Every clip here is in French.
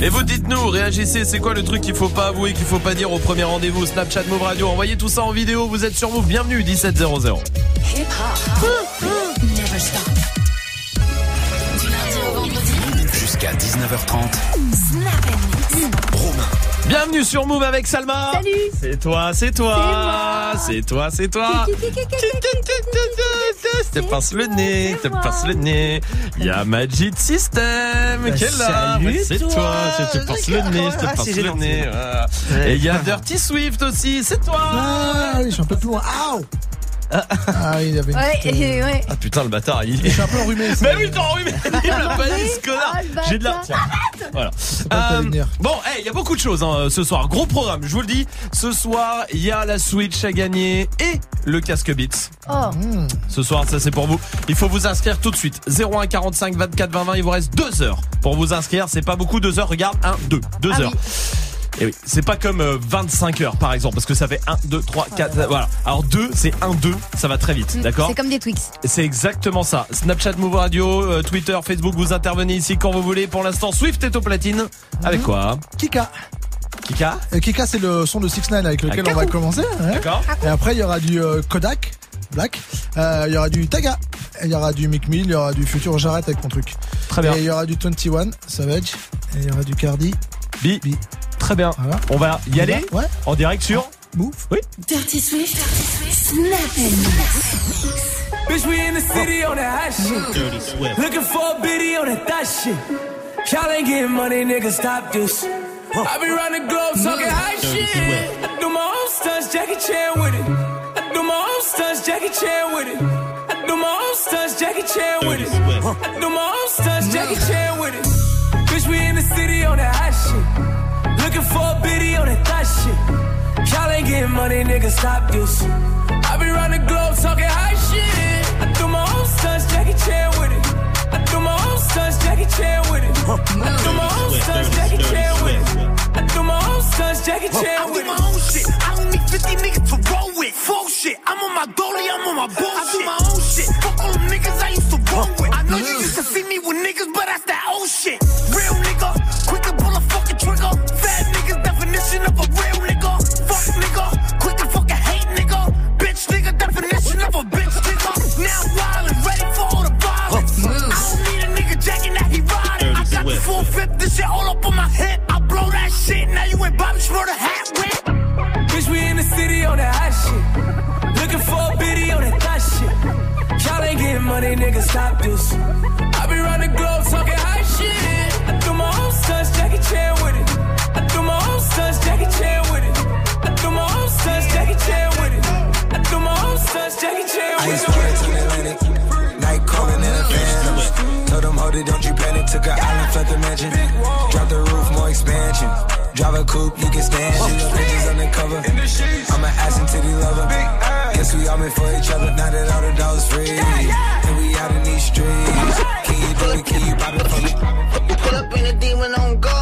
Et vous dites-nous, réagissez, c'est quoi le truc qu'il faut pas avouer, qu'il faut pas dire au premier rendez-vous Snapchat Move Radio, envoyez tout ça en vidéo, vous êtes sur Move, bienvenue 1700. Hip. Jusqu'à 19h30. Snap Romain. Bienvenue sur Move avec Salma. Salut. C'est toi, c'est toi. moi. C'est toi, c'est toi. Je te pince le nez, je te pince le nez. Il y a Magic System qui est là. C'est toi. je te pince le nez, je te Ah, pince c'est le nez. Et il y a Dirty Swift aussi, c'est toi. Ah je suis un peu plus loin. Ah oui, il y avait une Ouais, petite, euh, ouais. Ah putain le bâtard, il Je suis un peu enrhumé. ça. Mais oui, t'as enrhumé, pas dit ce connard. Ah, le J'ai de la. Tiens. Voilà. le Euh, bon, hey, il y a beaucoup de choses hein, ce soir. Gros programme, je vous le dis. Ce soir, il y a la Switch à gagner et le casque Beats. Oh. Mmh. Ce soir, ça c'est pour vous. Il faut vous inscrire tout de suite. 01 45 24 20 20. Il vous reste 2 heures pour vous inscrire. C'est pas beaucoup, 2 heures. Regarde, 1, 2. 2 Ah heures. Et oui, c'est pas comme euh, 25 heures par exemple, parce que ça fait 1, 2, 3, 4, voilà. Alors 2, c'est 1, 2, ça va très vite, Mm, d'accord C'est comme des Twix. C'est exactement ça. Snapchat Move Radio, euh, Twitter, Facebook, vous intervenez ici quand vous voulez. Pour l'instant, Swift est au platine. Avec quoi Kika. Kika Et Kika, c'est le son de 6 9 avec lequel Ah, on va commencer. ouais. D'accord Et après, il y aura du euh, Kodak, Black. Euh, Il y aura du Taga. Et Il y aura du Mick Mill. Il y aura du Futur. J'arrête avec mon truc. Très bien. Et il y aura du 21, Savage. Et il y aura du Cardi. Bi. Bi. Très bien. Voilà. On va y aller Ouais. en direct sur Move. Dirty Swift. Snap Bitch, we in the city on that hot shit. Looking for a biddy on that thot shit. Y'all ain't getting money, nigga, stop this. I be round the globe talking hot shit. I do my own stunts, Jackie Chan with it. I do my own stunts, Jackie Chan with it. I do my own stunts, Jackie Chan with it. I do my own stunts, Jackie Chan with it. Bitch, we in the city on that hot shit. Y'all ain't getting money, nigga, stop this. I be round the globe talking high shit. I do my own stunts, Jackie Chan with it. I do my own stunts, Jackie Chan with it. I do my own stunts, Jackie Chan with it. I do my own stunts, Jackie Chan I with do it. my own shit. I don't need 50 niggas to roll with. Full shit. I'm on my dolly, I'm on my bullshit. I do my own shit. Fuck all them niggas I used to roll with. I know you used to see me with niggas, but that's that old shit. Real nigga, definition of a bitch nigga. Now wild and ready for all the violence. I don't need a nigga jacking that he riding. I got the full fifth, this shit all up on my hip. I blow that shit, now you ain't Bobby Schmurder hat whip. Bitch, we in the city on that hot shit. Looking for a biddy on that thot shit. Y'all ain't getting money, nigga, stop this. I be round the globe talking high shit. I do my own stunts, Jackie Chan with it. I do my own stunts, Jackie Chan Jackie Chan with Ice it. water to the Atlantic. Night calling in a phantom. Told them, hold it, don't you panic. Took an island, fled the mansion. Drop the roof, more expansion. Drive a coupe, you can stand it. Bitches undercover. I'm an ass and titty lover. Guess we all meant for each other. Now that all the dogs free. And we out in these streets. Can you do it? Can you pop it for me? Pull up in a demon on guard.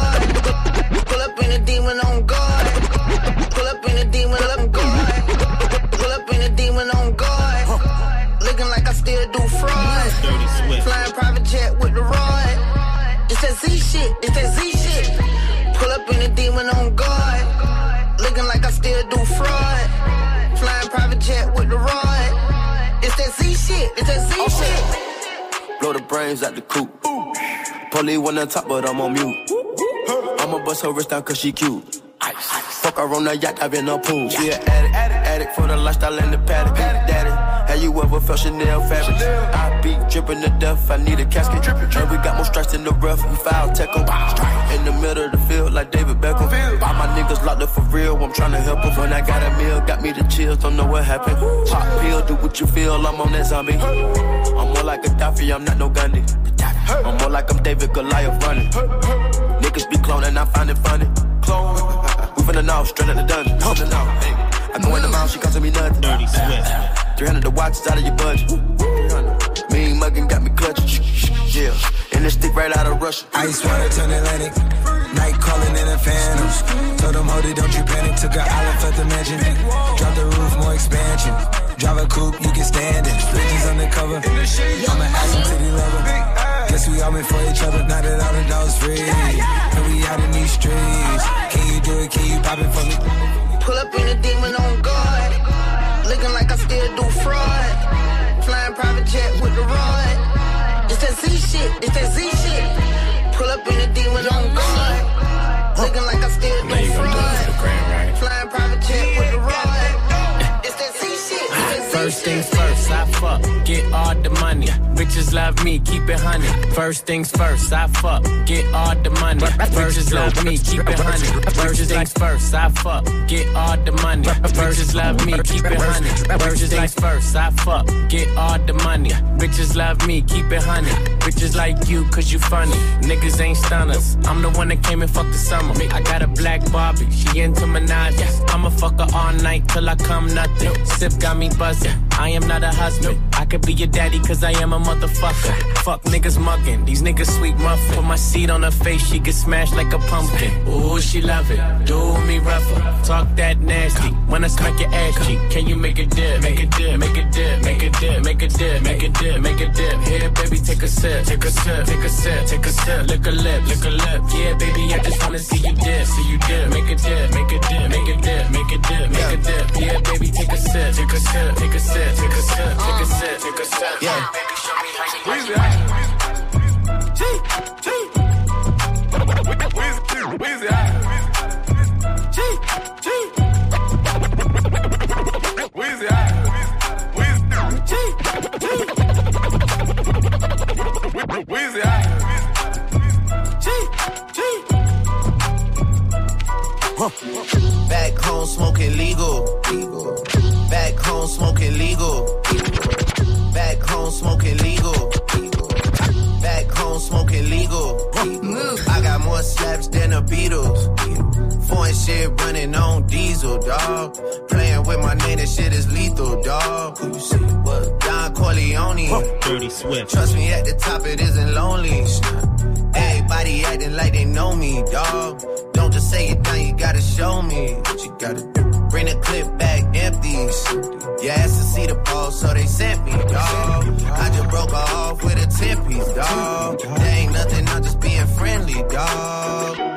Shit. It's that Z shit. Pull up in a demon on guard. Looking like I still do fraud. Flying private jet with the rod. It's that Z shit. It's that Z shit. Blow the brains out the coop. Polly one on top, but I'm on mute. I'ma bust her wrist down cause she cute. Fuck her on the yacht, I've been a pool. She an addict, addict, addict for the lifestyle and the paddock. You ever felt Chanel fabric? I be dripping to death, I need a casket. drippin' And we got more strikes in the rough, we foul tech. In the middle of the field, like David Beckham. All my niggas locked up for real, I'm tryna help 'em. When I got a meal, got me the chills, don't know what happened. Pop pill, do what you feel, I'm on that zombie. I'm more like a Gaddafi, I'm not no Gandhi. I'm more like I'm David Goliath running. Niggas be cloning, I find it funny. Clone. We finna know, straight out the dungeon. Know. I go in the mouth, she costing me nothing. Dirty sweat. 300 the watch is out of your budget. Mean muggin' got me clutching. Yeah. And this stick right out of Russia. Ice water turn Atlantic. Night calling in a phantom. Told them, hold it, don't you panic. Took an island, fled the mansion. Drop the roof, more expansion. Drive a coupe, you can stand it. Bitches undercover. I'm an ass and titty lover. Guess we all meant for each other, now that all the dogs free. And we out in these streets. Can you do it? Can you pop it for me? Pull up in a demon on guard. Looking like I still do fraud. Flying private jet with the rod. It's that Z shit. It's that Z shit. Pull up in a demon on guard. Looking like I still do you gonna do fraud. the? Flying private jet with the rod. It's that Z shit. First things first, I fuck, get all the money. Bitches love me, keep it honey. First things first, I fuck, get all the money. Bitches love me, keep it honey. First things first, I fuck, get all the money. Bitches love me, keep it honey. First things first, I fuck, get all the money. Bitches love me, keep it honey. Bitches like you, cause you funny. Niggas ain't stunners. I'm the one that came and fucked the summer. I got a black Barbie, she into Minaj. I'ma fuck her all night till I come nothing. Sip got me buzzing. I am not a husband. I could be your daddy cause I am a motherfucker. Fuck niggas mugging. These niggas sweet muffin. Put my seed on her face, she get smashed like a pumpkin. Ooh, she love it. Do me rougher. Talk that nasty. When I smack your ass cheek, can you make a dip? Make a dip, make a dip, make a dip, make a dip, make a dip, make a dip. Here, baby, take a sip, take a sip, take a sip, take a sip. Lick a lip, lick a lip. Yeah, baby, I just wanna see you dip, see you dip. Make a dip, make a dip, make a dip, make a dip, make a dip. Yeah, baby, take a sip, take a sip, take a sip, take a sip, take a sip, take a sip. Yeah, baby, show me how you like it. Back home smoking legal. legal. Home smoking legal. Back home smoking legal. Back home smoking legal. I got more slaps than the Beatles. Foreign shit running on diesel, dog. Playing with my name, that shit is lethal, dog. Who you see? What? Don Corleone. Dirty Swift. Trust me, at the top it isn't lonely. Everybody acting like they know me, dog. Don't just say it down, you gotta show me what you gotta do. Bring the clip back empty. You asked to see the ball, so they sent me, dog. I just broke off with a 10 piece, dog. There ain't nothing, I'm just being friendly, dog.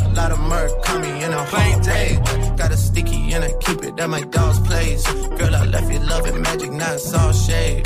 lot of murk coming in a whole day. Got a sticky and I keep it at my dog's place. Girl, I left you loving magic, not all shade.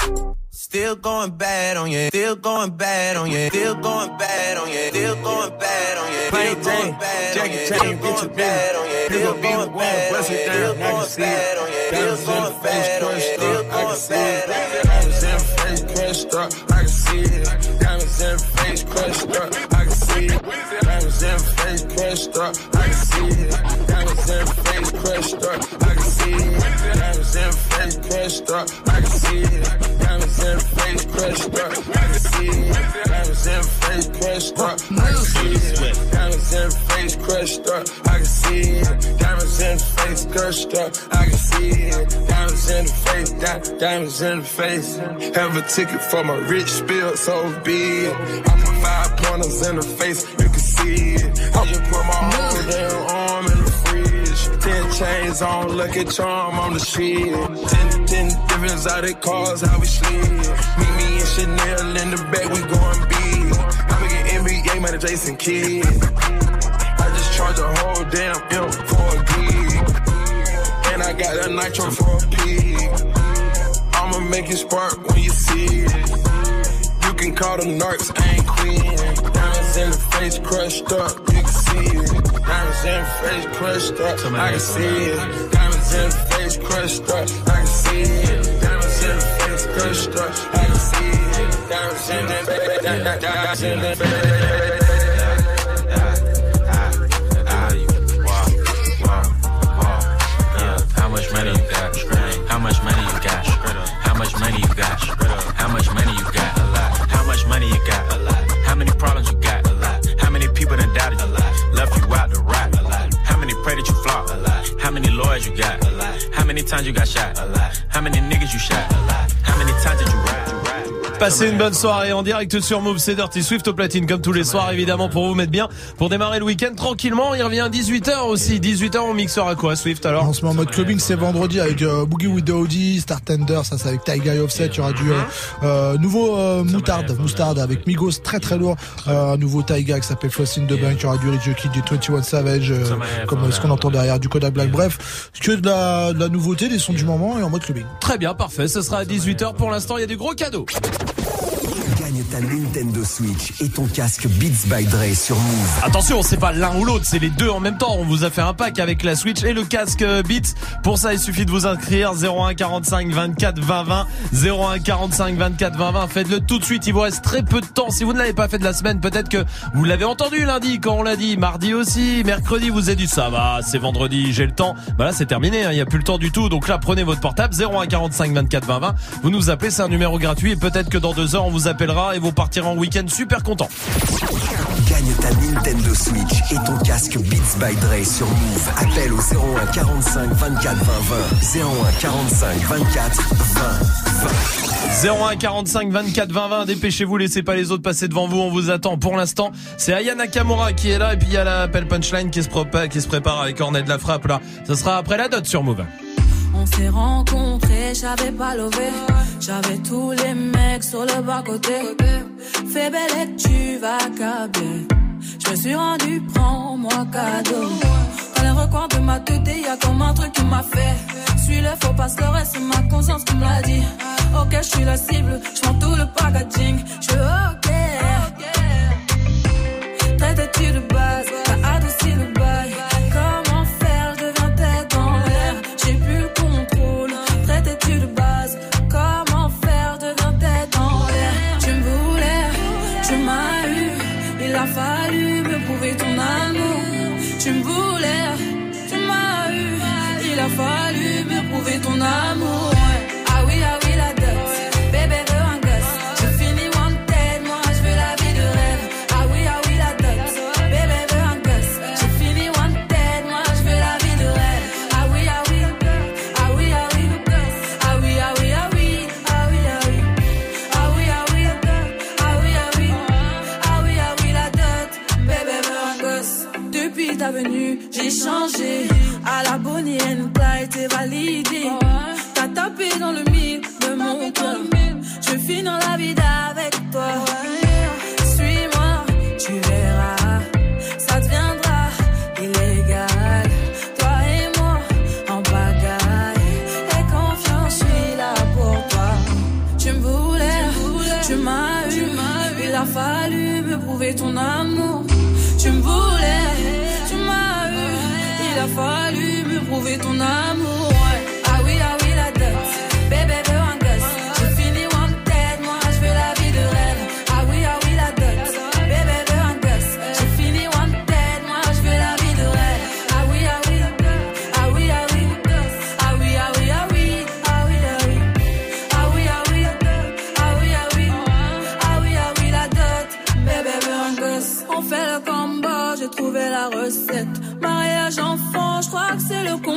Still going bad on you, still going bad on you, still going bad on you, still going bad on you, Plain Jane, bad Jackie you, Chan, get your bad on you, still going bad on you, still down, I can going see bad on you, still in going bad on you, still up, I can going see bad it. on you. Diamonds in the face crushed up, I can see it. Diamonds in face crushed up, I can see it. Diamonds in face crushed up, I can see it. Diamonds in the face crushed up, I can see it. Diamonds in the face crushed up, I can see it. Diamonds in the face crushed up, I can see it. Diamonds in the face crushed up, I can see it. Diamonds in face crushed up, I can see it. Diamonds in face crushed up, I can see it. Diamonds in the face, di- diamonds in the face. Have a ticket for my rich spill, so be it. I put five pointers in the face, you can see it. I just put my whole damn arm in the fridge. Ten chains on, lucky charm on the shit. Ten, ten different of cars, how we slid. Meet me and Chanel in the back, we going big. I make an NBA man, Jason Kidd. I just charge a whole damn M for a gig. And I got a nitro for a pig. I'ma make it spark when you see it. Can call them narcs, I ain't queen. Diamonds in the face crushed up, you can see it. Diamonds in the face crushed up, I can see it. Diamonds in the face crushed up, I can see it. Diamonds in the face crushed up, I can see it. Diamonds in the diamonds in the How times you got shot? A lot. How many niggas you shot? Passez une bonne soirée en direct sur Move, c'est Dirty Swift au platine comme tous les soirs évidemment pour vous mettre bien, pour démarrer le week-end tranquillement. Il revient 18h aussi, 18h on mixera quoi Swift alors On se met en mode clubbing, c'est vendredi avec euh, Boogie with the OG, Star Tender, ça c'est avec Taiga et Offset. Il y aura du euh, euh, nouveau euh, moutarde, moutarde avec Migos très très lourd. Euh, un nouveau Taiga qui s'appelle Floss in the Bank. Il y aura du Rich Kid, du 21 Savage, euh, comme ce qu'on entend derrière, du Kodak Black. Bref, que de la, de la nouveauté, des sons du moment et en mode clubbing. Très bien, parfait, ce sera à 18h pour l'instant, il y a du gros cadeau. Gagne ta Nintendo Switch et casque Beats by Dre sur Move. Attention, c'est pas l'un ou l'autre, c'est les deux en même temps. On vous a fait un pack avec la Switch et le casque Beats. Pour ça, il suffit de vous inscrire 01 45 24 20 20 01 45 24 20 20. Faites-le tout de suite. Il vous reste très peu de temps. Si vous ne l'avez pas fait de la semaine, peut-être que vous l'avez entendu lundi quand on l'a dit, mardi aussi, mercredi vous avez dit ça va, c'est vendredi, j'ai le temps. Bah là, c'est terminé. hein. Il y a plus le temps du tout. Donc là, prenez votre portable 01 45 24 20 20. Vous nous appelez, c'est un numéro gratuit et peut-être que dans deux heures on vous appellera et vous partirez en week-end super content. Gagne ta Nintendo Switch et ton casque Beats by Dre sur Move. Appelle au 01 45 24 20 20. 01 45 24 20 20. 01 45 24 20 20 dépêchez-vous laissez pas les autres passer devant vous on vous attend pour l'instant c'est Aya Nakamura qui est là et puis il y a l'appel punchline qui se, prépa- qui se prépare avec Ornette de la frappe là ça sera après la dot sur Move On s'est rencontrés, j'avais pas levé. J'avais tous les mecs sur le bas-côté. Fais belle et tu vas câbler. Je me suis rendu, prends-moi cadeau. Dans les recoins de ma tête, y a comme un truc qui m'a fait. Suis le faux que le c'est ma conscience qui me l'a dit. Ok, je suis la cible, je tout le packaging. Je suis changé. À la Bonnie Clyde, t'es validé. T'as tapé dans le mille de mon cœur. Je finis dans la vie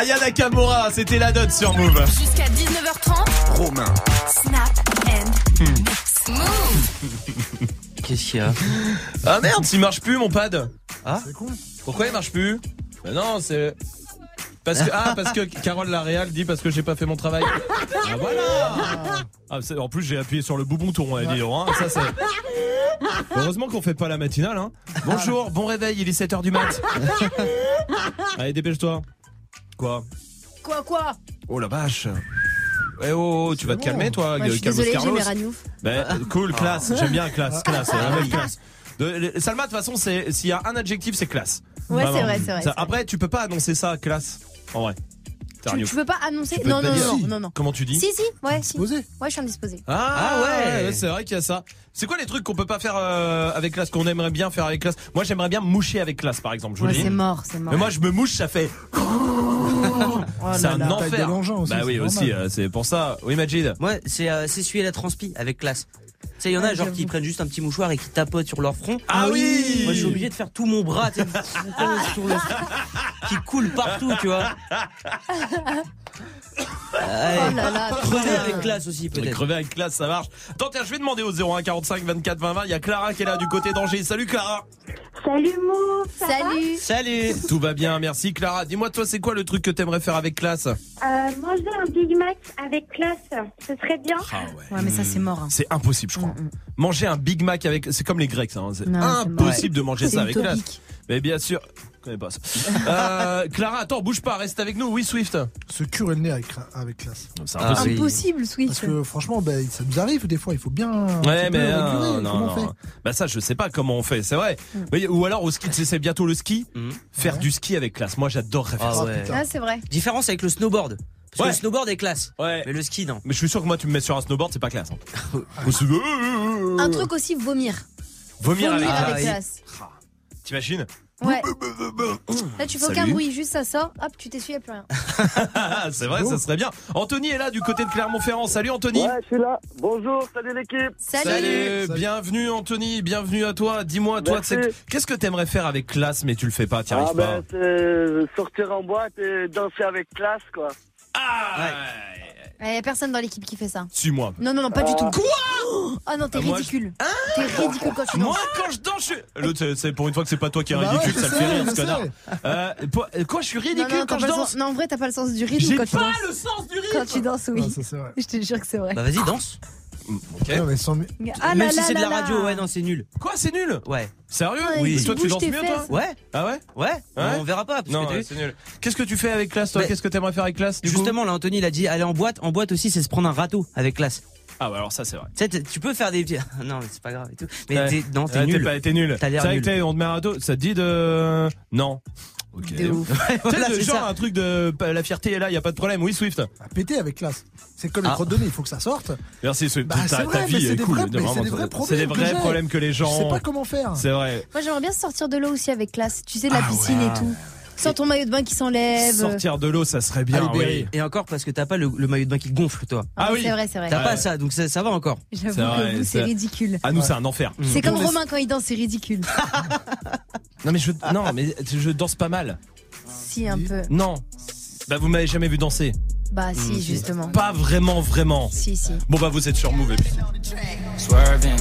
Aya Nakamura c'était la dot sur Move Jusqu'à 19h30. Romain. Snap and mix. Move. Qu'est-ce qu'il y a Ah merde, il marche plus mon pad. Ah Pourquoi il marche plus Ben non, c'est parce que ah parce que Carole Laréal dit parce que j'ai pas fait mon travail. Ah voilà. Ah, en plus j'ai appuyé sur le boubouton elle dit hein, ça c'est Heureusement qu'on fait pas la matinale hein. Bonjour, bon réveil, il est 7h du mat. Allez, dépêche-toi. Quoi Quoi, quoi Oh la vache. Eh oh, oh, tu vas te calmer toi, Moi, je suis Carlos désolée, j'ai Carlos. mes ragnouf. Ben, cool, classe. J'aime bien classe, classe. Ah. la même classe. De- Salma, de toute façon, c'est s'il y a un adjectif, c'est classe. Ouais, Vraiment. c'est vrai, c'est vrai, Ça- Après, tu peux pas annoncer ça, classe. En vrai. Tu, tu peux pas annoncer Tu peux Non, non, non, Si. non, non. Comment tu dis Si, si, ouais, si. Posé. Ouais, je suis indisposée. Ah, Ah ouais. ouais, c'est vrai qu'il y a ça. C'est quoi les trucs qu'on peut pas faire euh, avec classe, qu'on aimerait bien faire avec classe? Moi, j'aimerais bien moucher avec classe, par exemple. Je Ouais, c'est mort, c'est mort. Mais moi, je me mouche, ça fait. Oh c'est un là. Enfer. aussi, bah oui, aussi. euh, c'est pour ça. Oui, Majid. Moi, c'est euh, s'essuyer la transpi avec classe. Tu sais, il y en a genre qui prennent juste un petit mouchoir et qui tapotent sur leur front. Ah oui Moi, je suis obligé de faire tout mon bras, tu sais, sur le qui coule partout, tu vois. Oh là là. Crever avec classe aussi, peut-être. Crever avec classe, ça marche. Tiens, je vais demander au 01 45 24 20 20. Il y a Clara qui est là du côté d'Angers. Salut Clara. Salut Mou, Salut. Salut Tout va bien, merci Clara. Dis-moi, toi, c'est quoi le truc que t'aimerais faire avec classe? Euh, Manger un Big Mac avec classe, ce serait bien. Ah ouais. Ouais, mais ça, c'est mort. hein. C'est impossible, je crois. Manger un Big Mac avec, c'est comme les Grecs, hein. C'est impossible de manger ça avec classe. Mais bien sûr. Je connais pas ça. Euh, Clara, attends, bouge pas, reste avec nous. Oui, Swift. Se curer le nez avec, avec classe. C'est Ah impossible. Switch. Parce que franchement, ben, ça nous arrive des fois, il faut bien. Ouais, mais peu non, fait Bah ça, je sais pas comment on fait, c'est vrai. Mm. Oui, ou alors au ski, tu sais, c'est bientôt le ski. Mhm. Faire du ski avec classe. Moi, j'adorerais faire Ah ça. ouais. Ah, c'est vrai. Différence avec le snowboard. Parce Ouais. que le snowboard est classe. Ouais. Mais le ski, non. Mais je suis sûr que moi, tu me mets sur un snowboard, c'est pas classe. hein. C'est- Un truc aussi, vomir. Vomir avec Vomir avec oui. classe. T'imagines? Ouais. Là, tu fais aucun Salut. bruit, juste ça sort, hop, tu t'essuies, y'a plus rien. C'est vrai, ça serait bien. Anthony est là du côté de Clermont-Ferrand. Salut Anthony. Ouais, je suis là. Bonjour, salut l'équipe. Salut. bienvenue Anthony, bienvenue à toi. Dis-moi, toi, qu'est-ce que t'aimerais faire avec classe, mais tu le fais pas, t'y arrives Ah pas. ben, c'est sortir en boîte et danser avec classe, quoi. Ah, Il y a personne dans l'équipe qui fait ça. suis-moi. Non, non, non, pas du tout. Quoi Oh non, t'es Ah, moi, ridicule. T'es ridicule quand tu danses. Moi, quand je danse, je suis. L'autre, c'est- c'est pour une fois que c'est pas toi qui es Bah ridicule, ça le fait sais, rire, je ce connard. Euh, pour- quoi, je suis Non, ridicule non, quand je danse non, en vrai, t'as pas le sens du rythme J'ai quand tu pas danses. le sens du rythme. Quand tu danses, oui. Ah, ça, c'est vrai. Je te jure que c'est vrai. Bah vas-y, danse. Ok. Mais sans- Ah Même là si là c'est de là la radio, ouais, non, c'est nul. Quoi, c'est nul? Ouais. Sérieux? Ouais, Oui. Toi, tu danses tes mieux, toi? Fesses. Ouais, Ah ouais? Ouais. Ouais. On verra pas. Parce Non, que t'as ouais, vu. c'est nul. Qu'est-ce que tu fais avec classe, toi? Mais- Qu'est-ce que t'aimerais faire avec classe du coup? Justement, là, Anthony, il a dit aller en boîte. En boîte aussi, c'est se prendre un râteau avec classe. Ah ouais, alors ça, c'est vrai. Tu sais, t'es- tu peux faire des petits. Non, mais c'est pas grave et tout. Mais Ouais. t'es, non, t'es Ouais, nul. pas- T'es nul. T'as l'air C'est vrai nul. que t'es- on te met un râteau, ça te dit de. Non. Ok. De ouf. Tu sais, Voilà, c'est genre ça. un truc de la fierté est là, y a pas de problème. Oui, Swift. à péter avec classe. C'est comme les Ah. nez, il faut que ça sorte. Merci Swift. Bah, ta, vrai, mais vie c'est est des cool. c'est des vrais problèmes des que vrais j'ai. problèmes que les Je sais gens. pas comment faire. C'est vrai. Moi, j'aimerais bien sortir de l'eau aussi avec classe. Tu sais, de la Ah piscine ouais. et tout. Sans ton maillot de bain qui s'enlève. Sortir de l'eau, ça serait bien. Oui. Et encore parce que t'as pas le, le maillot de bain qui gonfle, toi. Ah Ah, oui. C'est vrai, c'est vrai. T'as Ouais. pas ça, donc ça, ça va encore. J'avoue C'est ridicule. Ah nous, c'est un enfer. C'est comme On Romain quand il danse, c'est ridicule. Non mais je, non mais je danse pas mal. si, un peu. Non. Bah vous m'avez jamais vu danser. Bah, si, justement. Pas vraiment, vraiment. Si, si. Bon bah vous êtes sur Move et puis. Swerving,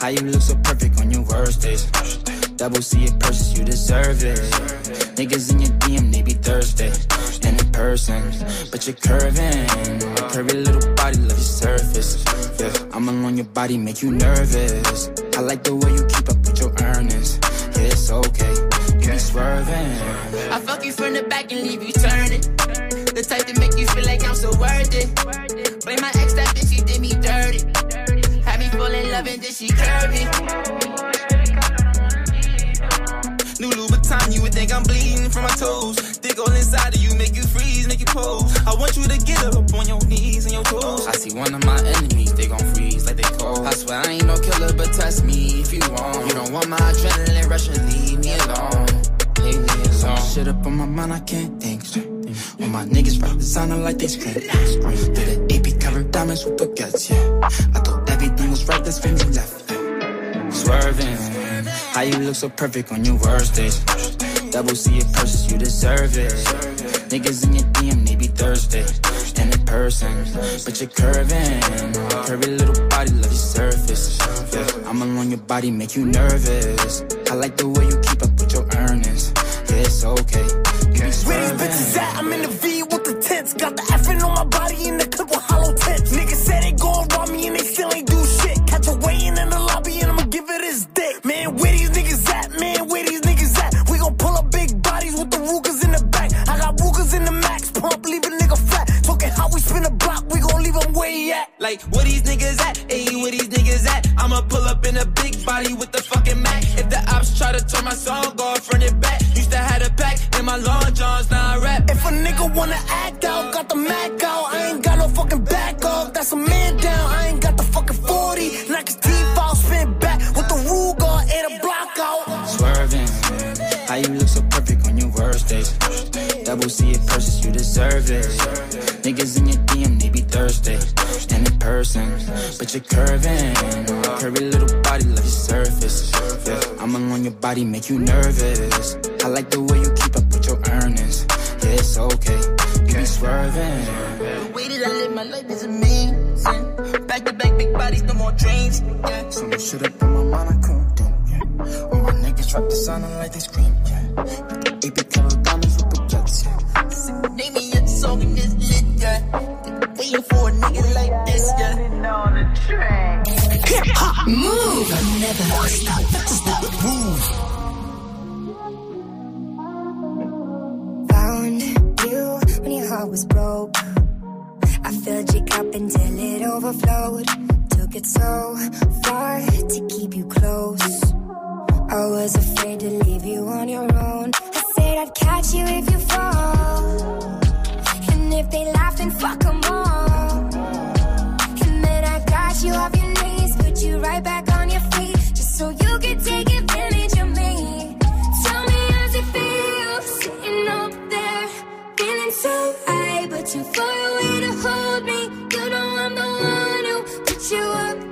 how you look so perfect on your worst days. Double C it purchase, you deserve it. Niggas in your DM, they be thirsty. And in person, but you're curving. Curvy little body, love your surface. Yeah, I'm alone, your body make you nervous. I like the way you keep up with your earnings. Yeah, it's okay, you be swerving. I fuck you from the back and leave you turning. The type to make you feel like I'm so worth it. Blame my ex, that bitch, she did me dirty. Had me fall in love and then she curvy. New Louboutin, you would think I'm bleeding from my toes. Dig all inside of you, make you freeze, make you pose. I want you to get up on your knees and your toes. I see one of my enemies, they gon' freeze like they cold. I swear I ain't no killer, but test me if you want. You don't want my adrenaline rushing, leave me alone. Leave me alone. Shit up on my mind, I can't think straight. All my niggas rock designer like they scream. scream. Did an AP cover diamonds with baguettes, yeah. I thought everything was right, that's when you left. Yeah. Swerving, how you look so perfect on your worst days. Double C it purchase, you deserve it. Niggas in your DM, they be thirsty. And in person, but you're curving. Curvy little body, love your surface. Yeah, I'm alone, your body make you nervous. I like the way you keep up with your earnings. Yeah, it's okay. You be Where these bitches at? I'm in the V with the tents. Got the effing on my body in the niggas at? Ayy, where these niggas at? I'ma pull up in a big body with the fucking Mac. If the ops try to turn my song off, run it back. Used to have a pack in my long johns, now I rap. If a nigga wanna act out, got the Mac out. I ain't got no fucking back off. That's a man down. I ain't got the fucking 40. Knock his teeth out, spin back with the Ruger and a block out. Swerving, how you look so perfect on your worst days. Double C it purchase, you deserve it. Niggas in your person, but you're curving. Curvy little body, love your surface. Yeah, I'm along your body, make you nervous. I like the way you keep up with your earnings. Yeah, it's okay, you be swerving. The way that I live my life is amazing. Back to back, big bodies, no more dreams. Yeah. So you should've put my monocle down, yeah. All my niggas drop the sound and like they scream, yeah. AP cover diamonds with the jets, yeah. Name me a song in this lit, yeah. Waiting for a nigga like this, yeah. Hip hop move. Never stop. Stop. Move. Found you when your heart was broke. I filled your cup until it overflowed. Took it so far to keep you close. I was afraid to leave you on your own. I said I'd catch you if you fall. If they laugh, then fuck them all. And then I got you off your knees, put you right back on your feet, just so you could take advantage of me. Tell me how's it feel sitting up there, feeling so high, but too far away to hold me. You know I'm the one who put you up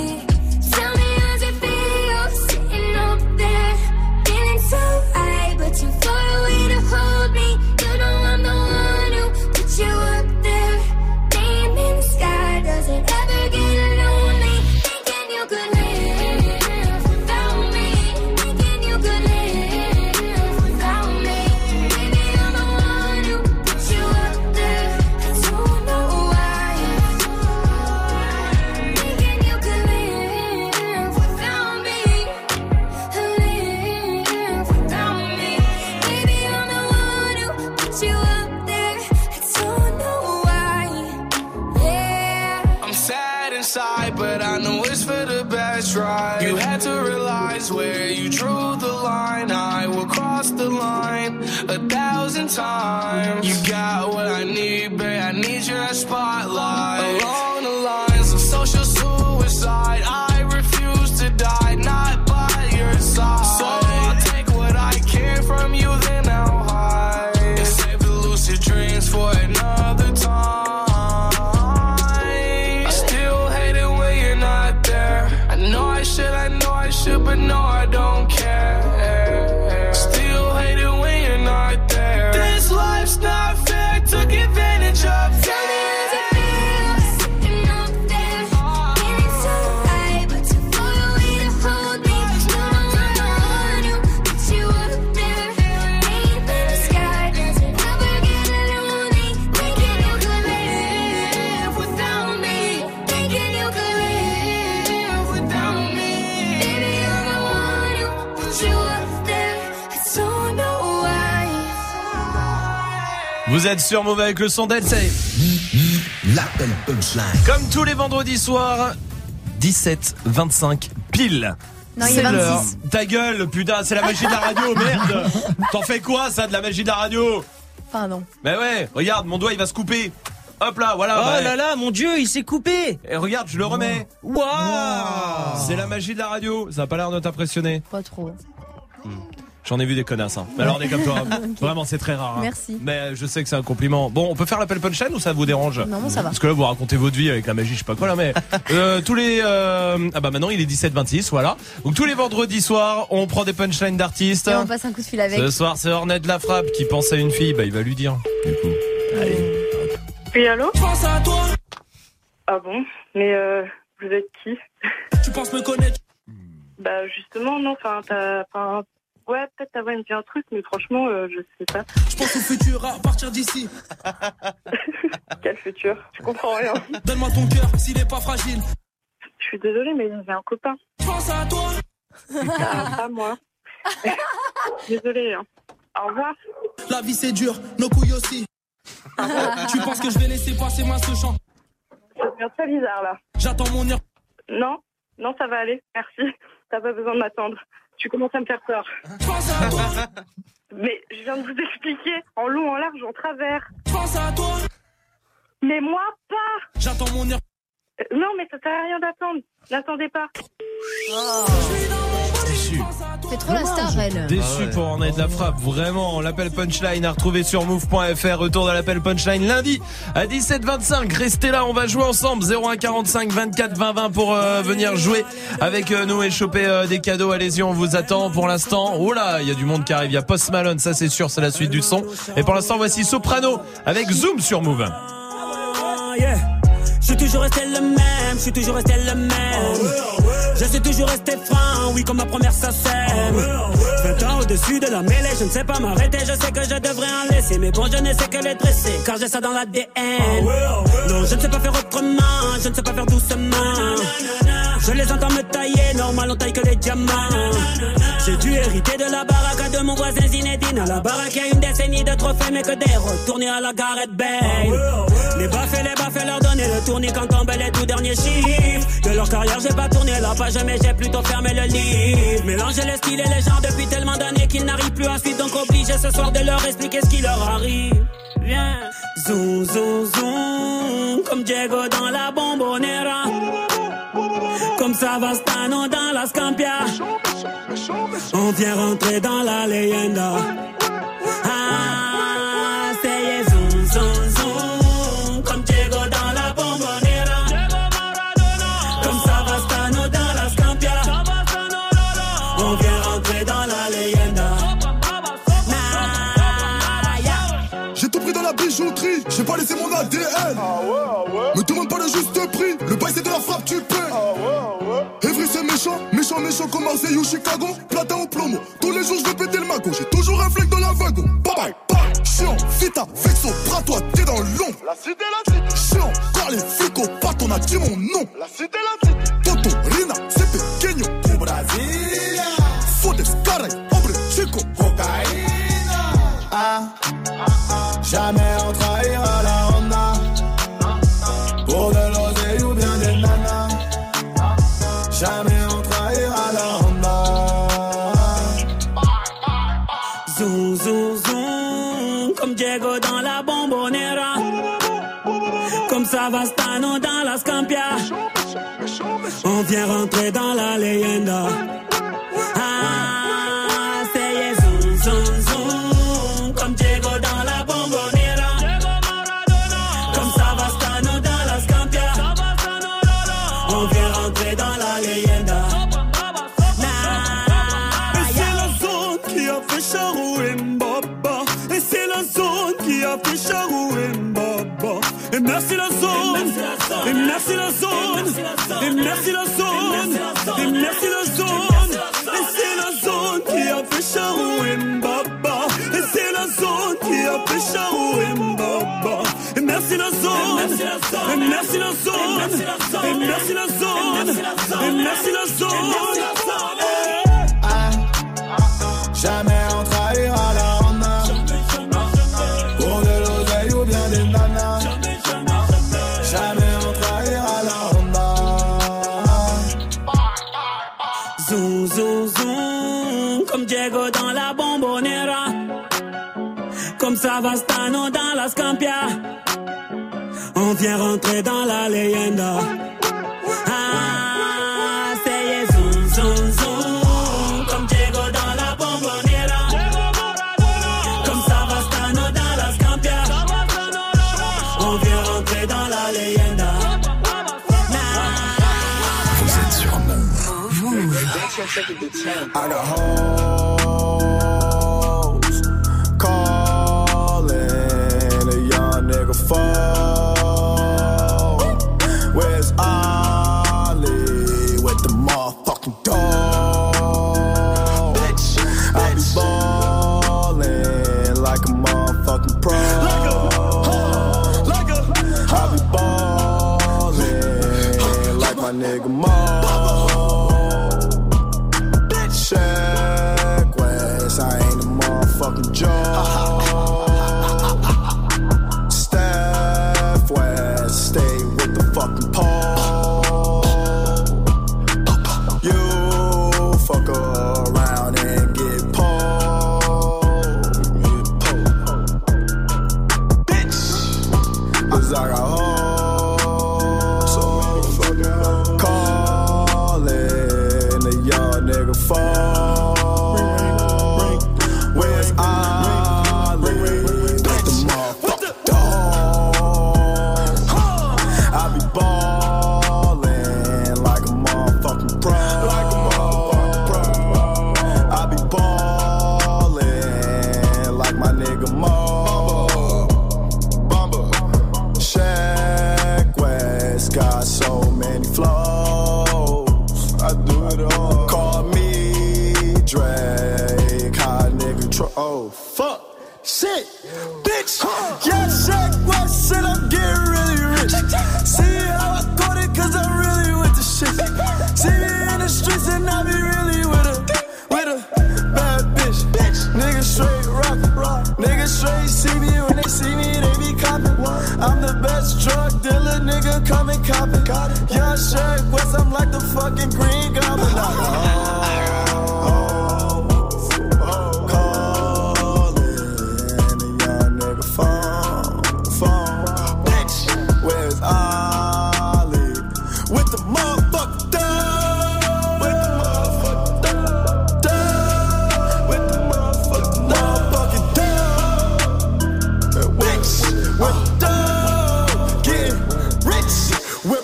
sometimes. You Vous êtes sur Mauvais avec le son d'Elsey. L'appel punchline. Comme tous les vendredis soirs, 17, 25 pile. Non, il l'heure. 26. Ta gueule, putain, c'est la magie de la radio, merde. T'en fais quoi, ça, de la magie de la radio? Pardon. Mais ouais, regarde, mon doigt, il va se couper. Hop là, voilà. Oh bah, là là, mon dieu, il s'est coupé. Et regarde, je le remets. Waouh C'est la magie de la radio. Ça a pas l'air de t'impressionner. Pas trop. J'en ai vu des connasses. Hein. Mais alors on est comme toi. Vraiment, c'est très rare. hein. Merci. Mais je sais que c'est un compliment. Bon, on peut faire l'appel punchline ou ça vous dérange? Non, bon, ça va. Parce que là, vous racontez votre vie avec la magie, je sais pas quoi là, mais euh, tous les euh, ah bah maintenant il est 17-26, voilà. Donc tous les vendredis soirs, on prend des punchlines d'artistes. Et on passe un coup de fil avec. Ce soir, c'est Ornette de la frappe qui pense à une fille, bah il va lui dire. Du coup, allez. Oui, allô? Pense à toi. Ah bon? Mais euh, vous êtes qui? Tu penses me connaître Bah justement, non, enfin, t'as... Ouais, peut-être ta voix me dit un truc, mais franchement, euh, je sais pas. Je pense au futur à partir d'ici. Quel futur? Je comprends rien. Donne-moi ton cœur s'il est pas fragile. Je suis désolée, mais j'ai un copain. Pense à toi. Ah, pas moi. désolée. Hein. Au revoir. La vie c'est dur, nos couilles aussi. tu penses que je vais laisser passer moi ce chant? Ça devient très bizarre, là. J'attends mon heure. Non, non, ça va aller. Merci. T'as pas besoin de m'attendre. Tu commences à me faire peur. Pense à toi. Mais je viens de vous expliquer en long, en large, en travers. Pense à toi. Mais moi, pas J'attends mon heure. Euh, Non, mais ça sert à rien d'attendre. N'attendez pas. Déçu. C'est trop la star, elle. Déçu pour Ornette de la frappe, vraiment. L'appel punchline à retrouver sur move.fr. Retour de l'appel punchline lundi à 17h25. Restez là, on va jouer ensemble. 0145 24 20 20 pour euh, venir jouer avec euh, nous et choper euh, des cadeaux. Allez-y, on vous attend pour l'instant. Oh là, il y a du monde qui arrive. Il y a Post Malone, ça c'est sûr, c'est la suite du son. Et pour l'instant, voici Soprano avec Zoom sur Move. Ah, yeah. Je suis toujours resté le même, je suis toujours resté le même. Je suis toujours resté franc, oui, comme ma première sème. 20 ans au-dessus de la mêlée, je ne sais pas m'arrêter, je sais que je devrais en laisser. Mais bon, je ne sais que les dresser, car j'ai ça dans l'ADN. Non, je ne sais pas faire autrement, je ne sais pas faire doucement. Je les entends me tailler, normal, on taille que les diamants. J'ai dû hériter de la baraque de mon voisin Zinedine. À la baraque, y a une décennie de trophées, mais que des retournés à la Gareth Bale. Les baffes les baffes, leur donner le tournis quand tombent les tout derniers chiffres. De leur carrière, j'ai pas tourné la page, mais j'ai plutôt fermé le livre. Mélanger les styles et les genres depuis tellement d'années qu'ils n'arrivent plus à suivre, donc obligé ce soir de leur expliquer ce qui leur arrive. Viens, zoom, zoom, zoom, comme Diego dans la bombonera. Comme Savastano dans la Scampia. On vient rentrer dans la leyenda. J'ai pas laissé mon ADN. Me demande pas le juste prix, le bail c'est de la frappe, tu paies. Evry c'est méchant, méchant, méchant comme Marseille ou Chicago. Platin au plomo, tous les jours je vais péter le magot. J'ai toujours un flingue dans la wagon. Bye bye, bye. Chiant, vita, vexo, bras toi, t'es dans l'ombre. La cité, la cité. Chiant, car les flics au pat, on a dit mon nom. La cité, la cité. Toto, Rina, c'est pequeño. Au Brasilia. Fodes, caray, hombre, chico. Cocaïna. Ah, jamais on trahira I got hoes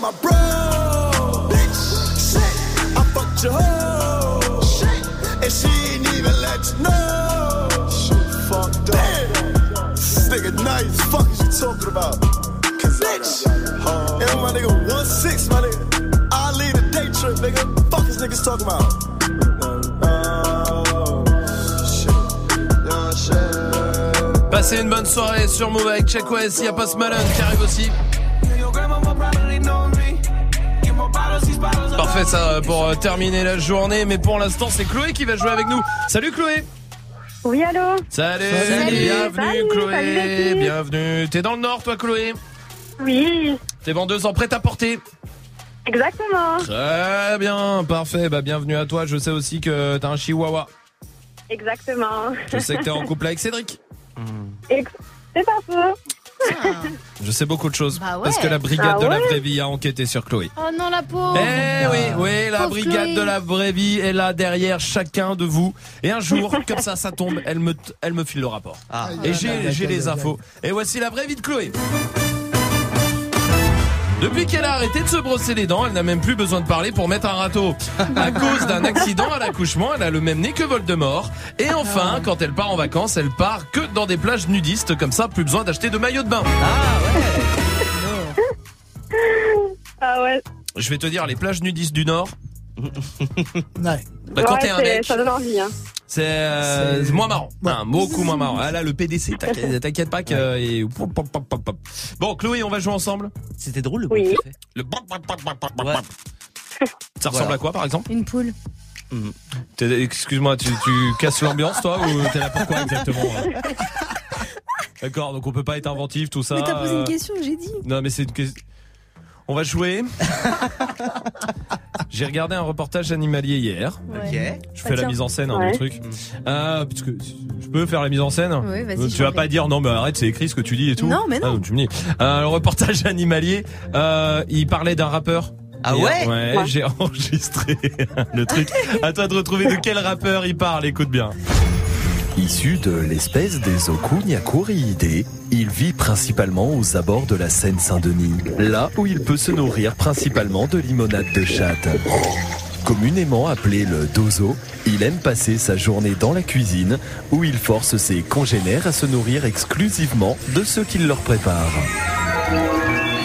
my bro. Bitch. Shit. I fucked your hoe. Shit. And she ain't even let you know. Shit fucked up. This nigga nice. Fuck is you talking about? Cause bitch. And my nigga one six, my nigga. I lead a day trip, nigga. Fuck is niggas talking about? Passez une bonne soirée sur Move avec Check West. Il y a Post Malone qui arrive aussi. Parfait ça pour euh, terminer la journée. Mais pour l'instant, c'est Chloé qui va jouer avec nous. Salut Chloé. Oui, allô Salut, Salut. bienvenue Salut, Chloé, salut bienvenue. T'es dans le nord toi Chloé Oui, T'es vendeuse en prêt à porter exactement. Très bien, parfait. Bah bienvenue à toi. Je sais aussi que t'as un chihuahua. Exactement. Je sais que t'es en couple avec Cédric. C'est pas faux. Je sais beaucoup de choses Bah ouais. parce que la brigade Ah de la vraie vie a enquêté sur Chloé. Oh non, la pauvre. Eh oui, oui, la Pauvre brigade Chloé. de la vraie vie est là derrière chacun de vous. Et un jour, comme ça, ça tombe, elle me, elle me file le rapport. Et j'ai, j'ai les infos. Et voici la vraie vie de Chloé. Depuis qu'elle a arrêté de se brosser les dents, elle n'a même plus besoin de parler pour mettre un râteau. À cause d'un accident à l'accouchement, elle a le même nez que Voldemort. Et enfin, quand elle part en vacances, elle part que dans des plages nudistes, comme ça, plus besoin d'acheter de maillot de bain. Ah ouais. Je vais te dire, les plages nudistes du Nord. Ouais. Bah, quand Ouais, t'es un c'est- mec, Ça donne envie, hein. c'est euh, C'est- moins marrant. Hein, beaucoup moins marrant. Ah là, le PDC, t'inquiète pas que. et-. Bon, Chloé, on va jouer ensemble. C'était drôle le Oui. bruit fait. Le Ouais. Ça ressemble Voilà. à quoi, par exemple? Une poule. T'es- Excuse-moi, tu, tu casses l'ambiance, toi, ou t'es là pour quoi exactement hein? D'accord, donc on peut pas être inventif, tout ça. Mais t'as posé une euh, question, j'ai dit. Non, mais c'est une question. On va jouer. J'ai regardé un reportage animalier hier. Ouais. Je fais la mise en scène hein, Ouais. du truc. Euh, puisque Je peux faire la mise en scène Oui, vas-y, Euh, Tu vas pas dire non mais arrête c'est écrit ce que tu dis et tout. Non, mais non. Ah, tu me dis. Euh, le reportage animalier, euh, il parlait d'un rappeur. Ah Et, Ouais, Ouais. j'ai enregistré le truc. À toi de retrouver de quel rappeur il parle. Écoute bien. Issu de l'espèce des Okuniakuriidae, il vit principalement aux abords de la Seine-Saint-Denis, là où il peut se nourrir principalement de limonade de chatte. Communément appelé le dozo, il aime passer sa journée dans la cuisine où il force ses congénères à se nourrir exclusivement de ce qu'il leur prépare.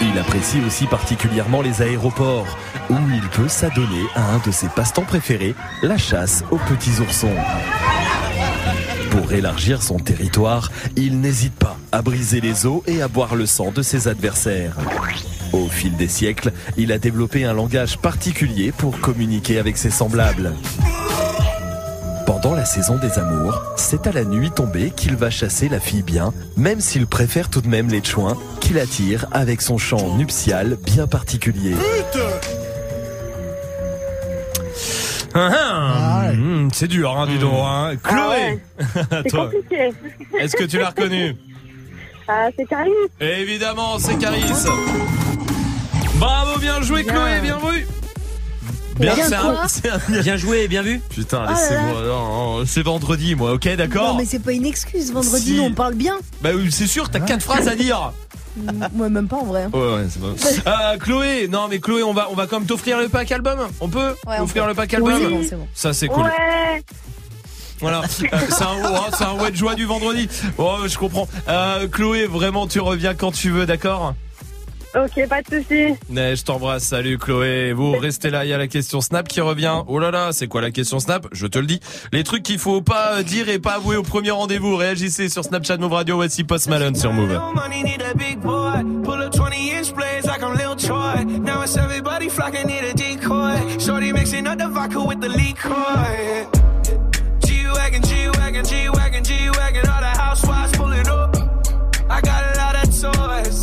Il apprécie aussi particulièrement les aéroports, où il peut s'adonner à un de ses passe-temps préférés, la chasse aux petits oursons. Pour élargir son territoire, il n'hésite pas à briser les os et à boire le sang de ses adversaires. Au fil des siècles, il a développé un langage particulier pour communiquer avec ses semblables. Pendant la saison des amours, c'est à la nuit tombée qu'il va chasser la fille bien, même s'il préfère tout de même les chouins qu'il attire avec son chant nuptial bien particulier. Ah, ah, hum, c'est dur, hein, dis donc. Hein. Chloé, C'est compliqué. est-ce que tu l'as reconnu Ah, c'est Caris. Évidemment, c'est Caris. Bravo, bien joué Chloé, bien vu. Bien, Bien un, un- joué, bien vu. Putain, Oh laissez-moi. non, C'est vendredi, moi, ok, d'accord Non, mais c'est pas une excuse. Vendredi, Si. on parle bien. Bah oui, c'est sûr, t'as quatre phrases à dire. Moi, même pas en vrai. hein. Ouais, ouais, c'est bon. Euh, Chloé, non mais Chloé, on va, on va quand même t'offrir le pack album. On peut Ouais, on offrir peut. le pack Oui, album. c'est bon, c'est bon. Ça c'est cool. Ouais. Voilà, Euh, c'est un, oh, c'est un ouais de joie du vendredi. Oh, je comprends. Euh, Chloé, vraiment, tu reviens quand tu veux, d'accord? Ok, pas de soucis. Ouais, je t'embrasse. Salut Chloé. Vous restez là. Il y a la question Snap qui revient. Oh là là, c'est quoi la question Snap Je te le dis. Les trucs qu'il faut pas euh, dire et pas avouer au premier rendez-vous. Réagissez sur Snapchat Move Radio. Voici Post Malone sur Move. Money need a big boy. Pull up 20 inch blades like I'm Lil Troy. Now it's everybody flocking, need a decoy. Shorty mixing up the vodka with the liquor. G-Wagon, G-Wagon, G-Wagon, G-Wagon. All the housewives pulling up. I got a lot of toys.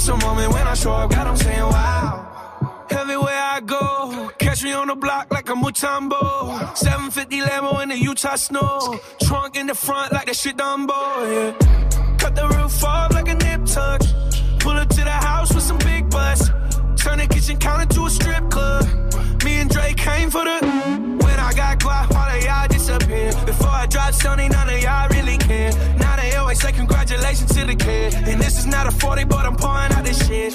It's a moment when I show up, God, I'm saying wow. Everywhere I go, catch me on the block like a Mutombo. 750 Lambo in the Utah snow. Trunk in the front like that shit Dumbo, yeah. Cut the roof off like a nip tuck. Pull up to the house with some big butts. Turn the kitchen counter to a strip club. And Drake came for the. When I got guap, all of y'all disappear. Before I drop Sony, none of y'all really care. Now they always say congratulations to the kid. And this is not a 40, but I'm pouring out this shit.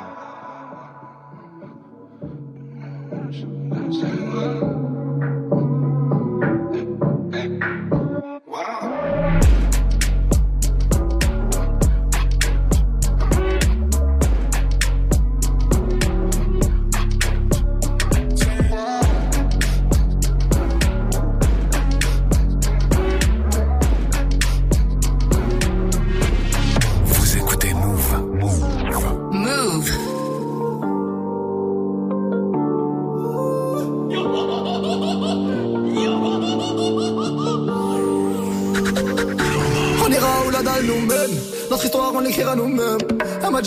Vous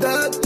façon,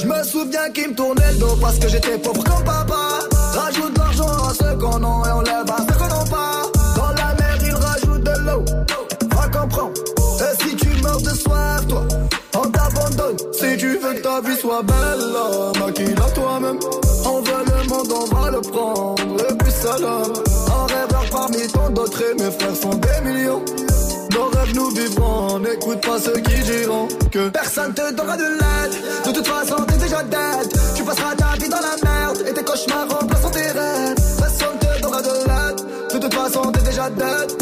Je me souviens qu'ils me tournaient le dos parce que j'étais pauvre comme papa. Rajoute de l'argent à ceux qu'on a et on lève à ceux qu'on n'a pas. Dans la mer ils rajoutent de l'eau. Va comprendre. Et si tu meurs de soif, toi, on t'abandonne. Si tu veux que ta vie soit belle, maquille-la toi-même. On veut le monde, on va le prendre. Et puis salam. Un rêveur parmi tant d'autres et mes frères sont des millions. Nos rêves nous vivrons, n'écoute pas ceux qui diront que personne te donnera de l'aide. De toute façon, Tu passeras ta vie dans la merde et tes cauchemars remplaceront tes rêves. Personne te donnera de l'aide. De toute façon, t'es déjà dead.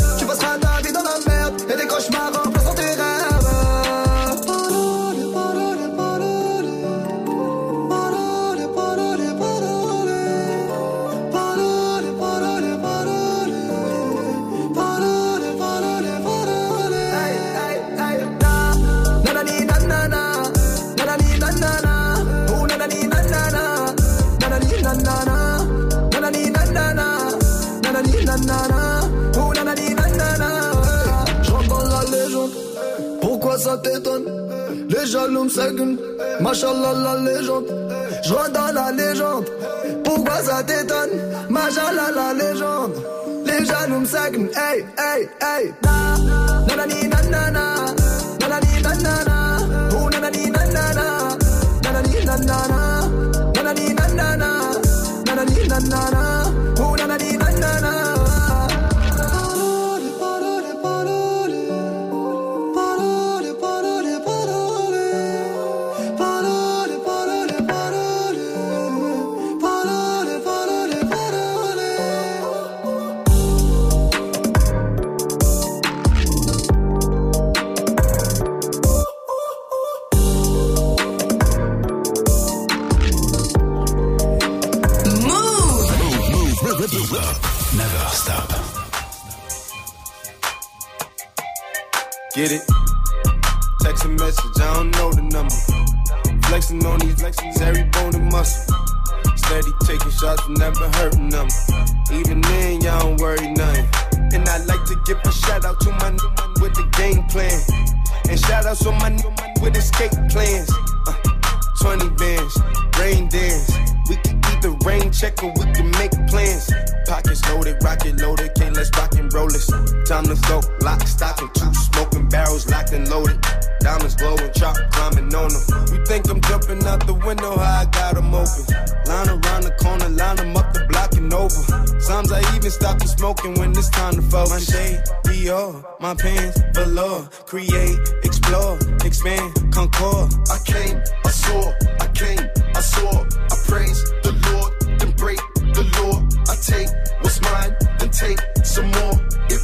Jaloux seguent, machallah la légende. Je dans la légende, pourquoi ça t'étonne? Machallah la légende. Les jaloux seguent, hey, hey, hey. Nanani nanana. Nanani nanana, oh nanani nanana, nanani nanana, nanani nanana, nanani nanana, oh nanani don't know the number. Flexing on these flexings, every bone and muscle. Steady taking shots, never hurting them. Even then, y'all don't worry nothing. And I like to give a shout out to my new man with the game plan. And shout outs on my new man with escape plans. Uh, 20 bands, rain dance. We can the rain check or we can make plans. Pockets loaded, rocket loaded, can't let's rock and roll this. Time to go, lock, stock, and two smoking barrels locked and loaded. Diamonds glowing, chop climbing on them. You think I'm jumping out the window, how I got them open. Line around the corner, line them up the block and over. Sometimes I even stop the smoking when it's time to focus. My shade, Dior, my pants, velour. Create, explore, expand, concord. I came, I saw, I came, I saw, I praise the Lord, then break the law. I take what's mine, then take some more.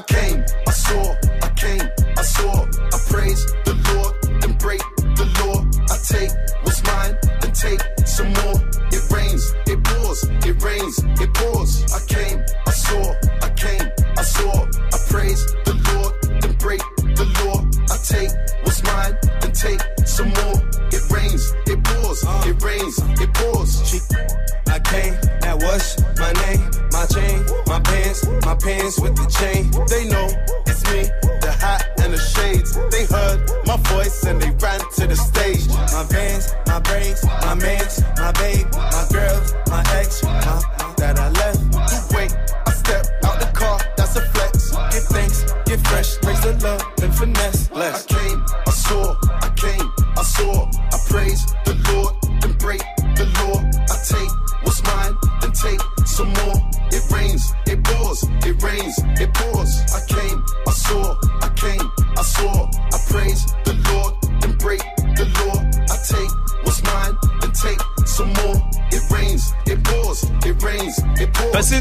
I came,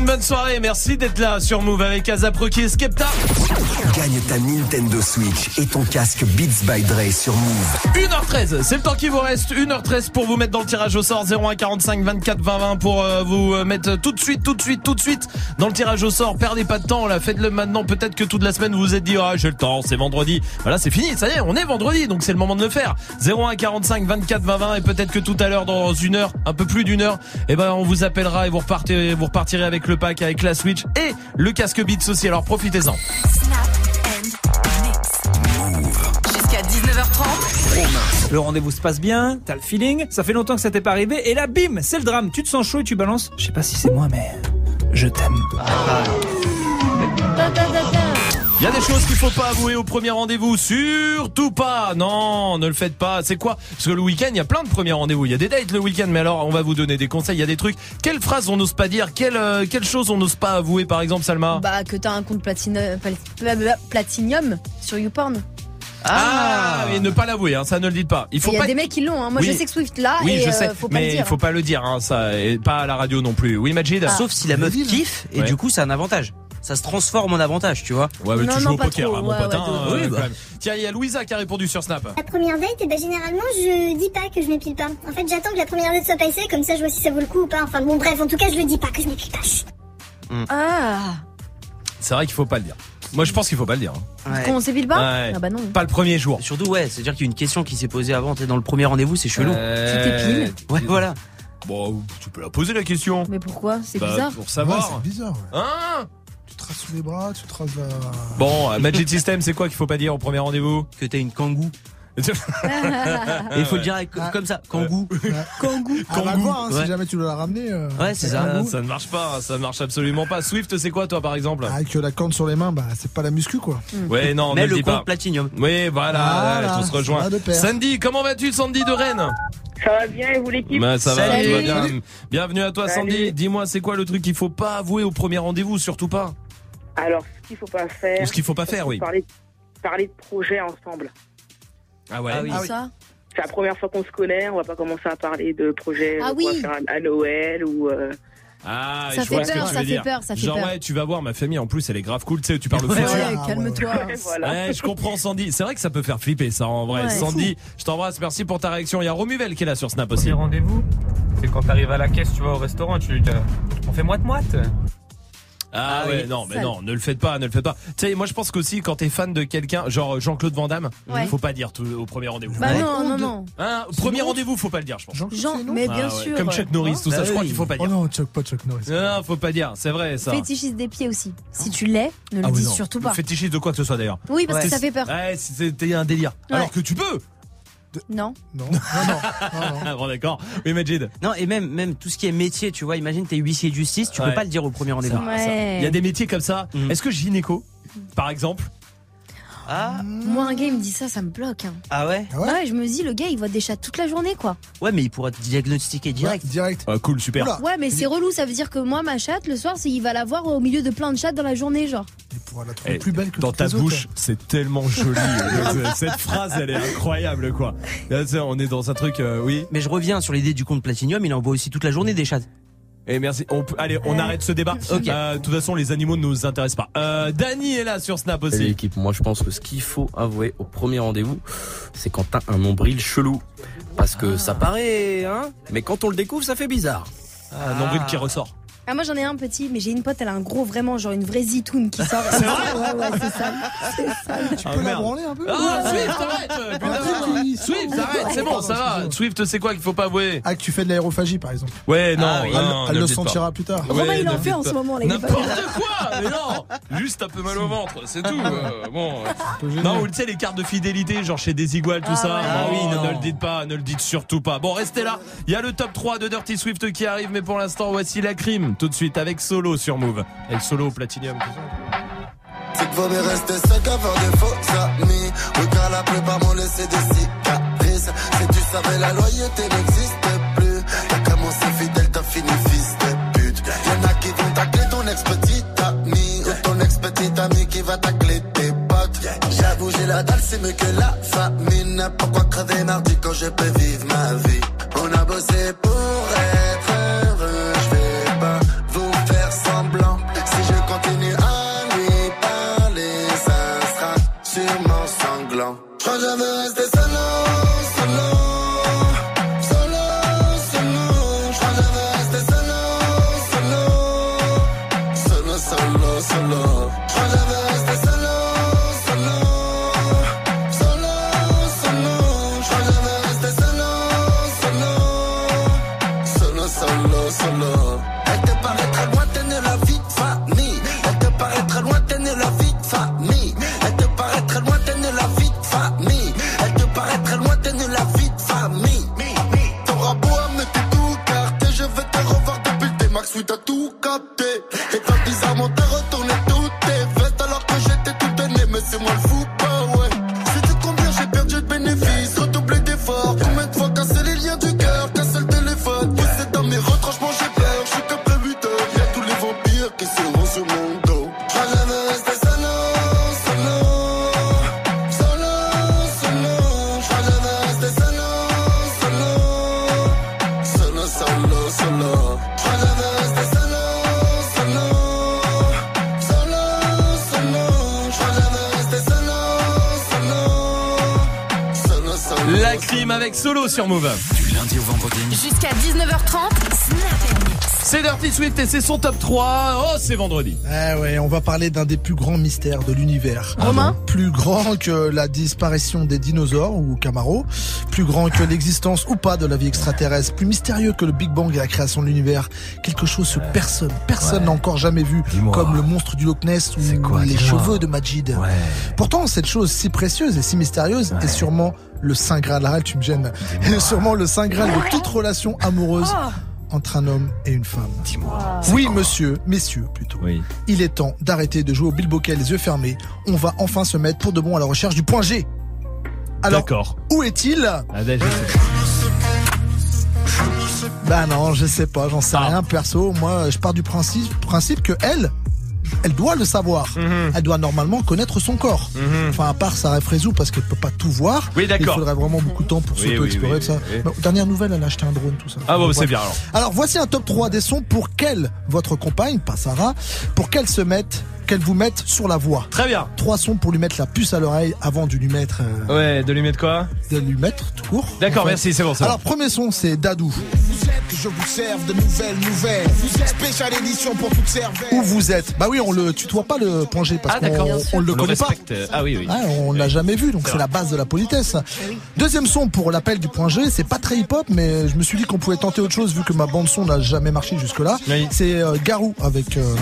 bonne soirée, merci d'être là sur Move avec Azaproki et Skepta. Gagne ta Nintendo Switch et ton casque Beats by Dre sur Move. 1h13, c'est le temps qui vous reste. 1h13 pour vous mettre dans le tirage au sort. 01 45 24 20 20 pour euh, vous euh, mettre tout de suite, tout de suite, tout de suite dans le tirage au sort. Perdez pas de temps, là, faites-le maintenant. Peut-être que toute la semaine vous vous êtes dit, ah, j'ai le temps, c'est vendredi. Voilà, c'est fini, ça y est, on est vendredi, donc c'est le moment de le faire. 01 45 24 20 20 et peut-être que tout à l'heure, dans une heure, un peu plus d'une heure, eh ben, on vous appellera et vous repartirez, vous repartirez avec le pack, avec la Switch et le casque Beats aussi. Alors profitez-en. Jusqu'à 19h30. Le rendez-vous se passe bien, t'as le feeling, ça fait longtemps que ça t'est pas arrivé, et là bim, c'est le drame, tu te sens chaud et tu balances, je sais pas si c'est moi mais je t'aime. Il y a des choses qu'il faut pas avouer au premier rendez-vous, surtout pas. Non, ne le faites pas. C'est quoi? Parce que le week-end, il y a plein de premiers rendez-vous. Il y a des dates le week-end, mais alors on va vous donner des conseils. Il y a des trucs. Quelles phrases on n'ose pas dire? Quelles euh, quelles choses on n'ose pas avouer, par exemple, Salma? Bah, que t'as un compte platine- platinium sur YouPorn. Ah, mais ne pas l'avouer, hein, ça ne le dites pas. Il faut Il y a pas. des mecs qui l'ont, hein. Moi, Oui. je sais que Swift l'a oui, et je euh, sais, faut pas le mais il faut pas le dire, hein, ça, et pas à la radio non plus. Oui, Majid. Sauf si la meuf kiffe et Ouais. du coup c'est un avantage. Ça se transforme en avantage, tu vois. Ouais, mais Non, tu joues non, au pas poker, trop, hein, mon ouais, pote. ouais, hein, euh, Oui, bah. quand même. Tiens, il y a Louisa qui a répondu sur Snap. La première date, eh ben, généralement, je dis pas que je m'épile pas. En fait, j'attends que la première date soit passée, comme ça je vois si ça vaut le coup ou pas. Enfin bon, bref, en tout cas, je le dis pas que je m'épile pas. Ah, C'est vrai qu'il faut pas le dire. Moi, je pense qu'il faut pas le dire. hein. Ouais. qu'on s'épile pas Ouais. Ah bah non. Pas le premier jour. Surtout ouais, c'est-à-dire qu'il y a une question qui s'est posée avant, t'es dans le premier rendez-vous, c'est chelou. Euh, Tu t'épiles Ouais, voilà. Bon, tu peux la poser la question. Mais pourquoi? C'est Bah, bizarre. Pour Ouais, savoir. c'est bizarre. ouais. Hein? Tu traces sous les bras, tu traces la. Bon, euh, Magic System, c'est quoi qu'il faut pas dire au premier rendez-vous? Que t'as une kangou. Il faut le dire avec- comme ça, kangou. Kangou. Ah, va le voir, hein, Ouais. si jamais tu dois la ramener. euh, Ouais, c'est ça. Ah, ça ne marche pas, ça ne marche absolument pas. Swift, c'est quoi toi par exemple Avec la corne sur les mains, bah c'est pas la muscu quoi. Ouais, non, Mais ne le le dis pas. compte platinium. Oui, voilà, Voilà, ouais, on se rejoint. Sandy, comment vas-tu, Sandy de Rennes? Ça va bien et vous l'équipe? Bah, ça va, tout va bien. Bienvenue à toi, Salut. Sandy. Dis-moi, c'est quoi le truc qu'il faut pas avouer au premier rendez-vous, surtout pas? Alors, ce qu'il faut pas faire. Ou ce qu'il faut pas faire, oui. Parler, parler de projets ensemble. Ah ouais. Ah oui. Ah, ça C'est la première fois qu'on se connaît, on va pas commencer à parler de projets Ah qu'on oui. va faire à, Noël ou. euh, Ah, Ça je vois fait ce que peur, tu ça veux fait dire. peur, ça fait Genre, peur. ouais, tu vas voir, ma famille, en plus, elle est grave cool, tu sais, tu parles au Ouais, futur. ouais, Ah, calme-toi. voilà. Ouais, je comprends Sandy. C'est vrai que ça peut faire flipper ça en vrai. Ouais. Sandy, je t'embrasse, merci pour ta réaction. Il y a Romuvel qui est là sur Snap aussi. Rendez-vous, c'est quand t'arrives à la caisse, tu vas au restaurant, tu lui dis on fait moite-moite. Ah, Ah ouais, oui. non, mais Sale. non, ne le faites pas, ne le faites pas. Tu sais, moi je pense qu'aussi quand t'es fan de quelqu'un, genre Jean-Claude Van Damme, Ouais. faut pas dire tout au premier rendez-vous. Bah Ouais. non, non, non. Hein, premier rendez-vous, faut pas le dire, je pense. Jean, mais Ah bien ouais, sûr. Comme Chuck Norris, tout ça, Bah je crois oui. qu'il faut pas Oh dire. non, Chuck, pas Chuck Norris. Non, non, faut pas dire, c'est vrai ça. Fétichiste des pieds aussi. Si tu l'es, ne le Ah dis non. surtout pas. Fétichiste de quoi que ce soit d'ailleurs. Oui, parce que ça fait peur. Ouais, c'était un délire. Ouais. Alors que tu peux. Non. Non, non, non. non, non. Ah bon, d'accord. Oui, Majid. Non, et même, même tout ce qui est métier, tu vois, imagine t'es huissier de justice, tu Ouais. peux pas le dire au premier rendez-vous. Ouais. Il y a des métiers comme ça. Mhm. Est-ce que gynéco, par exemple Ah, Moi, un gars, il me dit ça, ça me bloque. hein. ah ouais Ah ouais Ouais, je me dis, le gars, il voit des chats toute la journée, quoi. Ouais, mais il pourra te diagnostiquer direct. Ouais, direct. Ah, Cool, super. Oula. Ouais, mais c'est relou, ça veut dire que moi, ma chatte, le soir, c'est il va la voir au milieu de plein de chats dans la journée, genre. Il pourra la trouver Eh, plus belle que Dans toutes ta les autres. bouche, c'est tellement joli. Euh, Cette phrase, elle est incroyable, quoi. Là, tu sais, on est dans un truc, euh, oui. Mais je reviens sur l'idée du compte platinium, il envoie aussi toute la journée des chats. Et merci. On peut- allez, on arrête ce débat. Euh, de toute façon, les animaux ne nous intéressent pas. Euh, Dany est là sur Snap aussi. l'équipe, moi je pense que ce qu'il faut avouer au premier rendez-vous, c'est quand t'as un nombril chelou. Parce que ça paraît, hein, mais quand on le découvre, ça fait bizarre. Ah, nombril qui ressort. Ah, moi j'en ai un petit, mais j'ai une pote, elle a un gros, vraiment, genre une vraie zitoune qui sort. C'est vrai? Ouais, ouais, c'est ça. C'est ça. Tu Ah, peux la merde. branler un peu Ah, Ouais. Swift, arrête euh, Swift, arrête, c'est bon, ça va. Swift, c'est quoi qu'il faut pas avouer? Ah, que tu fais de l'aérophagie par exemple. Ouais, non, Ah oui. Elle- non, elle ne le dites pas. sentira plus tard. Romain, il ne en fait en ce moment, il est pas N'importe quoi, mais non Juste un peu mal au ventre, c'est tout. euh, bon. Non, ou tu sais, les cartes de fidélité, genre chez Desigual, tout Ah ça. ouais. Ah Ah oui, non. ne le dites pas, ne le dites surtout pas. Bon, restez là. Il y a le top 3 de Dirty Swift qui arrive, mais pour l'instant, voici la crime. Tout de suite avec Solo sur Move. Avec Solo au ça. C'est qu'il vaut mieux rester seul qu'avoir des faux amis. Oui, la plupart m'ont laissé des cicatrices. Si tu savais, la loyauté n'existe plus. T'as commencé fidèle, t'as fini fils de pute. Y'en a qui vont tacler ton ex-petite amie. Ou ton ex-petite amie qui va tacler tes potes. J'avoue, j'ai la dalle, c'est mieux que la famine. Pourquoi crever mardi quand je peux vivre ma vie? On a bossé pour être sur Move. Du lundi au vendredi. Jusqu'à 19h30, Snap Mix. C'est Dirty Swift et c'est son top 3. Oh, c'est vendredi. Eh ouais, on va parler d'un des plus grands mystères de l'univers. Romain Plus grand que la disparition des dinosaures ou Camaro, plus grand que l'existence ou pas de la vie extraterrestre, plus mystérieux que le Big Bang et la création de l'univers. Quelque chose que personne, personne n'a encore jamais vu, comme le monstre du Loch Ness ou quoi, les cheveux de Majid. Pourtant, cette chose si précieuse et si mystérieuse est sûrement le Saint Graal. Arrête, tu me gênes. Est sûrement le Saint Graal de toute relation amoureuse Ah. entre un homme et une femme. Dis-moi. Oui, monsieur, messieurs plutôt. Oui. Il est temps d'arrêter de jouer au bilboquet les yeux fermés. On va enfin se mettre pour de bon à la recherche du point G. Alors, D'accord. où est-il Ah, déjà, Bah non, je sais pas, j'en sais Ah. rien perso. Moi, je pars du principe, principe que elle, elle doit le savoir. Mhm. Elle doit normalement connaître son corps. Mhm. Enfin, à part Sarah Frézou, parce qu'elle peut pas tout voir. Oui, d'accord. Il faudrait vraiment beaucoup de temps pour Oui, s'auto-explorer, oui, ça. Bah, dernière nouvelle, elle a acheté un drone, tout ça. Ah bon, Bref. c'est bien alors. Alors voici un top 3 des sons pour qu'elle, votre compagne, pas Sarah, pour qu'elle se mette, qu'elle vous mette sur la voie. Très bien. Trois sons pour lui mettre la puce à l'oreille avant de lui mettre, euh, Ouais, de lui mettre quoi? de lui mettre tout court. D'accord, En fait. merci, c'est bon, c'est Alors premier son, c'est Dadou. Que je vous serve de nouvelles nouvelles. Spéciale édition pour toutes cervelles. Où vous êtes? Bah oui, on le tutoie pas le point G parce Ah, d'accord. qu'on on le On connaît pas. Ah oui, oui. Ouais, on l'a jamais vu, donc C'est c'est la base de la politesse. Deuxième son pour l'appel du point G, c'est pas très hip-hop, mais je me suis dit qu'on pouvait tenter autre chose vu que ma bande son n'a jamais marché jusque-là. Oui. C'est euh, Garou avec. euh,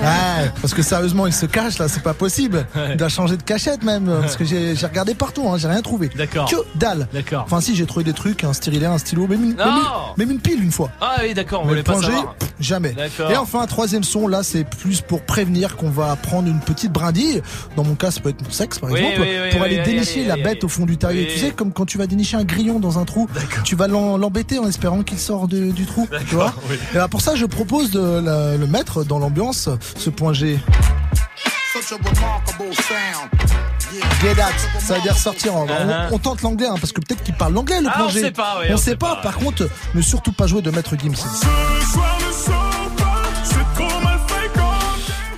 Ouais, parce que sérieusement, il se cache là, c'est pas possible. Il doit changer de cachette même, parce que j'ai regardé partout, hein, j'ai rien trouvé. D'accord. Que dalle. D'accord. Enfin, si, j'ai trouvé des trucs, un stylet, un stylo, même une, même Non. une- même une pile une fois. Ah oui, d'accord, on voulait pas savoir. pff, jamais. D'accord. Et enfin, un troisième son, là, c'est plus pour prévenir qu'on va prendre une petite brindille. Dans mon cas, ça peut être mon sexe, par Oui, exemple, oui, oui, pour aller dénicher la bête au fond du terrier. Tu sais, comme quand tu vas dénicher un grillon dans un trou, tu vas l'embêter en espérant qu'il sort de- du trou. Tu vois. Et ben, pour ça, je propose de la- le mettre dans l'ambiance, ce point G. Get that, ça veut dire sortir. On, Uh-huh. on tente l'anglais, hein, parce que peut-être qu'il parle l'anglais, le Ah, point on G. sait pas, on, on sait pas. Par contre, ne surtout pas jouer de Maître Gims.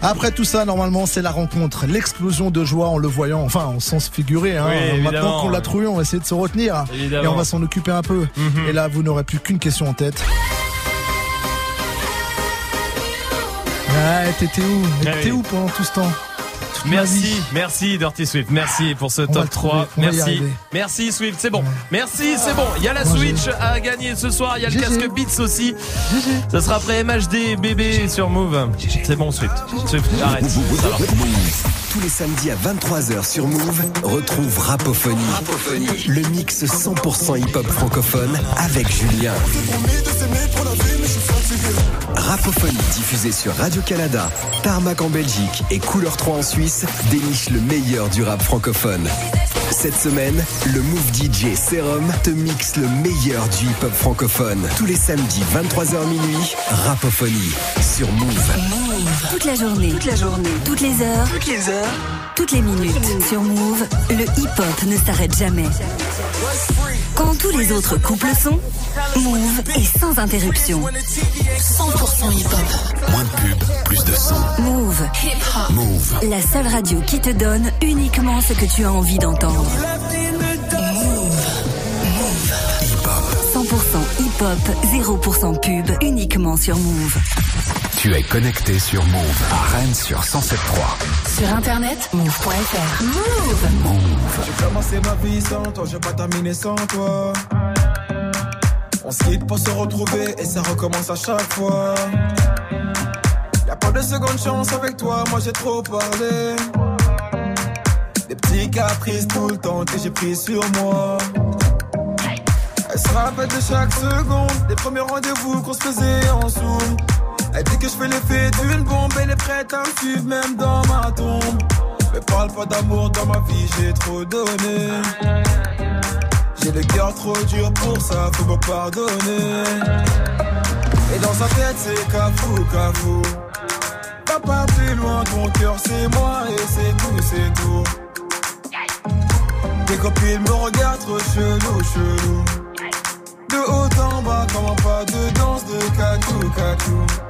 Après tout ça, normalement, c'est la rencontre, l'explosion de joie en le voyant, enfin, en sens figuré. Hein. Oui. Maintenant qu'on l'a trouvé, on va essayer de se retenir Évidemment. et on va s'en occuper un peu. Mhm. Et là, vous n'aurez plus qu'une question en tête. Ouais, t'étais où Ah T'étais oui. où pendant tout ce temps Toute. Merci, merci Dirty Swift, merci pour ce top le trouver, 3. on va y Merci, merci Swift, c'est bon. Merci, c'est bon. Il y a la Switch à gagner ce soir, il y a le GG. casque Beats aussi. Ça sera après MHD bébé sur Move. C'est bon Swift. Swift, arrête. Ça va. Tous les samedis à 23h sur Move, retrouve Rapophonie. Le mix 100% hip-hop francophone avec Julien. Rapophonie diffusée sur Radio-Canada, Tarmac en Belgique et Couleur 3 en Suisse déniche le meilleur du rap francophone. Cette semaine, le Move DJ Serum te mixe le meilleur du hip-hop francophone. Tous les samedis 23h minuit, Rapophonie sur Move. Toute la journée, toute la journée, toutes les heures, toutes les heures, toutes les minutes. Sur Move, le hip-hop ne s'arrête jamais. Quand tous les autres couples sont, Move est sans interruption. 100% hip-hop. Moins de pub, plus de son. Move. Hip-hop. Move. La seule radio qui te donne uniquement ce que tu as envie d'entendre. 100% hip-hop, 0% pub, uniquement sur Move. Tu es connecté sur Move à Rennes sur 107.3. Sur internet, move.fr. Move. J'ai commencé ma vie sans toi, j'ai pas terminé sans toi. On se quitte pour se retrouver et ça recommence à chaque fois. Y'a pas de seconde chance avec toi, moi j'ai trop parlé. Des petits caprices tout le temps que j'ai pris sur moi. Elle se rappelle de chaque seconde, des premiers rendez-vous qu'on se faisait en zoom. Elle dit que je fais l'effet d'une bombe, elle est prête à me suivre même dans ma tombe. Mais parle pas d'amour dans ma vie, j'ai trop donné. J'ai le cœur trop dur pour ça, faut me pardonner. Et dans sa tête, c'est cafou, cafou. Va pas plus loin, ton cœur c'est moi et c'est tout, c'est tout. Tes copines me regardent trop chelou, chelou. De haut en bas, comment pas de danse de cacou, cacou.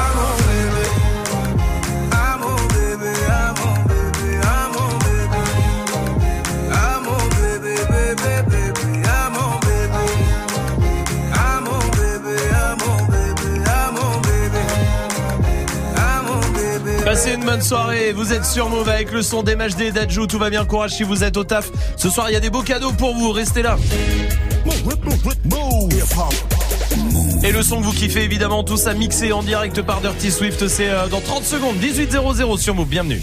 Passez une bonne soirée, vous êtes sur Move avec le son d'MHD et d'Adjou, tout va bien, courage si vous êtes au taf. Ce soir il y a des beaux cadeaux pour vous, restez là. Et le son que vous kiffez évidemment, tout ça mixé en direct par Dirty Swift, c'est euh, dans 30 secondes, 18.00 sur Move, bienvenue.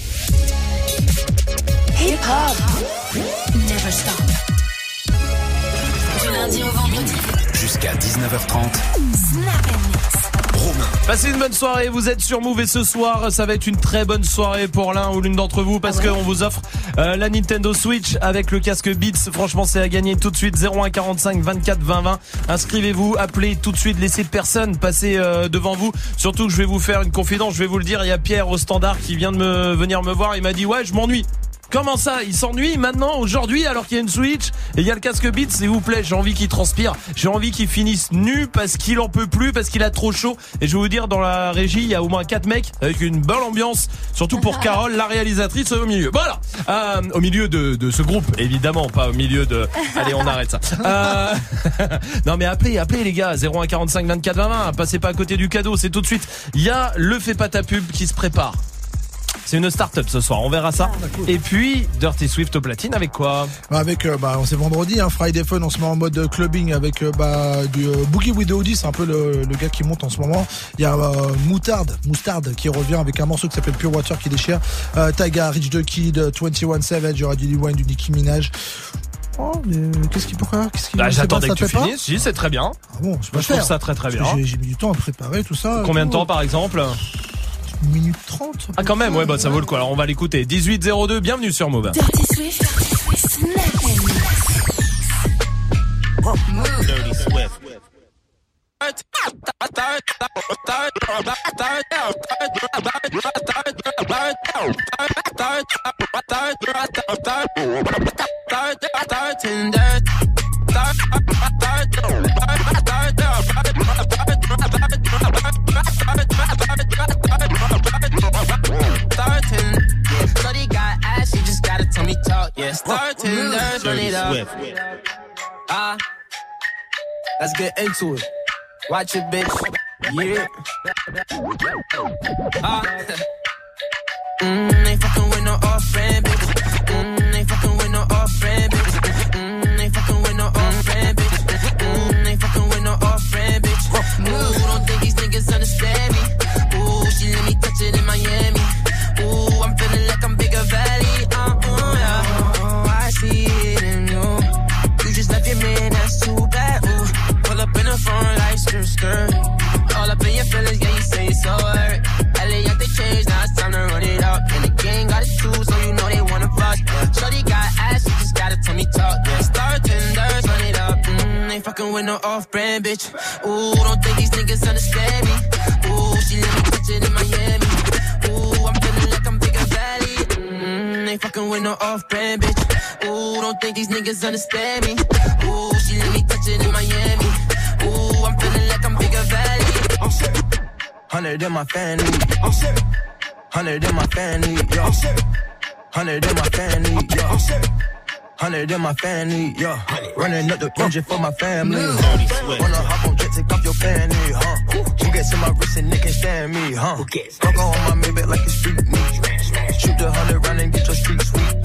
Hip hop. Never stop. Du lundi au vendredi. Jusqu'à 19h30. Snap. Romain. Passez une bonne soirée, vous êtes sur Move et ce soir ça va être une très bonne soirée pour l'un ou l'une d'entre vous parce qu'on vous offre euh, la Nintendo Switch avec le casque Beats. Franchement c'est à gagner tout de suite 0145 24 20 20. Inscrivez-vous, appelez tout de suite, laissez personne passer euh, devant vous. Surtout que je vais vous faire une confidence, je vais vous le dire, il y a Pierre au standard qui vient de me venir me voir, il m'a dit ouais je m'ennuie. Comment ça Il s'ennuie maintenant, aujourd'hui, alors qu'il y a une Switch et il y a le casque Beats, s'il vous plaît. J'ai envie qu'il transpire. J'ai envie qu'il finisse nu parce qu'il en peut plus, parce qu'il a trop chaud. Et je vais vous dire, dans la régie, il y a au moins quatre mecs avec une bonne ambiance. Surtout pour Carole, la réalisatrice au milieu. Voilà. Euh, au milieu de, de ce groupe, évidemment, pas au milieu de. Allez, on arrête ça. Euh... non mais appelez, appelez les gars. 0145 24 20 20. Passez pas à côté du cadeau. C'est tout de suite. Il y a le fait pas ta pub qui se prépare. C'est une start-up ce soir, on verra ça. Et puis Dirty Swift au platine avec quoi? Bah, Avec, euh, bah, c'est vendredi, hein, Friday Fun, on se met en mode clubbing avec euh, bah, du euh, Boogie with the Audi, c'est un peu le, le gars qui monte en ce moment. Il y a euh, Moutarde, Moustarde qui revient avec un morceau qui s'appelle Pure Water qui déchire. Taiga, Rich the Kid, 21 Savage, il y aura du Wayne, du Nicki Minaj. Oh, mais qu'est-ce qu'il pourquoi Qu'est-ce qu'il Bah, J'attendais que tu finisses. Si, c'est très bien. Ah bon, je trouve ça très bien. J'ai mis du temps à préparer tout ça. Combien de temps par exemple? Une minute trente. Ah quand même, ouais bah ça vaut le coup. Alors on va l'écouter. 1802, bienvenue sur Move. Dirty Swift, Dirty Swift, start Tinder, run it up. Ah, let's get into it. Watch it, bitch. Yeah. Ah. Mm, ain't fucking with no off friend, bitch. Mm, ain't fucking with no off friend, bitch. Mm, ain't fucking with no off friend, bitch. Mm, ain't fucking with no off friend, bitch. Ooh, don't think these niggas understand me. Ooh, she let me touch it in Miami. Skirt. All up in your feelings, yeah, you say it's so hurt. LA change, now it's time to run it up. And the gang got so you know they wanna. Yeah. Shorty got ass, she just gotta tell me talk. Yeah, start tenders, run it up. Mm, ain't fucking with no off-brand bitch. Ooh, don't think these niggas understand me. Ooh, she let me touch it in Miami. Ooh, I'm feeling like I'm bigger valley. Mm, ain't fucking with no off-brand bitch. Ooh, don't think these niggas understand me. Ooh, she let me touch it in Miami. I'm sick. Hundred in my family. I'm sick. Hundred in my family. Yo. I'm sick. Hundred in my family. Yo. I'm sick. Hundred in my family, yeah. Running up the engine for my family. Wanna hop on jet, take off your fanny, huh? Who gets in my wrist and they can stand me, huh? Fuck on my Maybach like it's street meat. Shoot the hundred round and get your street sweet.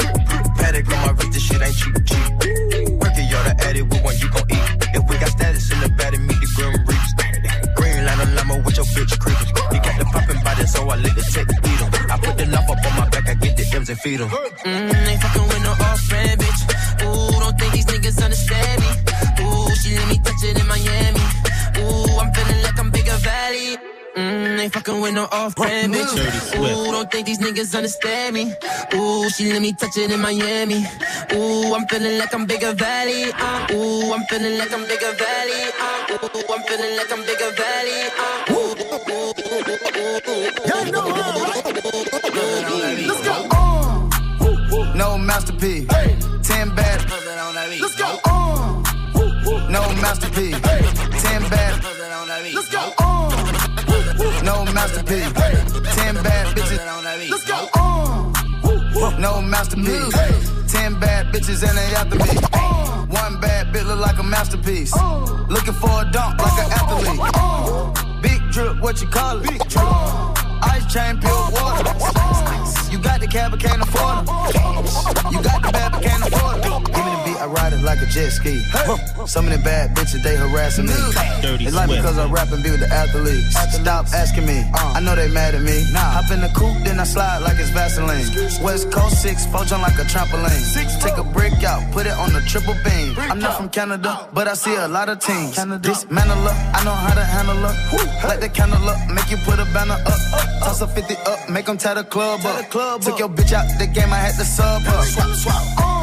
Paddock on my wrist, this shit ain't cheap, cheap. Work it, y'all the addict, what one you gon' I let the tech beat him. I put the knife up on my back, I get the M's and feed him. Mm, ain't fucking with no off-brand bitch. Ooh, don't think these niggas understand me. Ooh, she let me touch it in Miami. Ooh, I'm feeling like I'm bigger valley. Mm, ain't fucking with no off-brand bitch. Ooh, don't think these niggas understand me. Ooh, she let me touch it in Miami. Ooh, I'm feeling like I'm bigger valley. Uh, ooh, I'm feeling like I'm bigger valley. Uh, ooh, I'm feeling like I'm bigger valley. Uh, ooh, ooh, ooh. Y'all know Let's go. Uh, no masterpiece. Ten bad. Let's go. No masterpiece. Ten bad. Let's go. No masterpiece. Ten bad bitches. Let's go. No masterpiece. Ten bad bitches and they after me. Uh. One bad bitch look like a masterpiece. Uh. Looking for a dunk like an athlete. Big drip, what you call it? Big drip. Ice chain, pure water. You got the cab, but can't afford 'em. You got the bad, but can't afford it. Give me the beat, I ride it like a jet ski. Some of them bad bitches, they harassing me. Dirty They like me cause I rap and be with the athletes. Stop asking me, I know they mad at me. Hop in the coupe, then I slide like it's Vaseline. West Coast 6, four jump like a trampoline. Take a brick out, put it on the triple beam. I'm not from Canada, but I see a lot of teams. Dismantle her, I know how to handle her. Light the candle up, make you put a banner up. Toss a 50 up, make them tie the club up. Took your bitch out the game, I had to sub her. Uh.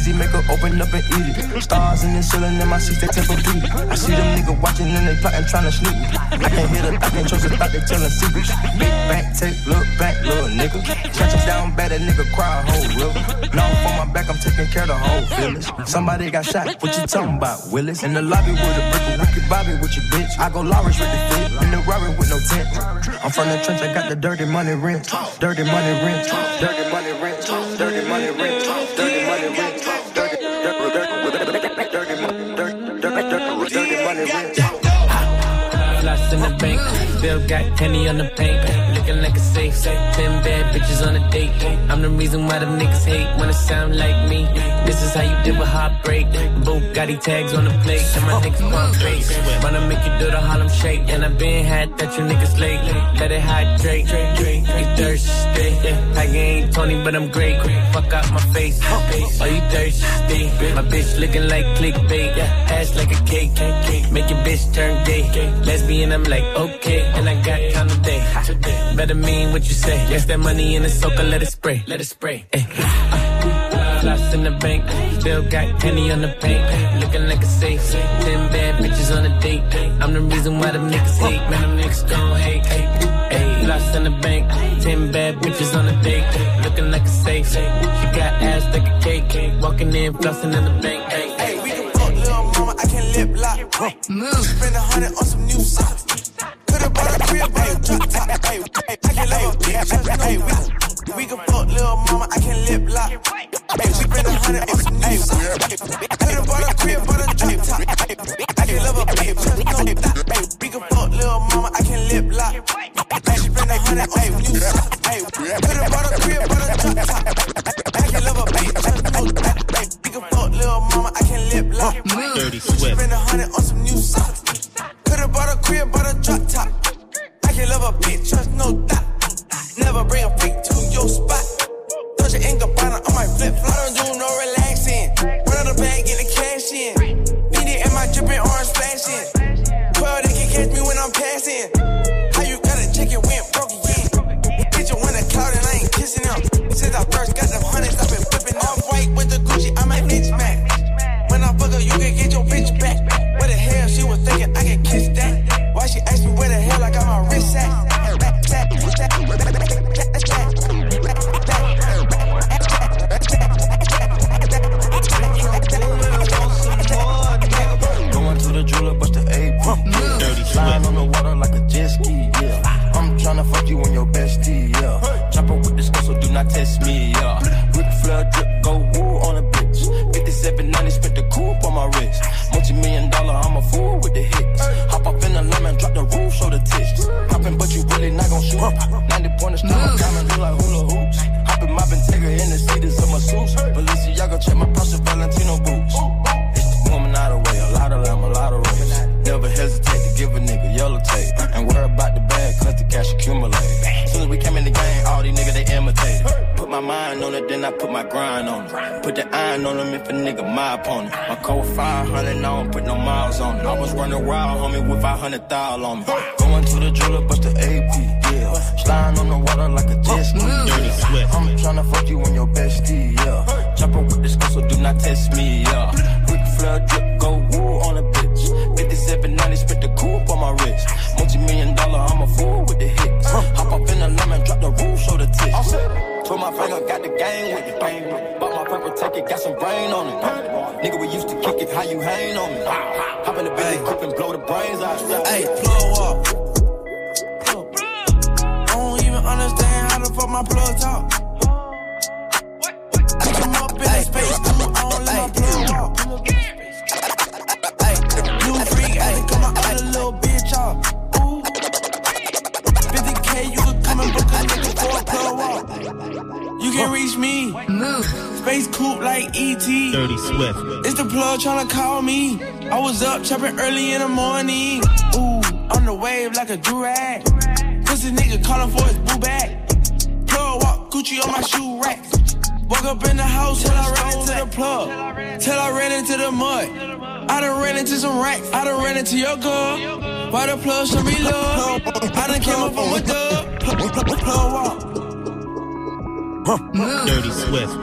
easy, make her open up and eat it. Stars in the ceiling in my seats, they temper beat. I see them niggas watching and they plotting, trying to sneak. I can't hear the I can't trust thought they telling secrets. Big back, take, look back, little nigga. Catch us down bad, that nigga cry a whole river. Now for my back, I'm taking care of the whole village. Somebody got shot, what you talking about, Willis? In the lobby with a brick, a wicked Bobby with your bitch. I go Lawrence with the fit, in the Rari with no tent. I'm from the trench, I got the dirty money rent. Dirty money rent, dirty money rent, dirty money rent, dirty money still got Kenny on the paint. Looking like a safe, ten bad bitches on a date. I'm the reason why the niggas hate when it sound like me. This is how you deal with heartbreak. Bugatti tags on the plate, and my niggas pump face. Wanna make you do the Harlem shake, and I been had that you niggas late. Let it hydrate, you thirsty. Tiger ain't Tony, but I'm great. Fuck out my face, are you thirsty? My bitch looking like clickbait, ass like a cake. Make your bitch turn gay. Lesbian, I'm like, okay, and I got time today. Better mean what you say. Yes, that money in the soaker, let it spray, let it spray. Ay. Uh, Lost in the bank, still got penny on the paint. Eh. Looking like a safe, ten bad bitches on a date. Eh. I'm the reason why them niggas hate, man, them niggas gon' hate. Ay. Ay. Lost in the bank, ten bad bitches on a date. Looking like a safe, she got ass like a cake. Walking in, flossing in the bank. Ay. Hey, we can fuck little mama, I can lip lock. Move. Spend a hundred on some new socks. Could've bought a crib, but a drop top. Hey, hey, I can love. Hey, we, we can fuck little mama, I can lip lock. Hey, we spend a hundred on some new socks. Could've bought a crib, but a drop top. I can love a bitch. Hey, we can fuck little mama, I can lip lock. Hey, spend a hundred on some new socks. Hey, could've bought a crib, but a drop top. I can love a bitch. Hey, we can fuck little mama, I can lip lock. Dirty Swift. Spend a hundred on some new socks. Could've bought a crib, but a drop top. Can bitch, trust no doubt. Never bring a freak to your spot. Touch your anger bottom on my flip flop. I don't do no relaxing. Run out the bag, get the cash in. Beat it and my dripping orange splashing. 12, they can catch me when I'm passing. How you got a chicken went broke again? Bitch, you want a cloud and I ain't kissing them. Since I first got not test me, yeah. Ric Flair drip, go woo on a bitch. 5790, spent the coupe on my wrist. Multi million dollar, I'm a fool with the hits. Hop up in the lemon, drop the roof, show the tits. Hopping, but you really not gon' shoot. Mind then I put my grind on it. Put the iron on them if a nigga my opponent. My code 500, I don't put no miles on it. I was running wild, homie, with 500 thou on me. Going to the jeweler, bust the AP, yeah. Sliding on the water like a jet ski. Dirty Swift. I'm tryna fuck you and your bestie, yeah. Chopper with the skull, so do not test me, yeah. Ric Flair drip, go woo on a bitch. 5790, spent the coupe on my wrist. Multi million dollar, I'm a fool with the hits. Hop up in the lemon, drop the roof, show the tits. Put my finger, got the gang with it. Bought my purple ticket, got some brain on it. Nigga, we used to kick it, how you hang on me? Hop in the Bentley coupe and blow the brains out. Hey, plug up. I don't even understand how the fuck my plug talk. Pick him up in the space, cool on, let my plug walk. Can reach me. Move. Space coupe like ET. Dirty Swift. It's the plug tryna call me. I was up chopping early in the morning. Ooh, on the wave like a durag. Pussy nigga calling for his boo bag. Plug walk, Gucci on my shoe rack. Woke up in the house till I ran into the plug. Till I ran into the mud. I done ran into some racks. I done ran into your girl. Why the plug show me love? I done came up on a dub. Plug, plug, plug. Dirty Swift.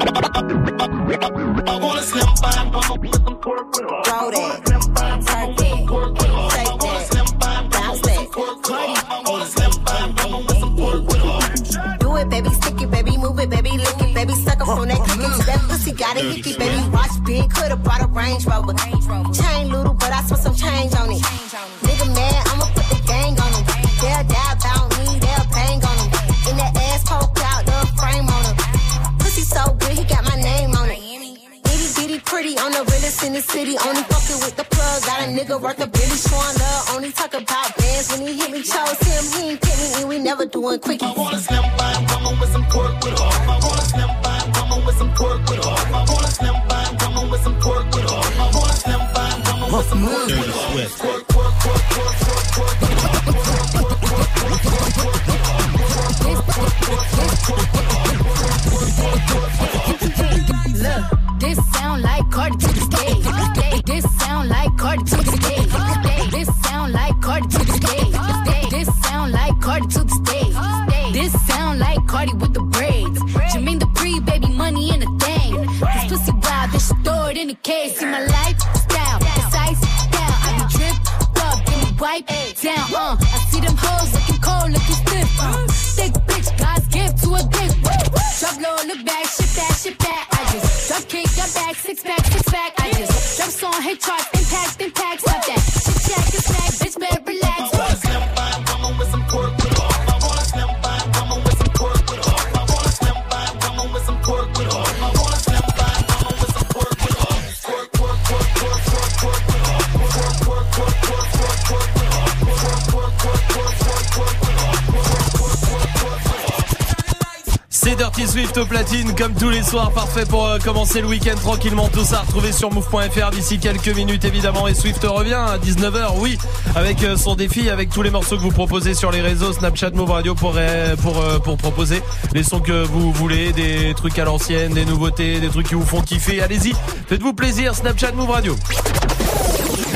I wanna slim fine, with some pork with her. Throw that. Turn that. Take that. Bounce that. Do it, baby. Stick it, baby. Move it, baby. Lick it, baby. Suck up on that click it. That pussy got a hickey, baby. Watch big. Coulda brought a Range Rover. Chain little, but I spent some change on it. Nigga mad, I'ma put They'll die about me, they'll bang on him. In that ass poke out the frame on him. Pussy so good, he got my name on it. Itty bitty pretty on the realest in the city. Only fucking with the plug. Got a nigga worth a billy showing love. Only talk about bands when he hit me. Chose him, he ain't pick me, and we never doing quickies. I wanna slim fine woman with some pork with her. I wanna slim fine woman with some pork with her. I wanna slim fine woman with some pork with her. I wanna slim fine woman with some pork with her. Look, this sound like Cardi to the stage. This sound like Cardi to the stage. This sound like Cardi to the stage. This sound like Cardi to the stage. This sound like Cardi with the braids. Baby, money in a thing. This pussy wild, this shit throw it in the case. See my lifestyle, ice down. I be dripped up, me wipe down. Uh, kick, got back, six pack, six pack. I just drop song, hit charts, impact, impact, stop that. Swift au platine comme tous les soirs, parfait pour euh, commencer le week-end tranquillement. Tout ça retrouvé sur move.fr d'ici quelques minutes évidemment. Et Swift revient à 19h, oui, avec euh, son défi, avec tous les morceaux que vous proposez sur les réseaux Snapchat, Move Radio pour euh, pour euh, pour proposer les sons que vous voulez, des trucs à l'ancienne, des nouveautés, des trucs qui vous font kiffer. Allez-y, faites-vous plaisir. Snapchat, Move Radio.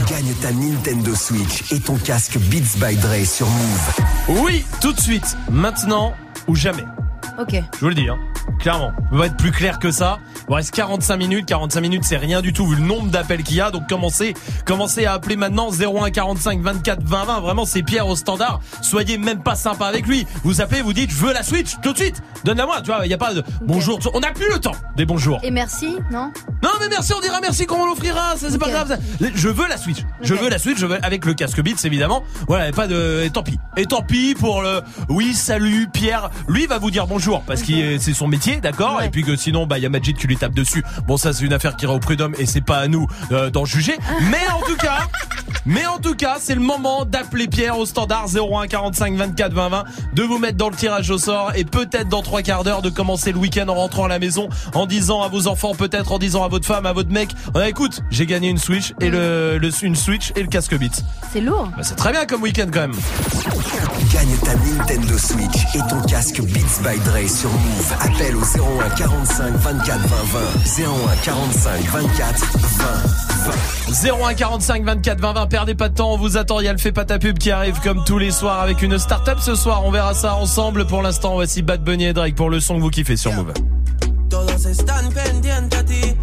Gagne ta Nintendo Switch et ton casque Beats by Dre sur Move. Oui, tout de suite, maintenant ou jamais. Ok. Je vous le dis, hein. Clairement. On va être plus clair que ça. Il reste 45 minutes. 45 minutes, c'est rien du tout vu le nombre d'appels qu'il y a. Donc commencez, commencez à appeler maintenant 01 45 24 20 20. Vraiment, c'est Pierre au standard. Soyez même pas sympa avec lui. Vous appelez, vous dites, je veux la Switch tout de suite. Donne-la-moi. Tu vois, il y a pas de bonjour. On n'a plus le temps des bonjours. Et merci, non? Non mais merci, on dira merci quand on l'offrira, ça c'est pas grave. ça. Je veux la Switch. Je veux la Switch, je veux avec le casque Beats évidemment. Voilà, et pas de et tant pis. Et tant pis pour le oui, salut Pierre. Lui va vous dire bonjour parce que c'est son métier, d'accord Et puis que sinon bah il y a Majid qui lui tape dessus. Bon ça c'est une affaire qui ira au prud'homme et c'est pas à nous euh, d'en juger. Mais en tout cas, mais en tout cas, c'est le moment d'appeler Pierre au standard 01 45 24 20 20 de vous mettre dans le tirage au sort et peut-être dans trois quarts d'heure de commencer le week-end en rentrant à la maison en disant à vos enfants, peut-être en disant à votre femme, à votre mec, Ah, écoute, j'ai gagné une Switch et le, le- une Switch et le casque Beats. C'est lourd. Bah, c'est très bien comme week-end quand même. Gagne ta Nintendo Switch et ton casque Beats by Dre sur Move. Appelle au 01 45 24 20 20. 01 45 24 20 20. 01 45 24 20 20 perdez pas de temps on vous attend il y a le fait pas ta pub qui arrive comme tous les soirs avec une start-up ce soir on verra ça ensemble pour l'instant voici Bad Bunny et Drake pour le son que vous kiffez sur Move Todos están pendientes a ti,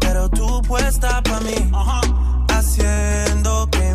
pero tú puesta pa' mí. Haciendo que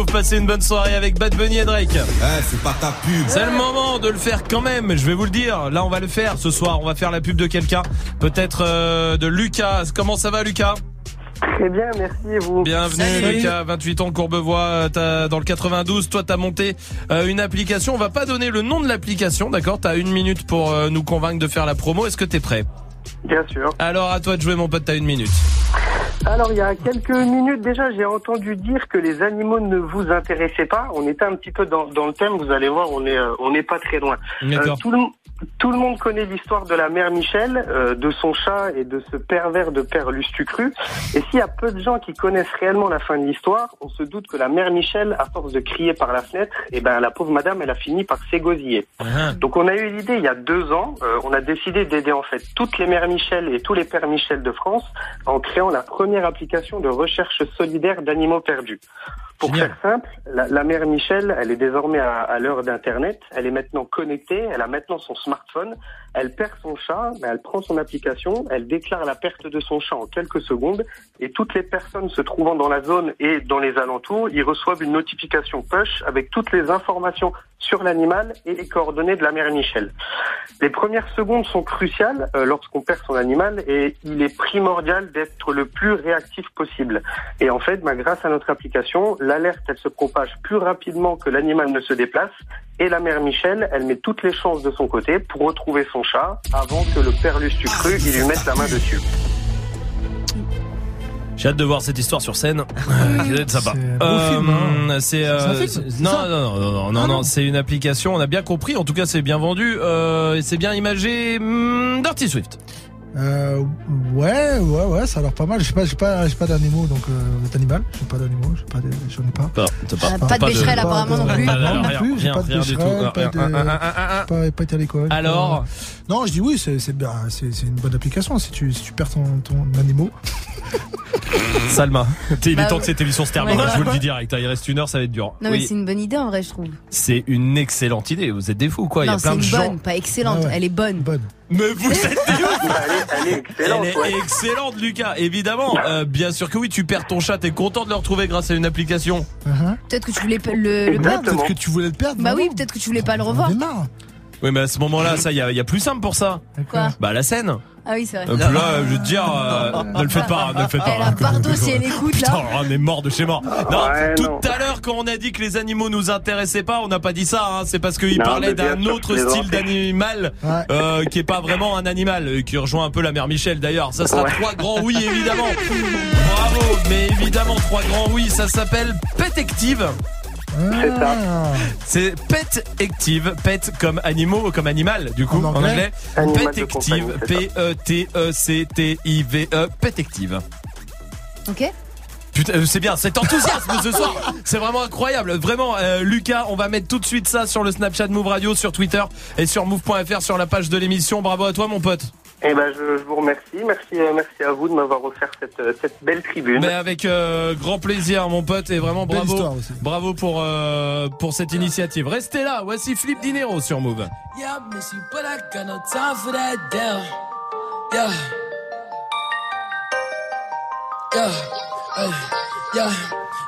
Move, passez une bonne soirée avec Bad Bunny et Drake. Eh, c'est pas ta pub. C'est le moment de le faire quand même, je vais vous le dire. Là, on va le faire ce soir. On va faire la pub de quelqu'un. Peut-être euh, de Lucas. Comment ça va, Lucas? Très bien, merci vous? Bienvenue, Salut. Lucas. 28 ans, Courbevoie. t'as- Dans le 92, toi, t'as monté euh, une application. On va pas donner le nom de l'application, d'accord? T'as une minute pour euh, nous convaincre de faire la promo. Est-ce que t'es prêt? Bien sûr. Alors, à toi de jouer, mon pote. T'as une minute. Alors, il y a quelques minutes déjà, j'ai entendu dire que les animaux ne vous intéressaient pas. On était un petit peu dans, dans le thème, vous allez voir, on est euh, on n'est pas très loin. D'accord. tout, le, tout le monde connaît l'histoire de la mère Michel, euh, de son chat et de ce pervers de père Lustucru. Et s'il y a peu de gens qui connaissent réellement la fin de l'histoire, on se doute que la mère Michel, à force de crier par la fenêtre, eh ben la pauvre madame, elle a fini par s'égosiller. Donc on a eu l'idée il y a deux ans, euh, on a décidé d'aider en fait toutes les mères Michel et tous les pères Michel de France en créant la première application de recherche solidaire d'animaux perdus. Pour faire simple, la, la mère Michel, elle est désormais à, à l'heure d'Internet, elle est maintenant connectée, elle a maintenant son smartphone, elle perd son chat, mais elle prend son application, elle déclare la perte de son chat en quelques secondes, et toutes les personnes se trouvant dans la zone et dans les alentours, ils reçoivent une notification push avec toutes les informations sur l'animal et les coordonnées de la mère Michel. Les premières secondes sont cruciales euh, lorsqu'on perd son animal et il est primordial d'être le plus réactif possible. Et en fait, bah, grâce à notre application, l'alerte, elle se propage plus rapidement que l'animal ne se déplace et la mère Michel, elle met toutes les chances de son côté pour retrouver son chat avant que le père Lustucru, il lui mette la main dessus. J'ai hâte de voir cette histoire sur scène. Ça va être sympa. c'est euh, non, non non non non Ah non, non. c'est une application. On a bien compris. En tout cas, c'est bien vendu euh, et c'est bien imagé. Hmm, Dirty Swift. Euh, ouais, ouais, ouais, ça a l'air pas mal. J'ai pas, j'ai pas, j'ai pas d'animaux, donc euh, d'animal. J'ai pas d'animaux, j'ai pas, de- j'en ai pas. Pas, pas, Ah, pas de bécherel, apparemment, non plus. Ah, Non, plus, j'ai pas de rien du tout. bécherel, pas pas, pas été à l'école. Alors Non, je dis oui, c'est une bonne application si tu si tu perds ton ton animal. Salma, il est Bah, temps que cette émission se termine. ouais. hein, je vous le dis direct. hein, Il reste une heure, ça va être dur. Non, mais c'est une bonne idée en vrai, je trouve. C'est une excellente idée. Vous êtes des fous, quoi. Il y non, a c'est plein de gens. bonne, pas excellente. Elle est bonne. Mais vous êtes des ouf Elle est excellente. Elle est ouais. excellente, Lucas. Évidemment, euh, bien sûr que oui. Tu perds ton chat. T'es content de le retrouver grâce à une application. Peut-être que tu voulais le, le perdre. Peut-être que tu voulais le perdre. Bah non oui, peut-être que tu voulais pas le revoir. Oui, mais à ce moment-là, ça, il y a, y a plus simple pour ça. Quoi Bah la scène. Ah oui, c'est vrai. Euh, puis là, je veux te dire, euh, ne le faites pas, ne le faites pas. Elle a si elle écoute Putain, là. on est mort de chez mort. Non, Ouais, tout non. à l'heure, quand on a dit que les animaux nous intéressaient pas, on n'a pas dit ça. Hein, c'est parce qu'il parlait d'un autre style d'animal euh, qui est pas vraiment un animal, qui rejoint un peu la mère Michel d'ailleurs. Ça sera Ouais. trois grands oui, évidemment. Bravo, mais évidemment trois grands oui. Ça s'appelle Pet Active. C'est ça. C'est Pet Active, pet comme animaux, comme animal, du coup, en anglais Pet Active. P-E-T-E-C-T-I-V-E, Pet Active. Ok Putain, euh, c'est bien, cet enthousiasme ce soir, c'est vraiment incroyable. Vraiment, euh, Lucas, on va mettre tout de suite ça sur le Snapchat Move Radio, sur Twitter et sur move.fr sur la page de l'émission. Bravo à toi, mon pote. Eh ben, je, je vous remercie. Merci, euh, merci à vous de m'avoir offert cette, euh, cette belle tribune. Mais avec euh, grand plaisir, mon pote, et vraiment Belle bravo, bravo pour euh, pour cette initiative. Restez là. Voici Flip Dinero sur Move. Yeah, I miss you, but I got no time for that down. Yeah. Yeah. Ay, yeah.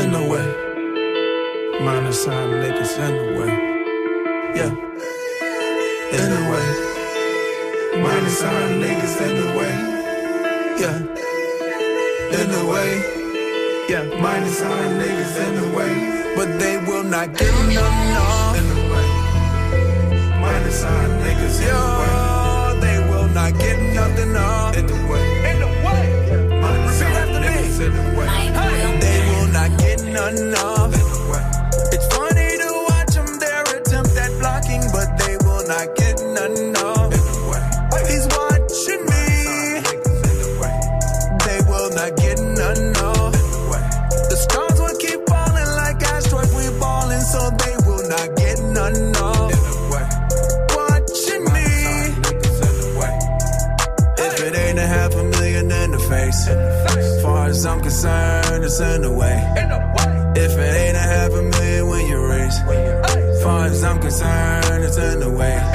In the way. Minus sign niggas in the way. Yeah. In the way. Minus sign niggas in the way. Yeah. In the way. Yeah. Minus sign niggas in the way. But they will not get none off. In the way. Minus sign niggas in the way. They will not get nothing off. none of. It's funny to watch them, their attempt at blocking, but they will not get none of. He's watching me. They will not get none of. The stars will keep falling like asteroids, we balling, so they will not get none of. Far as I'm concerned, it's in the way. If it ain't a half a million when you raise, far as I'm concerned, it's in the way.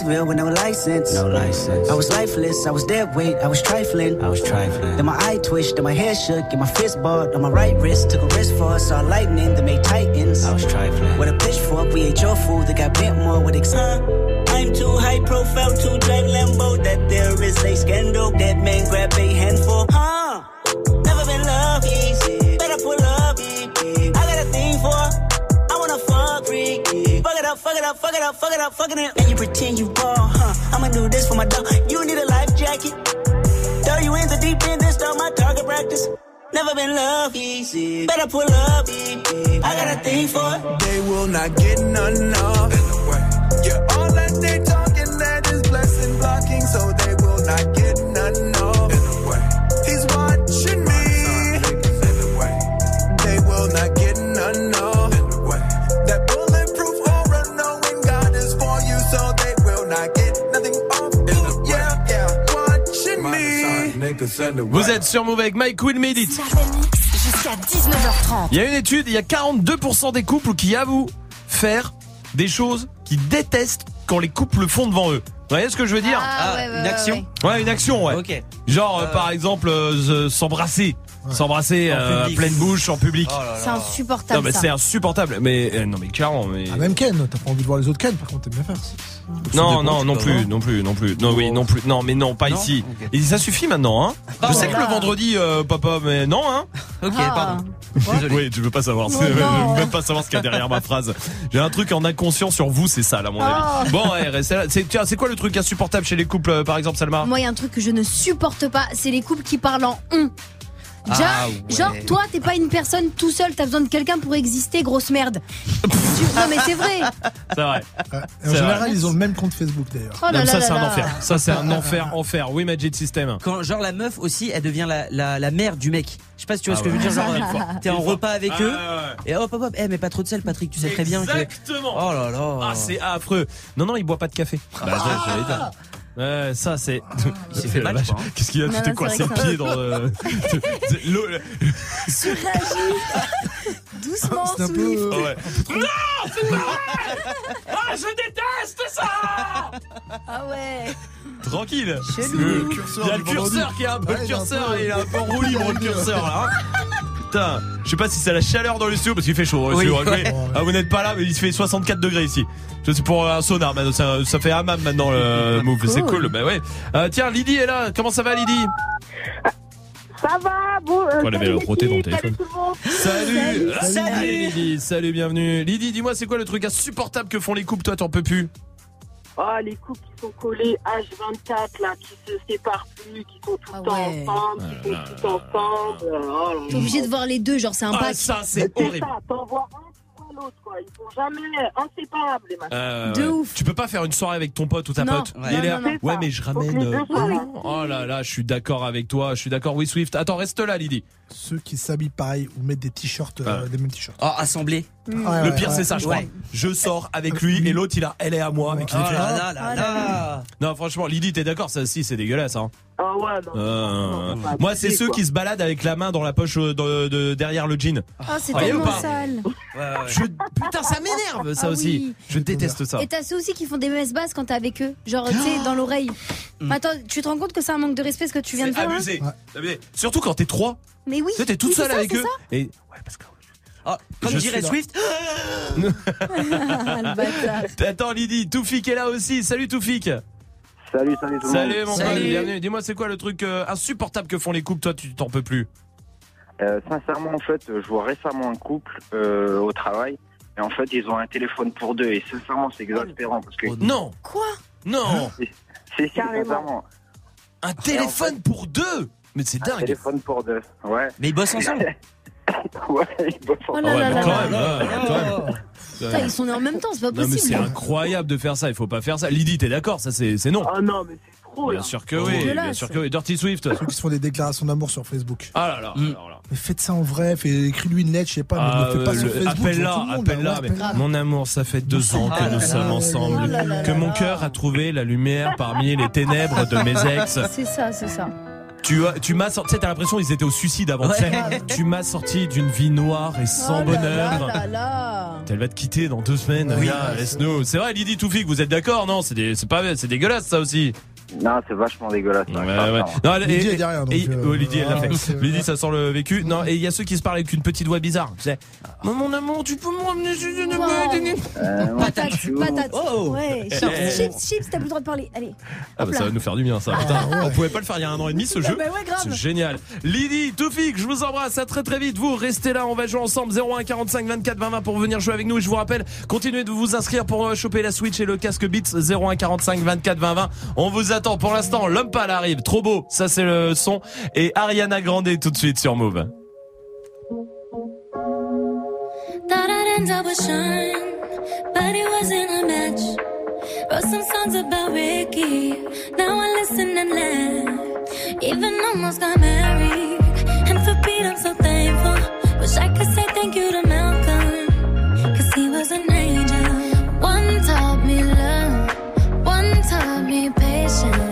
Blacksville with no license. No license. I was lifeless, I was dead weight, I was trifling. I was trifling. Then my eye twitched, then my head shook, and my fist balled on my right wrist. Took a risk for us, saw lightning, then made titans. I was trifling. With a pitchfork, we ate your food, that got bent more with ex- Never been love easy. Better pull up. I got a thing for it. They will not get none of. Yeah, all Vous êtes sur Move avec Mike Will Medit. Jusqu'à 19h30. Il y a une étude, il y a 42% des couples qui avouent faire des choses qu'ils détestent quand les couples le font devant eux. Vous voyez ce que je veux dire Ah, ouais, ouais, une ouais, action Ouais, une action, ouais. Ok. Genre, euh, Euh. par exemple, euh, s'embrasser. S'embrasser euh, à public. pleine bouche en public. Oh là C'est Non, insupportable. mais ça. c'est insupportable. Mais euh, non, mais clairement, mais. Ah, même Ken, t'as pas envie de voir les autres Ken, par contre, t'aimes bien faire. Non, non, non plus, non plus, non plus. Non, oui, non plus. Non, mais non, pas Non ici. Et ça suffit maintenant, hein. Je Oh sais que le vendredi, euh, papa, mais non, hein. Ok, Ah. pardon. Oui, tu veux pas savoir. Oh C'est- je non. veux même pas savoir ce qu'il y a derrière ma phrase. J'ai un truc en inconscient sur vous, c'est ça, là, mon Oh. avis. Bon, ouais, restez là. C'est, tiens, c'est quoi le truc insupportable chez les couples, euh, par exemple, Salma? Moi, il y a un truc que je ne supporte pas, c'est les couples qui parlent en on. Déjà, Ah ouais. genre, toi, t'es pas une personne tout seul, t'as besoin de quelqu'un pour exister, grosse merde. Non, mais c'est vrai. C'est vrai. En C'est général, vrai. ils ont le même compte Facebook d'ailleurs. Oh ça, c'est un enfer. Ça, c'est un enfer, enfer. Oui, Magic System. Quand genre la meuf aussi, elle devient la, la, la mère du mec. Je sais pas si tu vois Ah ce que je veux ouais. dire. Genre, fois. t'es en repas avec Ah eux ouais, ouais. et hop hop hop. Eh mais pas trop de sel, Patrick. Tu sais très bien que. Exactement. Oh là là. Ah, c'est affreux. Non, non, il boit pas de café. Bah, j'allais dire. Ouais, ça c'est. Il s'est fait mal, je crois, hein. Qu'est-ce qu'il y a Non, Tu non, t'es c'est vrai que ça- dans le. l'eau- Surréagis. Doucement, C'est un peu. Swift. euh, Ouais. Ah, je déteste ça Ah ouais. Tranquille. Chelou. Le curseur Il y a du le curseur qui est un peu Ouais, le il est un curseur, peu- il est un peu en roue libre le curseur là. hein. Putain, je sais pas si c'est la chaleur dans le studio parce qu'il fait chaud. hein, Oui. Ah, vous n'êtes pas là, mais il se fait 64 degrés ici. Je sais pour un sonar maintenant, ça, ça fait hammam maintenant le move, c'est cool. Bah ouais. Euh, tiens, Lydie est là. Comment ça va, Lydie? Ça va, bon. Euh, elle avait salut dans le téléphone. Salut, Salut. Salut, Lydie, salut, bienvenue. Lydie, dis-moi, c'est quoi le truc insupportable que font les couples Toi, t'en peux plus? Ah, les couples qui sont collés H24, là, qui se séparent plus, qui sont tout le Ah temps ouais. ensemble, qui sont tout ensemble. oh T'es obligé de voir les deux, genre c'est un Ah, pack. ça, c'est horrible. ça, t'en vois un, tu vois l'autre, quoi. Ils sont jamais inséparables, les machins. Euh, De ouf. Tu peux pas faire une soirée avec ton pote ou ta Non, pote. non, Il est là. non, non. Ouais, mais je ramène. euh. Oh là là, je suis d'accord avec toi. Je suis d'accord. Oui, Swift. Attends, reste là, Lydie. Ceux qui s'habillent pareil ou mettent des t-shirts, euh, Ouais. des mêmes t-shirts. Oh assemblé. Ouais, le ouais, pire, ouais. c'est ça, je crois. Ouais. je sors avec lui et l'autre il a elle est à moi avec les Oh filles. là là là là. Non franchement Lydie t'es d'accord ça aussi c'est dégueulasse hein. Ah ouais, non. Euh, non, pas moi c'est abusé, ceux quoi. qui se baladent avec la main dans la poche euh, de, de- derrière le jean. Ah, c'est tellement pas sale. Je- putain ça m'énerve ça Ah aussi. oui. Je déteste ça. Et t'as ceux aussi qui font des messes basses quand t'es avec eux. Genre, tu sais, dans l'oreille. Attends, tu te rends compte que c'est un manque de respect ce que tu viens de C'est faire là abusé. Abusé. Surtout quand t'es trois. Mais oui. Tu sais, t'es toute Oui, c'est seule ça, avec c'est eux. ça. Et Ah, comme Je dirait suis là. Swift. Le bâtard. Attends Lydie, Toufik est là aussi. Salut Toufik. Salut, salut tout le monde. Salut mon pote, bienvenue. Dis-moi c'est quoi le truc euh, insupportable que font les couples? Toi tu t'en peux plus Euh, sincèrement, en fait, je vois récemment un couple euh, au travail. Et en fait, ils ont un téléphone pour deux. Et sincèrement, c'est exaspérant. Parce que... Non Quoi? Non C'est c'est sincèrement. Un téléphone pour deux Mais c'est Un dingue téléphone pour deux. Ouais. Mais ils bossent ensemble Ouais, ils bossent Oh ensemble. là Ouais, là quand même. Putain, ils sont nés en même temps, c'est pas Non mais c'est possible. incroyable de faire ça, il faut pas faire ça. Lydie, t'es d'accord Ça c'est c'est non. Ah non, mais c'est trop, Bien là. sûr que oui, bien dégueulasse. sûr que oui. Dirty Swift. Ceux qui se font des déclarations d'amour sur Facebook. Ah là là. alors là. Mais faites ça en vrai, écris-lui une lettre, je sais pas, mais Ah, ne le fais pas sur le- Facebook. Appelle-la, monde, appelle-la. Mon amour, ça fait deux ans que Ah nous sommes ensemble. Que mon cœur a trouvé la lumière parmi les ténèbres de mes ex. C'est ça, c'est ça. Tu, as- tu m'as sorti, tu sais, t'as l'impression qu'ils étaient au suicide avant. Ouais. Tu m'as sorti d'une vie noire et sans Oh bonheur. là là là. Elle va te quitter dans deux semaines. Oui. Regarde, laisse-nous. C'est vrai, Lydie Toufik, vous êtes d'accord Non, c'est des- c'est pas, c'est dégueulasse ça aussi. Non, c'est vachement dégueulasse. hein, Ouais, ouais. Non, elle- Lydie et- est derrière, donc, et- euh, oh, Lydie, elle l'a ah, fait. Lydie, ça sent le vécu. Non, et il y a ceux qui se parlent avec une petite voix bizarre. Tu sais, Mon- mon amour, tu peux me ramener chez une Euh, Patate, patate. Oh. Ouais, Eh, chips, eh. chips, chips, t'as plus le droit de parler. Allez. Ah bah ça va nous faire du bien ça. Putain, on pouvait pas le faire il y a un an et demi ce jeu. Bah ouais, grave. C'est génial. Lydie, Toufik, je vous embrasse. À très très vite. Vous restez là, on va jouer ensemble 01 45 24 20 20 pour venir jouer avec nous. Et je vous rappelle, continuez de vous inscrire pour euh, choper la Switch et le casque Beats 01 45 24 20 20. On vous attend pour l'instant. L'homme pâle arrive. Trop beau. Ça c'est le son et Ariana Grande tout de suite sur Move. Some songs about Ricky, now I listen and. Even got married, I'm so thankful. Wish I could say thank you to Malcolm, cause he was an angel. Me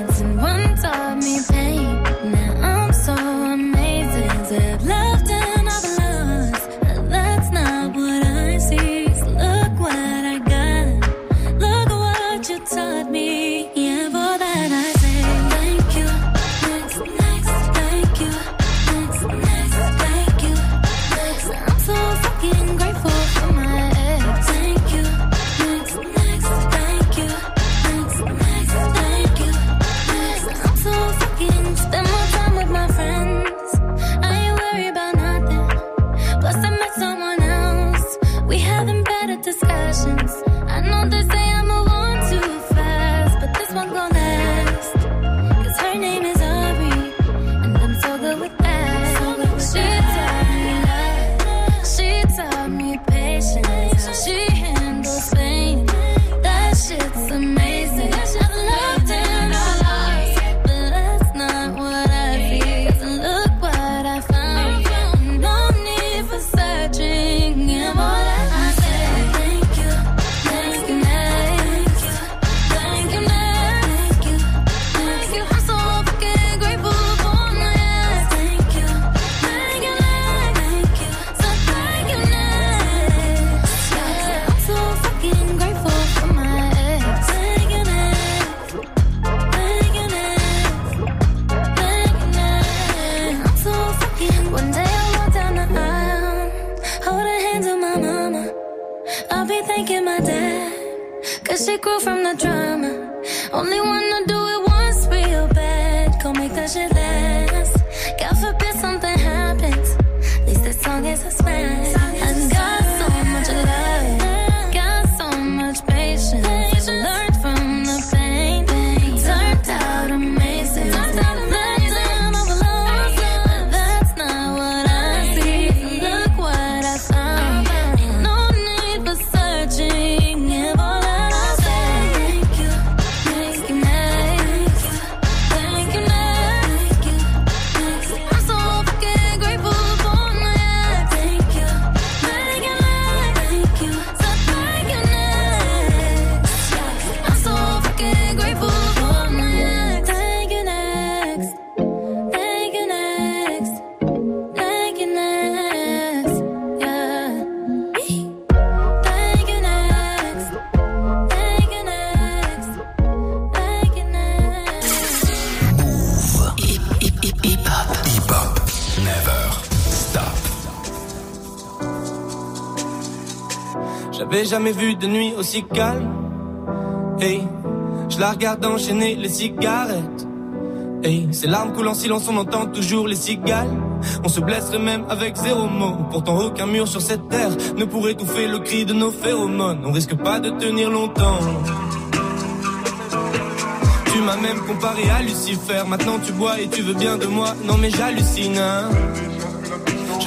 I'll be thanking my dad, cause she grew from the drama. Only wanna do jamais vu de nuit aussi calme. Hey, je la regarde enchaîner les cigarettes. Hey, ses larmes coulent en silence, on entend toujours les cigales. On se blesserait même avec zéro mot. Pourtant, aucun mur sur cette terre ne pourrait étouffer le cri de nos phéromones. On risque pas de tenir longtemps. Tu m'as même comparé à Lucifer. Maintenant, tu bois et tu veux bien de moi. Non, mais j'hallucine. hein.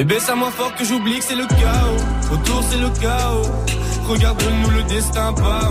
Bébé, ça moins fort que j'oublie que c'est le chaos. Autour, c'est le chaos. Regarde-nous le destin, pas.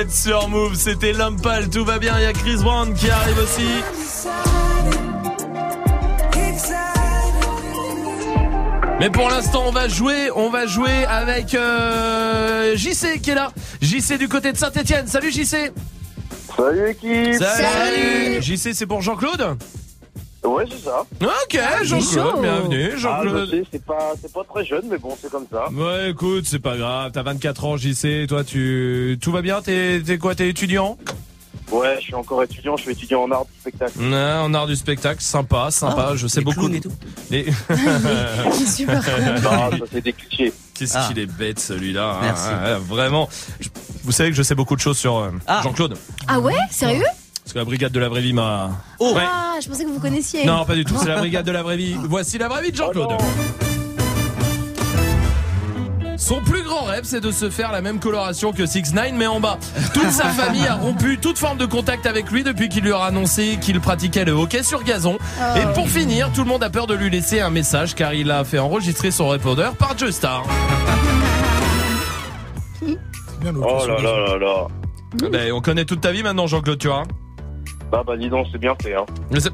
Êtes sur Move, c'était Lumpal, tout va bien, il y a Chris Brown qui arrive aussi. Mais pour l'instant, on va jouer, on va jouer avec euh, JC qui est là. JC du côté de Saint-Etienne. Salut JC. Salut équipe Salut. JC, c'est pour Jean-Claude? Ouais, c'est ça. Ok, Jean-Claude, bienvenue. Jean-Claude. Ah, je sais, c'est pas, c'est pas très jeune, mais bon, c'est comme ça. Ouais, écoute, c'est pas grave. T'as 24 ans, JC. Toi, tu, tout va bien? T'es, t'es quoi T'es étudiant? Ouais, je suis encore étudiant, je suis étudiant en art du spectacle. Ouais, en art du spectacle, sympa, sympa. Ah, je sais les beaucoup. et tout. Les- Super. Non, ça c'est des clichés. Qu'est-ce Ah. qu'il est bête celui-là. hein. Vraiment. Je- Vous savez que je sais beaucoup de choses sur euh, Jean-Claude. Ah ouais? Sérieux? Parce que la brigade de la vraie vie m'a. Oh. Ouais. Ah, je pensais que vous connaissiez. Non, pas du tout. C'est la brigade de la vraie vie. Voici la vraie vie de Jean-Claude. Son plus grand rêve, c'est de se faire la même coloration que 6 9 mais en bas. Toute sa famille a rompu toute forme de contact avec lui depuis qu'il lui a annoncé qu'il pratiquait le hockey sur gazon. Oh. Et pour finir, tout le monde a peur de lui laisser un message car il a fait enregistrer son répondeur par Joestar. Oh là là là là. Ben, on connaît toute ta vie maintenant, Jean-Claude, tu vois. Bah bah dis donc, c'est bien fait hein. Mais Ça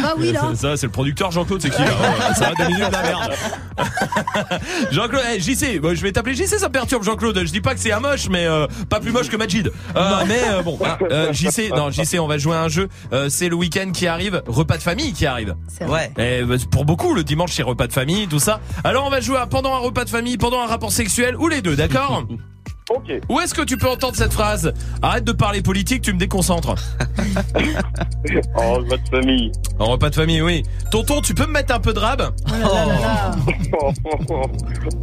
va, oui, là C'est Ça, c'est le producteur Jean-Claude, c'est qui là Ouais, Ça va deux minutes de la merde. Jean-Claude, eh, JC, bon, je vais t'appeler JC, ça me perturbe Jean-Claude. Je dis pas que c'est un moche, mais euh, pas plus moche que Majid. Euh, mais euh, bon, voilà. Euh, JC, non, JC, on va jouer à un jeu. Euh, c'est le week-end qui arrive, repas de famille qui arrive. vrai. Et, bah, pour beaucoup, le dimanche c'est repas de famille, tout ça. Alors on va jouer à pendant un repas de famille, pendant un rapport sexuel ou les deux, d'accord? Ok. Où est-ce que tu peux entendre cette phrase Arrête de parler politique, tu me déconcentres. En repas de famille. En repas de famille, oui. Tonton, tu peux me mettre un peu de rab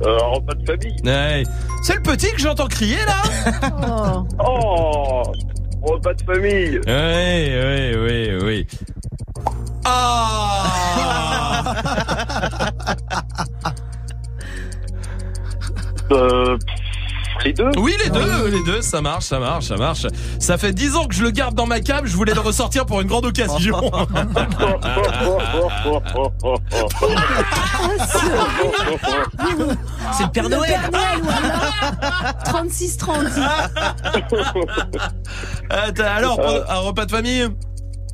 Euh, en repas de famille. Ouais. C'est le petit que j'entends crier là Oh Repas de famille. Oui, oui, oui, oui. Ah Euh, pff, les deux Oui, les deux, les deux, ça marche, ça marche, ça marche. Ça fait 10 ans que je le garde dans ma cave, je voulais le ressortir pour une grande occasion. C'est le Père Noël. 36 30. Euh, alors euh. un repas de famille?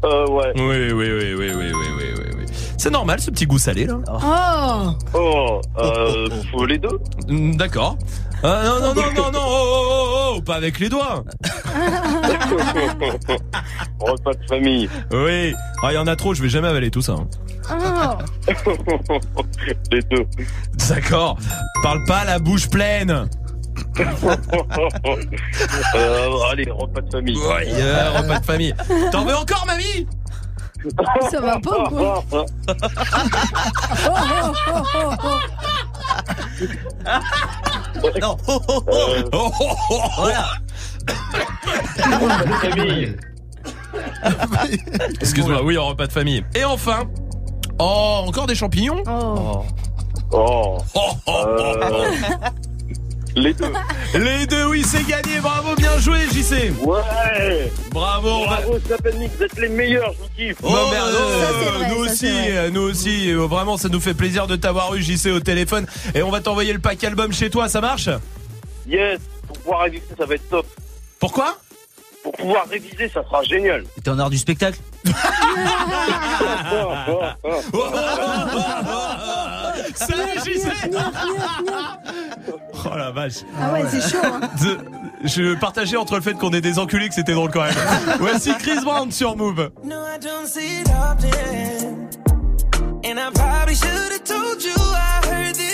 Euh, ouais. Oui, oui, oui, oui, oui, oui, oui, oui. C'est normal ce petit goût salé là. Oh Oh, euh, faut les deux Mm, D'accord. Ah, non, non, non, non, non, oh, oh, oh, oh, pas avec les doigts. Repas de famille. Oui. Ah, il y en a trop, je vais jamais avaler tout ça. hein. Oh. les deux. D'accord. Parle pas la bouche pleine. euh, allez, repas de famille. Ouais, euh, repas de famille. T'en veux encore, mamie? Ça va pas ou quoi? Oh, oh, oh, oh, oh. Non. Oh, oh, oh. Euh, Oh, oh, oh, oh. Voilà. Excuse-moi, oui, en repas de famille. Et enfin, oh, encore des champignons? Oh. Oh. Oh, oh, oh, Euh, les deux. Les deux, oui, c'est gagné. Bravo, bien joué, JC. Ouais. Bravo. Bravo, Sapenic, vous êtes les meilleurs, je vous kiffe. Oh, merde, euh, vrai, nous aussi, vrai. euh, nous aussi, vraiment, ça nous fait plaisir de t'avoir eu, JC, au téléphone. Et on va t'envoyer le pack album chez toi, ça marche? Yes, pour pouvoir réviser, ça va être top. Pourquoi? Pour pouvoir réviser, ça sera génial. T'es en art du spectacle? Salut, JC Oh la vache. Ah ouais, c'est chaud. Hein. Je partageais entre le fait qu'on est des enculés que c'était drôle quand même. Voici Chris Brown sur Move. No, I don't see it often. And I probably should have told you I heard this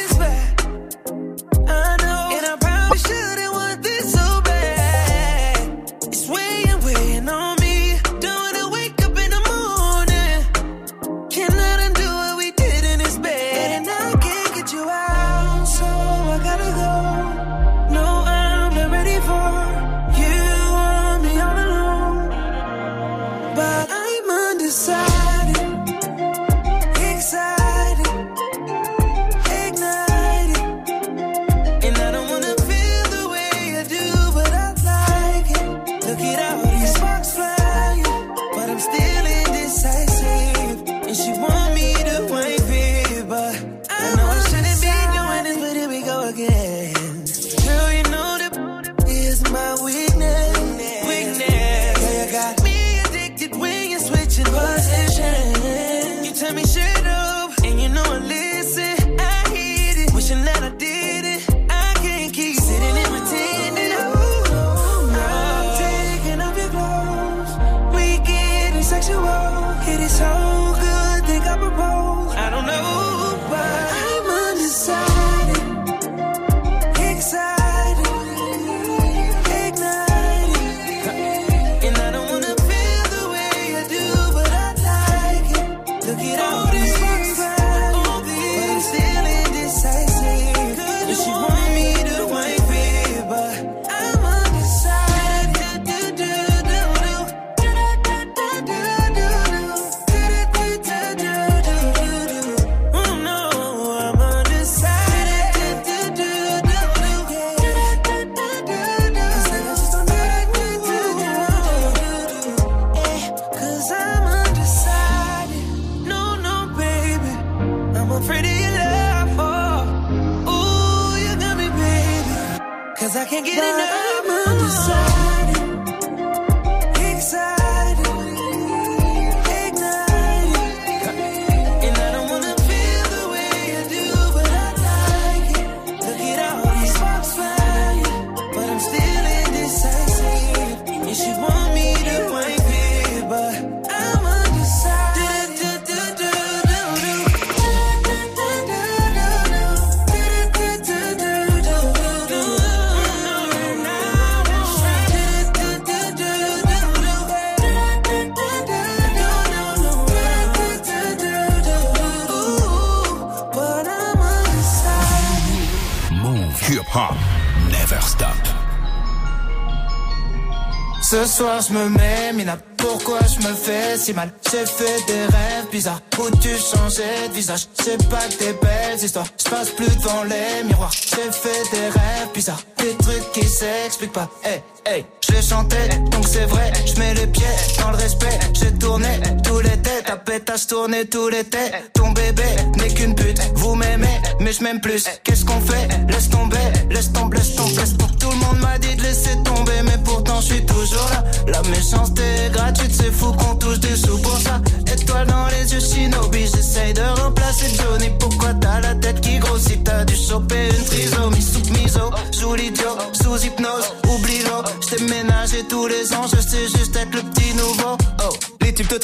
soir je me mets mina pourquoi je me fais si mal? J'ai fait des rêves bizarres. Où tu changeais de visage? C'est pas que des belles histoires. Je passe plus devant les miroirs. J'ai fait des rêves bizarres. Des trucs qui s'expliquent pas. Hey hey Je les chantais donc c'est vrai. Je mets les pieds dans le respect. J'ai tourné tous les têtes. Ta pétasse tourné tous les têtes. Ton bébé n'est qu'une pute. Vous m'aimez mais je m'aime plus. Qu'est-ce qu'on fait?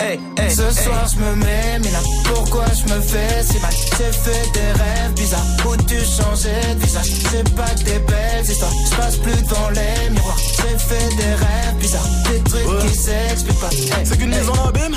Hey, hey, Ce soir je me mets, mais là pourquoi je me fais si mal? J'ai fait des rêves bizarres. Où tu changeais de visage? C'est pas que des belles histoires, je passe plus devant les miroirs. J'ai fait des rêves bizarres, des trucs qui s'expliquent pas. Hey, C'est qu'une hey. mise en abîme?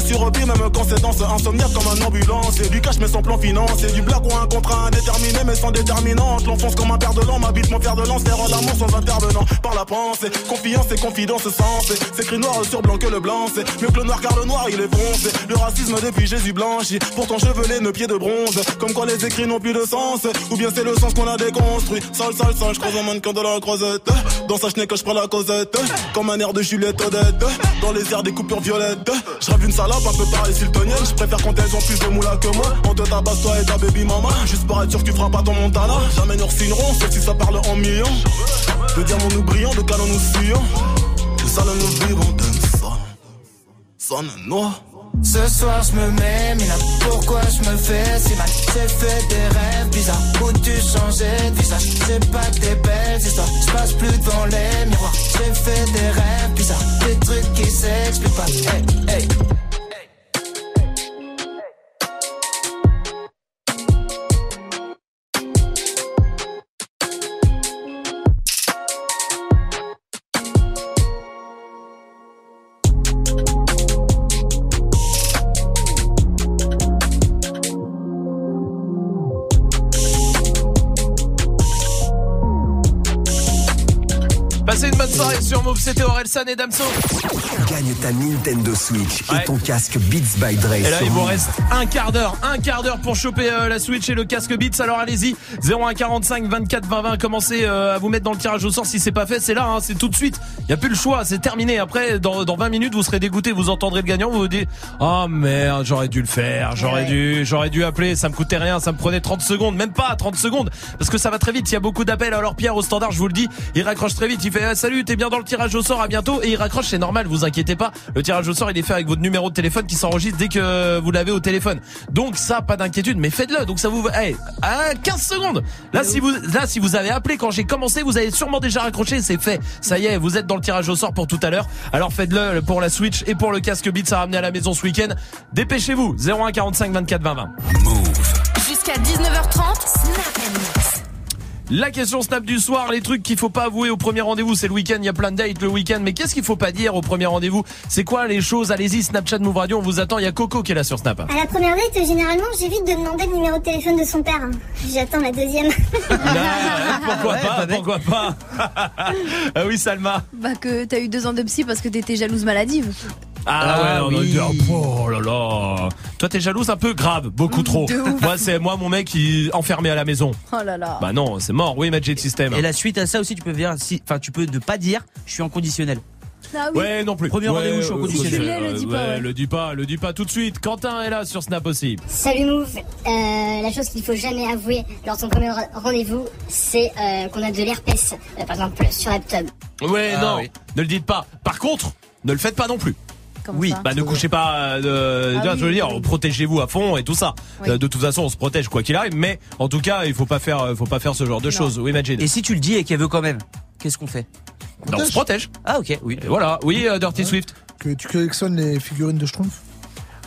sur vie, même quand c'est dans ce insomniaque comme un ambulance. Et du cash mais sans plan financier, du blague ou un contrat indéterminé mais sans déterminante. L'enfonce comme un père de l'an, m'habite mon père de lance, terre l'amour sans intervenant. Par la pensée, confiance et confidence sensée. C'est écrit noir sur blanc que le blanc, c'est mieux que le noir car le noir il est foncé. Le racisme depuis Jésus blanchi, pourtant chevelé, nos pieds de bronze. Comme quoi les écrits n'ont plus de sens, ou bien c'est le sens qu'on a déconstruit. Sale, sale, sale, je croise un mannequin de la croisette. Dans sa chenille que je prends la causette, comme un air de Juliette Odette. Dans les airs des coupures violettes, je rêve une salope un peu pareil siltonienne. Je préfère quand elles ont plus de moula que moi. On te tabasse toi et ta baby mama. Juste pour être sûr que tu feras pas ton montana. Jamais nous signerons, sauf si ça parle en millions. De diamants nous brillons, de canons nous fuyons. De salon nous vivons, d'un son. Sonne noir. Ce soir je me mets, là pourquoi je me fais si mal? J'ai fait des rêves bizarres où tu changeais de visage? C'est pas des belles histoires, je passe plus devant les miroirs J'ai fait des rêves bizarres, des trucs qui s'expliquent pas Hey, hey c'était Orelsan et Damso. Gagne ta Nintendo Switch et ton casque Beats by Dre. Et là, il vous reste un quart d'heure, un quart d'heure pour choper euh, la Switch et le casque Beats. Alors allez-y, 0145 24 20 20. Commencez euh, à vous mettre dans le tirage au sort si c'est pas fait. C'est là, hein, c'est tout de suite. Il y a plus le choix, c'est terminé. Après, dans, dans 20 minutes, vous serez dégoûté, vous entendrez le gagnant, vous vous dites, oh merde, j'aurais dû le faire, j'aurais dû, j'aurais dû appeler. Ça me coûtait rien, ça me prenait 30 secondes, même pas 30 secondes, parce que ça va très vite. Il y a beaucoup d'appels. Alors Pierre au standard, je vous le dis, il raccroche très vite. Il fait, ah, salut, t'es bien dans le tirage au sort, à bientôt. Et il raccroche, c'est normal, vous inquiétez pas. Le tirage au sort, il est fait avec votre numéro de téléphone qui s'enregistre dès que vous l'avez au téléphone. Donc ça, pas d'inquiétude, mais faites-le. Donc ça vous, hey, à 15 secondes. Là, si vous, là, si vous avez appelé quand j'ai commencé, vous avez sûrement déjà raccroché, c'est fait. Ça y est, vous êtes dans le tirage au sort pour tout à l'heure. Alors faites-le pour la Switch et pour le casque Beats à ramener à la maison ce week-end. Dépêchez-vous. 01 45 24 20 20. Jusqu'à 19h30, Snap. La question Snap du soir, les trucs qu'il faut pas avouer au premier rendez-vous, c'est le week-end, il y a plein de dates le week-end, mais qu'est-ce qu'il faut pas dire au premier rendez-vous? C'est quoi les choses? Allez-y, Snapchat Move Radio, on vous attend, il y a Coco qui est là sur Snap. À la première date, généralement, j'évite de demander le numéro de téléphone de son père. hein. J'attends la deuxième. Ah, pourquoi pas, pourquoi pas? Ah oui, Salma. Bah que t'as eu deux ans de psy parce que t'étais jalouse maladive. Ah, ouais, on a oui. dit, oh là là. Toi t'es jalouse un peu grave, beaucoup trop. De ouf. Moi c'est moi mon mec qui enfermé à la maison. Oh là là. Bah non, c'est mort. Oui, Magic System. Et la suite à ça aussi, tu peux dire, si, enfin, tu peux ne pas dire, je suis en conditionnel. Ah oui. Ouais, non plus. Premier Ouais, rendez-vous chaud euh, conditionnel. Le dis pas, ouais, ouais. le dis pas, le dis pas tout de suite. Quentin est là sur Snap aussi. Salut Move, Euh, la chose qu'il faut jamais avouer lors de son premier re- rendez-vous, c'est euh, qu'on a de l'herpès, euh, par exemple sur la tub. Ouais, Ah, non, oui. ne le dites pas. Par contre, ne le faites pas non plus. Oui, ça bah ne couchez pas. Euh, Ah oui, je veux dire, oui, protégez-vous à fond et tout ça. Oui. Euh, de toute façon, on se protège quoi qu'il arrive. Mais en tout cas, il faut pas faire, euh, faut pas faire ce genre de choses. Oui, Majid. Et si tu le dis et qu'elle veut quand même, qu'est-ce qu'on fait? Non, on se protège. Ah ok, oui. Et voilà. Oui, euh, Dirty Swift. Que tu collectionnes les figurines de Schtroumpf?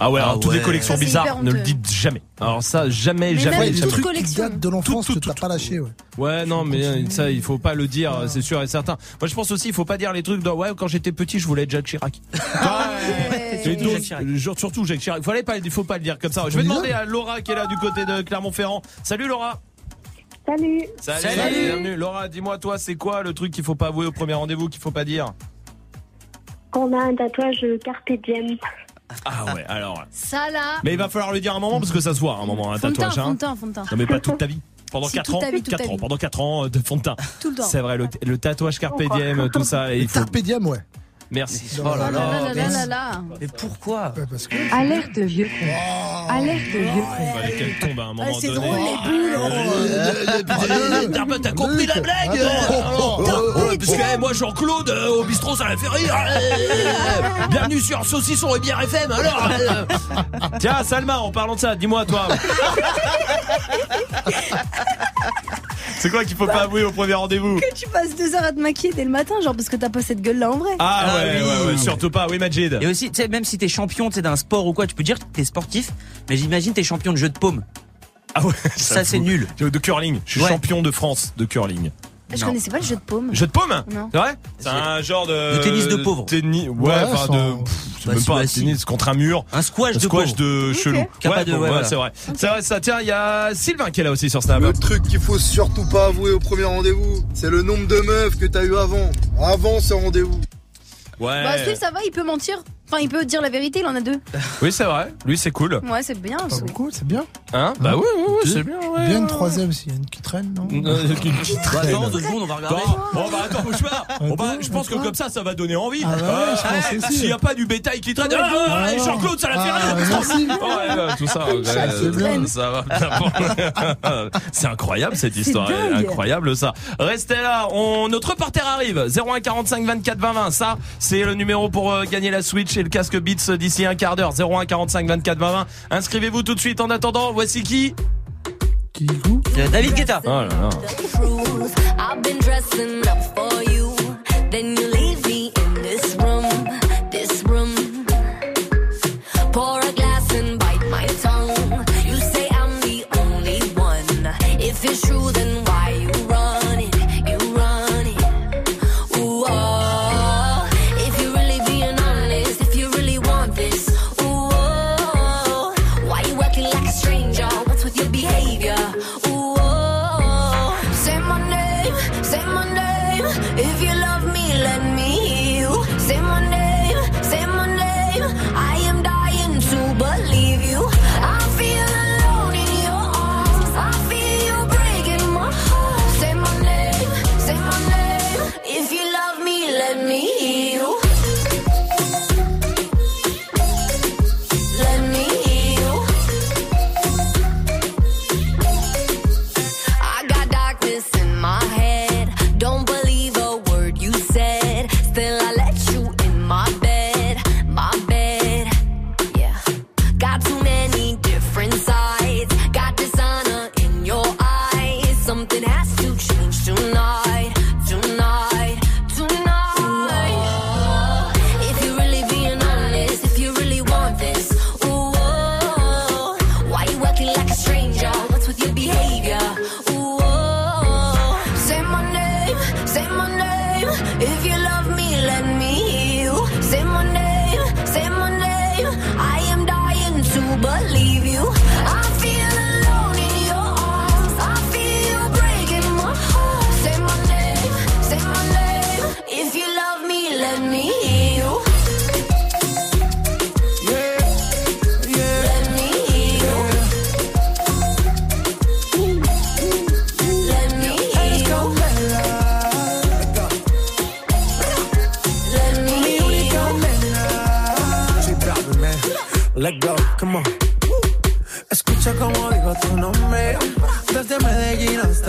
Ah ouais, Ah alors toutes les collections Ça, bizarres, ne le dites jamais. Alors ça, jamais, Mais jamais, même jamais. toute trucs qui datent de l'enfance que t'as pas lâché, ouais. Ouais, non, mais euh, ça, il faut pas le dire, c'est sûr et certain. Moi, je pense aussi, il faut pas dire les trucs de ouais, quand j'étais petit, je voulais être Jacques Chirac. Ouais. Et Surtout donc, Jacques Chirac. euh, surtout Jacques Chirac. Fallait pas, il faut pas le dire comme ça. Je vais demander à Laura qui est là du côté de Clermont-Ferrand. Salut Laura. Salut. Salut. Salut. Bienvenue. Laura, dis-moi toi, c'est quoi le truc qu'il faut pas avouer au premier rendez-vous, qu'il faut pas dire? On a un tatouage Carpe Diem. Ah ouais, alors. Ça là. Mais il va falloir le dire un moment parce que ça se voit un moment un Fond teint, tatouage. fond hein. de teint, fond teint. Non mais pas toute ta vie. Pendant Si, 4 toute ans, vie, toute 4 ta ans, pendant 4 ans de fond de teint. Tout le temps. C'est vrai, le, le tatouage Carpe Diem, tout ça, et il faut. Carpe diem, ouais. Merci. Oh là là là là. là là là là. Mais pourquoi Ouais, parce que. Alerte vieux con. Alerte vieux con. Fallait qu'elle tombe à un moment Ah, c'est drôle les bulles. T'as pas- t'as compris la blague. Oh, Parce que moi Jean-Claude euh, au bistrot ça l'a fait rire Euh, Bienvenue sur Saucisson et Bière FM alors euh. Tiens Salma en parlant de ça dis-moi toi C'est quoi qu'il faut pas avouer au premier rendez-vous Que tu passes deux heures à te maquiller dès le matin, genre parce que t'as pas cette gueule là en vrai. Ah, Ah ouais, oui. ouais ouais surtout pas oui Majid Et aussi, tu sais, même si t'es champion, d'un sport ou quoi, tu peux dire que t'es sportif, mais j'imagine t'es champion de jeu de paume. Ah ouais Ça, c'est nul. De curling je suis Ouais. champion de France de curling Je Non. connaissais pas le jeu de paume. Jeu de paume Non. C'est vrai C'est un genre de... De tennis de pauvre. Tennis... Ouais, Ouais, enfin sans- de... pff, C'est Bah, même si, pas bah, un si. tennis contre un mur Un squash, Un de squash pauvre. de chelou. Qui a pas de- bon, ouais, voilà. c'est vrai. C'est vrai, ça. Tiens, il y a Sylvain qui est là aussi sur Snap. Le truc qu'il faut surtout pas avouer au premier rendez-vous, c'est le nombre de meufs que t'as eu avant. Avant ce rendez-vous. Ouais. Bah Steve ça va, il peut mentir. Enfin il peut dire la vérité, il en a deux. Oui, c'est vrai. Lui, c'est cool. Ouais c'est bien. Pas beaucoup, c'est bien. Hein Bah oui, oui, oui, c'est bien. Ouais, Bien une troisième s'il y a une qui traîne, non Euh, qui- Bah, traîne. attends, deux secondes, on va regarder. Bon, bon, bah attends, bouge pas. Bon, bah, je pense que comme ça, ça va donner envie. Ah ouais, Euh, aussi. S'il n'y a pas du bétail qui traîne, Ouais. ah, ah, Ah, Jean-Claude, ça l'a fait ah, rien. merci. Ouais, ouais, tout ça, ouais, c'est bien. ça va. bien. C'est incroyable cette histoire, incroyable ça. Restez là, on, notre reporter arrive. 01 45 24 20 20. Ça, c'est le numéro pour euh, gagner la Switch et le casque Beats d'ici un quart d'heure. 01 45 24 20 20. Inscrivez-vous tout de suite. En attendant, voici qui Qui joue Euh, David Guetta. Oh là là.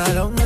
pantalón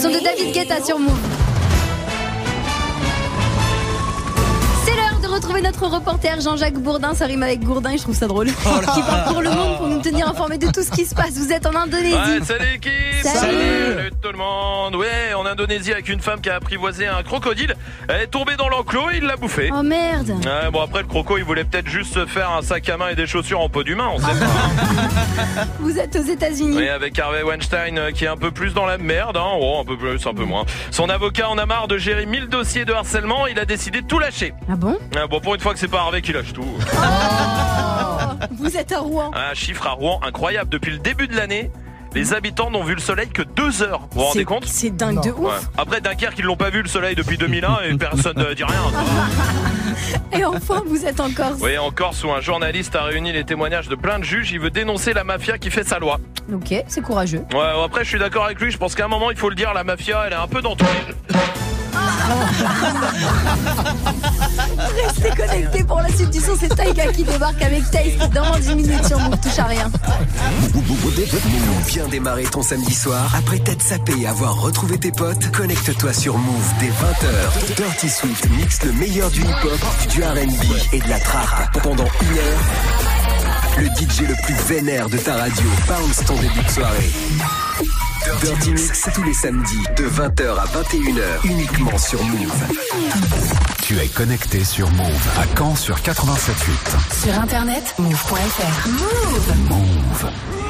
son de me David Guetta sur Move. C'est l'heure de retrouver notre reporter Jean-Jacques Bourdin. Ça rime avec Gourdin et je trouve ça drôle. Oh qui part pour le monde pour nous tenir informés de tout ce qui se passe. Vous êtes en Indonésie. Ouais, salut l'équipe Salut. Salut tout le monde Ouais, en Indonésie avec une femme qui a apprivoisé un crocodile. Elle est tombée dans l'enclos et il l'a bouffé. Oh merde. Ouais, bon après le croco il voulait peut-être juste se faire un sac à main et des chaussures en peau d'humain, on sait pas. Vous êtes aux États-Unis. Oui, avec Harvey Weinstein euh, qui est un peu plus dans la merde, hein. Oh, un peu plus, un peu moins. Son avocat en a marre de gérer 1000 dossiers de harcèlement, il a décidé de tout lâcher. Ah bon? Ah, Bon, pour une fois que c'est pas Harvey qui lâche tout. Vous êtes à Rouen. Un chiffre à Rouen incroyable. Depuis le début de l'année, les habitants n'ont vu le soleil que deux heures. Vous vous rendez compte C'est dingue de ouf. Ouais. Après Dunkerque, ils l'ont pas vu le soleil depuis 2001 et personne ne dit rien. Et enfin, vous êtes en Corse. Oui, en Corse où un journaliste a réuni les témoignages de plein de juges, il veut dénoncer la mafia qui fait sa loi. Ok, c'est courageux. Ouais, après je suis d'accord avec lui, je pense qu'à un moment il faut le dire, la mafia elle est un peu dans les... Restez connectés pour la suite du son. C'est Taïga qui débarque avec Taste dans 10 minutes sur Move Touche à rien. Viens démarrer ton samedi soir. Après t'être sapé et avoir retrouvé tes potes, connecte-toi sur Move dès 20h. Dirty Swift mixe le meilleur du hip-hop, du R&B et de la trap. Pendant une heure, le DJ le plus vénère de ta radio bounce ton début de soirée. Dirty Mix, c'est tous les samedis de 20h à 21h uniquement sur Move. Tu es connecté sur Move à Caen sur 87.8. Sur internet, move.fr. Move. Move.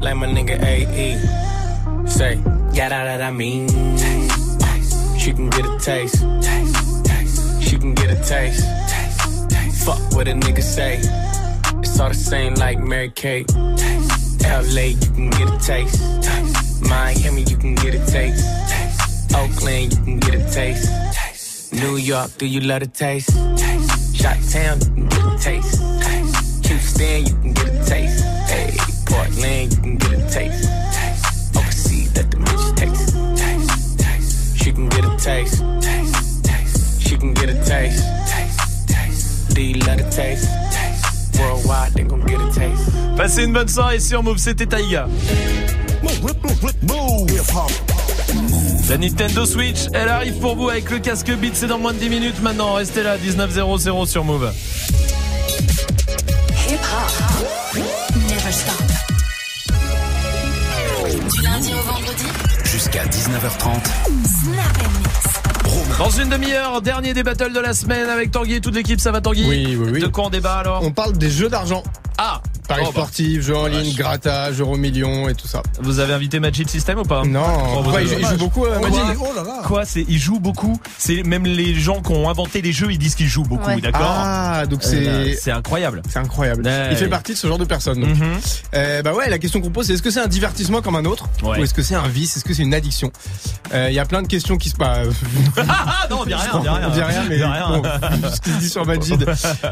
like my nigga AE. Say, yada that I mean. Taste. She can get a taste. Taste. She can get a taste. Fuck what a nigga say. It's all the same like Mary Kate. LA, you can get a taste. Miami, you can get a taste. Oakland, you can get a taste. New York, do you love a taste? taste. Shot Town, you can get a taste. taste. Houston, you can get a taste. Hey, Portland, you can get a taste. taste. Overseas, let the bitch taste. taste. taste. She can get a taste. taste. taste. She can get a taste. taste. taste. Do you love a taste? taste. Worldwide, they gon' get a taste. Passez une bonne soirée sur Move, c'était Taïga. La Nintendo Switch, elle arrive pour vous avec le casque Beat, c'est dans moins de 10 minutes maintenant. Restez là, 19.00 sur Move. Hip hop. Vendredi. Jusqu'à 19h30. Snap and mix. Dans une demi-heure, dernier des battles de la semaine avec Tanguy et toute l'équipe, ça va Tanguy Oui, oui, oui. De quoi on débat alors? On parle des jeux d'argent. Ah Paris Oh, bah. sportifs, jeux en ligne, grattage, euro million et tout ça. Vous avez invité Magic System ou pas? Non. Oh, Pourquoi, il, joue- il joue beaucoup, euh, Quoi Magic Oh là là. Quoi c'est ils jouent beaucoup. C'est même les gens qui ont inventé les jeux, ils disent qu'ils jouent beaucoup, Ouais. d'accord? Ah, donc Euh, c'est c'est incroyable. c'est incroyable. Ouais. Il fait partie de ce genre de personnes. donc. Mhm. Euh, bah ouais, la question qu'on pose, c'est est-ce que c'est un divertissement comme un autre Ouais. ou est-ce que c'est un vice, est-ce que c'est une addiction? Euh, Il y a plein de questions qui se passent. Ah non, on dit rien, on dit rien. On dit rien, mais On dit rien. bon, ce qu'il dit sur Majid,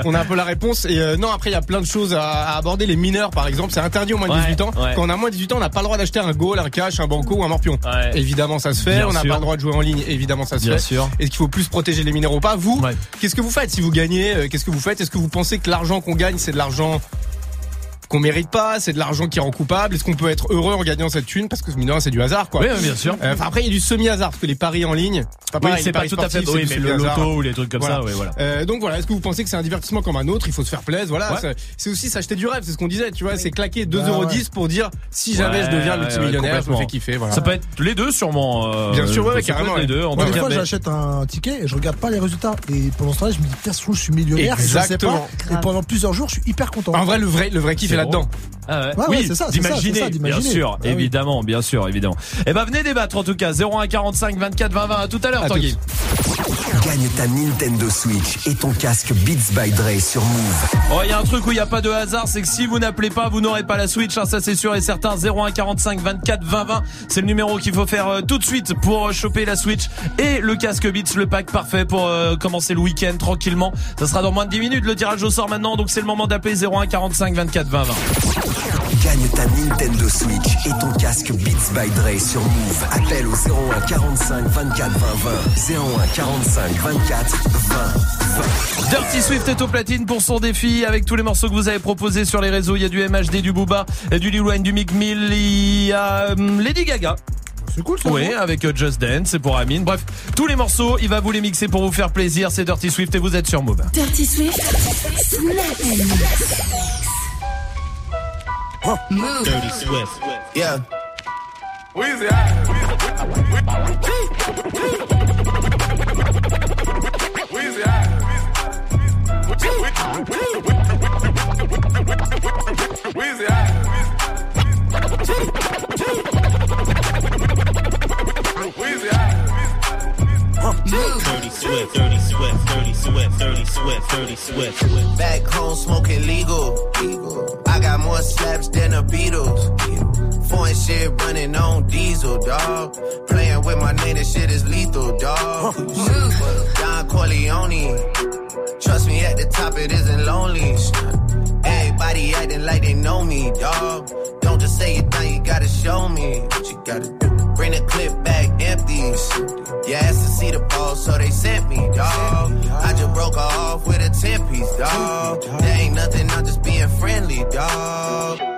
on a un peu la réponse. Et non, après, il y a plein de choses à, à aborder. Les mineurs, par exemple, c'est interdit au moins de Ouais, 18 ans. ouais. Quand on a moins de 18 ans, on n'a pas le droit d'acheter un goal, un cash, un banco ou un morpion. Ouais. Évidemment, ça se fait. Bien on n'a pas le droit de jouer en ligne. Évidemment, ça se Bien fait. sûr. Est-ce qu'il faut plus protéger les mineurs ou pas? Vous, qu'est-ce que vous faites si vous gagnez euh, Qu'est-ce que vous faites? Est-ce que vous pensez que l'argent qu'on gagne, c'est de l'argent qu'on mérite pas, c'est de l'argent qui rend coupable. Est-ce qu'on peut être heureux en gagnant cette thune? Parce que mine de rien, c'est du hasard, quoi. Oui, bien sûr. Euh, enfin, après, il y a du semi-hasard parce que les paris en ligne, c'est pas Oui, pareil. c'est pas tout à fait. Oui, c'est mais le loto ou les trucs comme Voilà. ça, oui, voilà. Euh, donc voilà, est-ce que vous pensez que c'est un divertissement comme un autre? Il faut se faire plaisir, voilà. Ouais. c'est- C'est aussi s'acheter du rêve, c'est ce qu'on disait, tu vois. C'est claquer 2,10€ Ouais, ouais. pour dire si jamais je deviens Ouais, multimillionnaire, ouais, je me fais kiffer. Voilà. Ça peut être les deux sûrement. euh, Bien sûr, ouais, ouais, carrément, Les ouais. deux. En tout des cas, j'achète un ticket et je regarde pas les résultats. Et pendant ce temps-là, je me dis, coup, je suis millionnaire. Je sais Exactement. pas. Et pendant plusieurs jours, je suis hyper content. En vrai, le vrai, le vrai kiff là-dedans. Ah ouais. Oui, c'est ça, c'est ça, d'imaginer, bien sûr, Ah oui. évidemment, bien sûr, évidemment. Eh ben venez débattre en tout cas 01 45 24 20 20 à tout à l'heure Tanguy. Gagne ta Nintendo Switch et ton casque Beats by Dre sur Move. Oh, il y a un truc où il n'y a pas de hasard, c'est que si vous n'appelez pas, vous n'aurez pas la Switch, hein, ça c'est sûr et certain. 01 45 24 20 20, c'est le numéro qu'il faut faire euh, tout de suite pour euh, choper la Switch et le casque Beats, le pack parfait pour euh, commencer le week-end tranquillement. Ça sera dans moins de 10 minutes, le tirage au sort maintenant, donc c'est le moment d'appeler 01 45 24 20 20. Gagne ta Nintendo Switch et ton casque Beats by Dre sur Move. Appelle au 01 45 24 20 20. 01 45 24 20 20. Dirty Swift est au platine pour son défi avec tous les morceaux que vous avez proposés sur les réseaux. Il y a du MHD, du Booba, du Lil Wayne, du Mick Mill, il y a hum, Lady Gaga. C'est cool, ça. Oui, avec euh, Just Dance, c'est pour Amine. Bref, tous les morceaux, il va vous les mixer pour vous faire plaisir. C'est Dirty Swift et vous êtes sur Move. Dirty Swift. Move. Dirty Swift. Yeah. Weezy, Weezy, Weezy, Weezy, Dirty Swift, Dirty Swift, Dirty Swift, Dirty Swift, Dirty Swift. Back home smoking legal. I got more slaps than the Beatles. Foreign shit running on diesel, dog. Playing with my name, this shit is lethal, dog. Don Corleone. Trust me, at the top it isn't lonely. Everybody acting like they know me, dog. Don't just say it now, you gotta show me what you gotta do. Bring the clip back empty. You asked to see the ball, so they sent me, dog. I just broke off with a 10 piece, dog. There ain't nothing, I'm just being friendly, dog.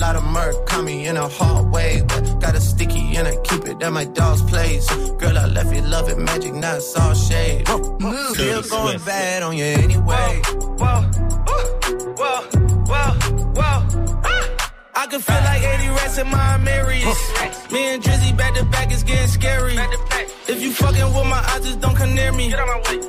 lot of murk caught me in a hard way. But got a sticky and I keep it at my dog's place. Girl, I left you love it magic, not it's all shade. Still going bad on you anyway. Whoa, whoa, whoa, whoa. Ah. I can feel like 80 rats in my Marys. Me and Drizzy back to back is getting scary. If you fucking with my eyes, just don't come near me.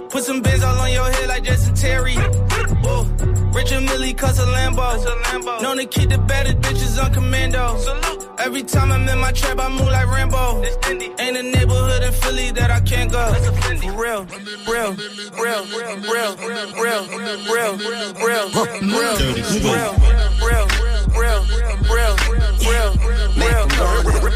Put some bins all on your head like Jason Terry. Whoa. Richard Millie cuss a Lambo. Known to keep the baddest bitches on commando. Salute. Every time I'm in my trap, I move like Rambo. Ain't a neighborhood in Philly that I can't go. For real, real, real, real, real, real, real, real, real, Dirty Swift. real, real, real, real, real, real, real,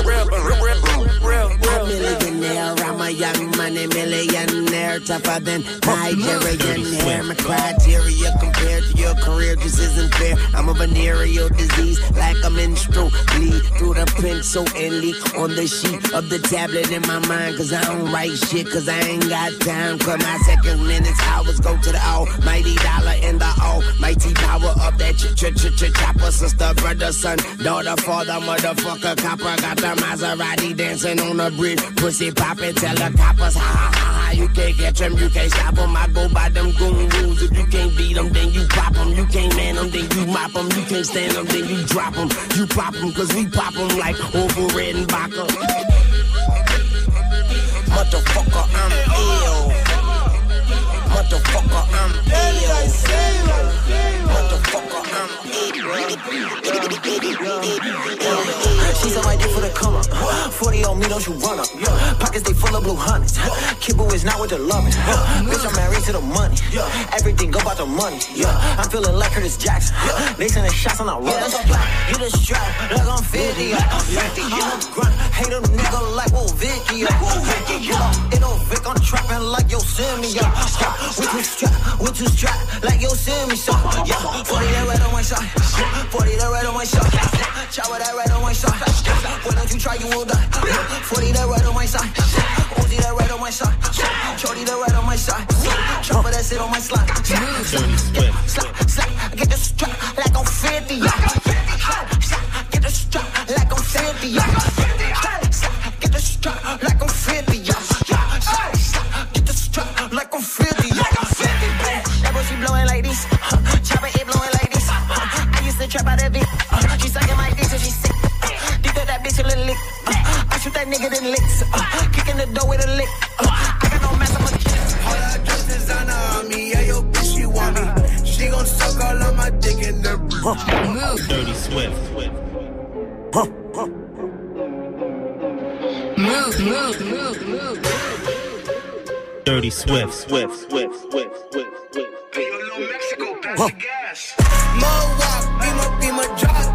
real, real, real, real. millionaire, I'm a young money millionaire. Nigerian hair tougher than Nigerian hair. My criteria compared to your career just isn't fair. I'm a venereal disease, like a menstrual bleed through the pencil and leak on the sheet of the tablet in my mind. Cause I don't write shit, cause I ain't got time. Cause my seconds, minutes, hours go to the almighty dollar and the almighty power of that ch ch ch chopper. Sister, brother, son, daughter, father, motherfucker, copper. Got the Maserati dancing on the bridge. Pussy poppin', tell the coppers, ha ha ha ha. You can't catch them, you can't stop them. I go by them goon rules. If you can't beat them, then you pop them. You can't man them, then you mop them. You can't stand them, then you drop them. You pop them, cause we pop them like over red and vodka. Motherfucker, I'm ill. Motherfucker, I'm ill. Motherfucker, She's on my dick for the come up. 40 on me, don't you run up. Pockets they full of blue hundreds. Kibble is not what they're loving. Bitch, I'm married to the money. Everything go about the money. I'm feeling like Curtis Jackson. They sending shots on our run. You the strap, like I'm 50. I'm a grunt. Hate a nigga like Will Vicky. It don't Vic, I'm trapping like Yosemite. We too strapped, we too strapped like Yosemite. So, yeah, 40 that red on my shot. 40 that red on my shot. With that red on my shot. Why don't you try, you will die. 40 that red on my side. Uzi that red on my shot. Shorty that red on my side. Chopper that sit on my slide. Slap, slap, slap. Get the strap like I'm 50. Get the strap like I'm 50. Get the strap like I'm 50. Nigga then licks. Uh, kicking the door with a lick. Uh, I got no mess, I'm a All I dress designer on me, yeah, yo, bitch, she want me. She gon' suck all on my dick in the Move. Dirty Swift. Move, move, move, move. Dirty Swift. Swift. Swift. Swift. Swift. Mohawk, beamer, beamer, drop top. Diamonds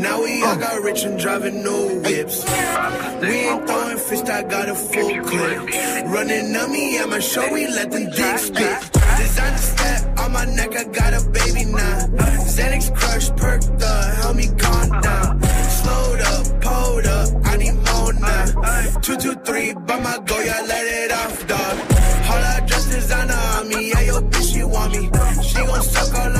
Now we all got rich and driving new whips. We ain't throwing fists, I got a full clip. Running on me, I'ma show we let them dicks spit. Designer step on my neck, I got a baby now. Xanax crush, perk the, help me calm down. Slowed up, pulled up, I need more now. Two, two, three, by my go, yeah, let it off, dog. All I dress designer on me, yeah, yo, bitch, she want me. She gon' suck all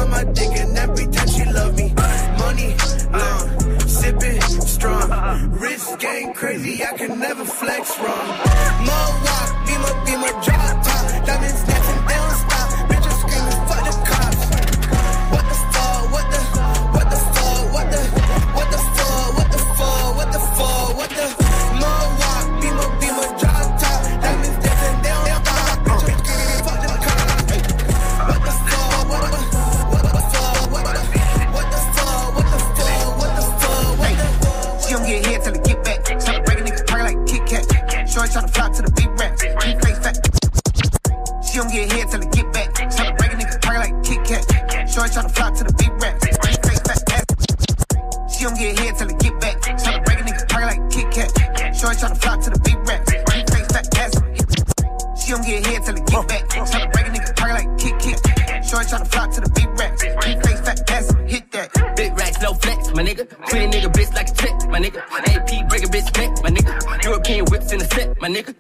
I can never flex wrong. Shorty tryna flock to the big. Keep face fat. ass. She don't get hit till it get back. Celebrate a nigga party like Kit Kat. Shorty tryna flock to the big. Keep face fat. ass. She don't get hit till it get back. Celebrate a nigga party like Kit Kat. Shorty tryna flock to the big. Keep face fat. ass. Hit that. Big racks, no flex, my nigga. Treat nigga bitch like a check, my nigga. AP break a bitch neck, my nigga. European whips in the set, my nigga.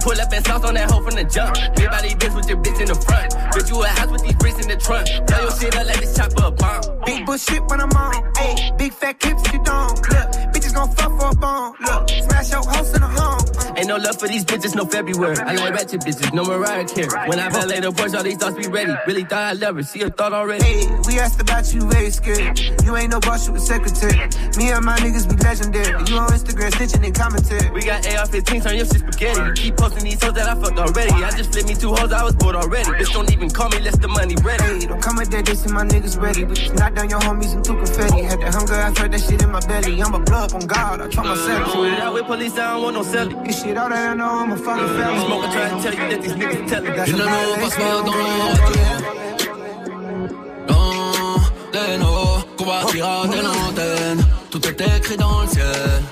Pull up and sauce on that hoe from the jump. Big body bitch with your bitch in the front. Bitch, you a house with these trunk. Blow your shit up like this a bomb. Big bullshit when I'm on. Ayy, big fat clips you don't. Look, bitches gon' fuck for a bone. Look, smash your house in. Ain't no love for these bitches, no February. I like ratchet bitches, no Mariah Carey. When I valet the Porsche, all these thoughts be ready. Really thought I'd love her, see her thought already. Hey, we asked about you, very scared. You ain't no boss, you a secretary. Me and my niggas be legendary. You on Instagram snitching and commentary. We got AR-15, turn your shit spaghetti. Keep posting these hoes that I fucked already. I just flipped me two hoes, I was bored already. Bitch, don't even call me, less the money ready. Hey, don't come with that, this and my niggas ready. We just knock down your homies and threw confetti. Had the hunger, I felt that shit in my belly. I'm a blood on God, I try myself. Uh, Shoot it out with police, I don't want no selling. This shit, all that I know, I'm a fucking felon. Smoking, trying to tell you that these niggas tell it. That's Il ne nous passe pas dans la Non, des nos combattira dès l'antenne. Tout est écrit dans le ciel.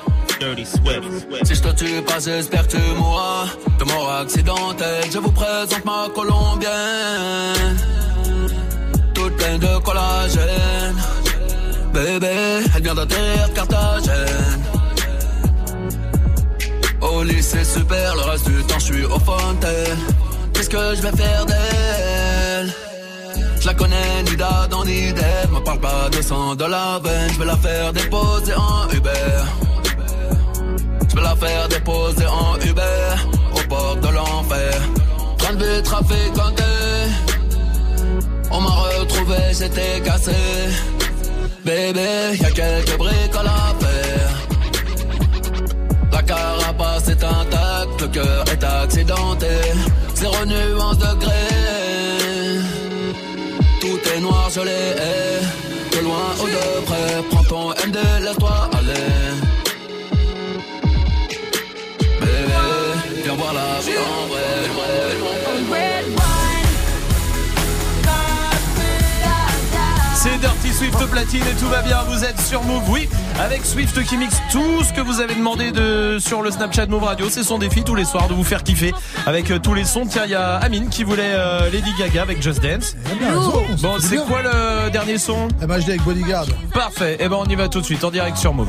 Si je te tue pas, j'espère que tu mourras de mort accidentelle. Je vous présente ma colombienne, toute pleine de collagène. Bébé, elle vient d'atterrir Carthagène. Au super, le reste du temps je suis au fontaine. Qu'est-ce que je vais faire d'elle? Je la connais ni d'Adam ni d'Ève. Me parle pas de sang de la veine. Je vais la faire déposer en Uber. Je vais la faire déposer en Uber au bord de l'enfer. Train de trafiquanté. On m'a retrouvé, j'étais cassé. Bébé, y a quelques briques à. La le cœur est accidenté. Zéro nuance de gré. Tout est noir, je l'ai. De loin ou de près, prends ton MD, laisse-toi Swift platine et tout va bien. Vous êtes sur Move, oui, avec Swift qui mixe tout ce que vous avez demandé de sur le Snapchat Move Radio. C'est son défi tous les soirs de vous faire kiffer avec euh, tous les sons. Tiens, il y a Amine qui voulait euh, Lady Gaga avec Just Dance. Bon, c'est quoi le dernier son? MHD avec Bodyguard. Parfait. Et ben on y va tout de suite en direct sur Move.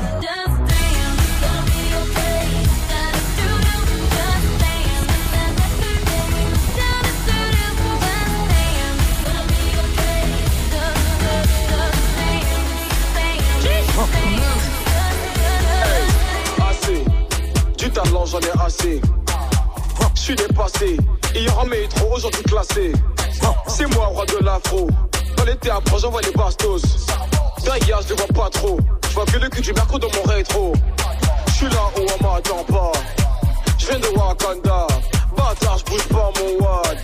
Je suis dépassé. Hier en métro, aujourd'hui classé. C'est moi, roi de l'afro. Dans les théâtres, j'envoie les bastos. Derrière, je vois pas trop. Je vois que le cul du merco dans mon rétro. Je suis là où on m'attend pas. Je viens de Wakanda. Bâtard, je bouge pas mon wad.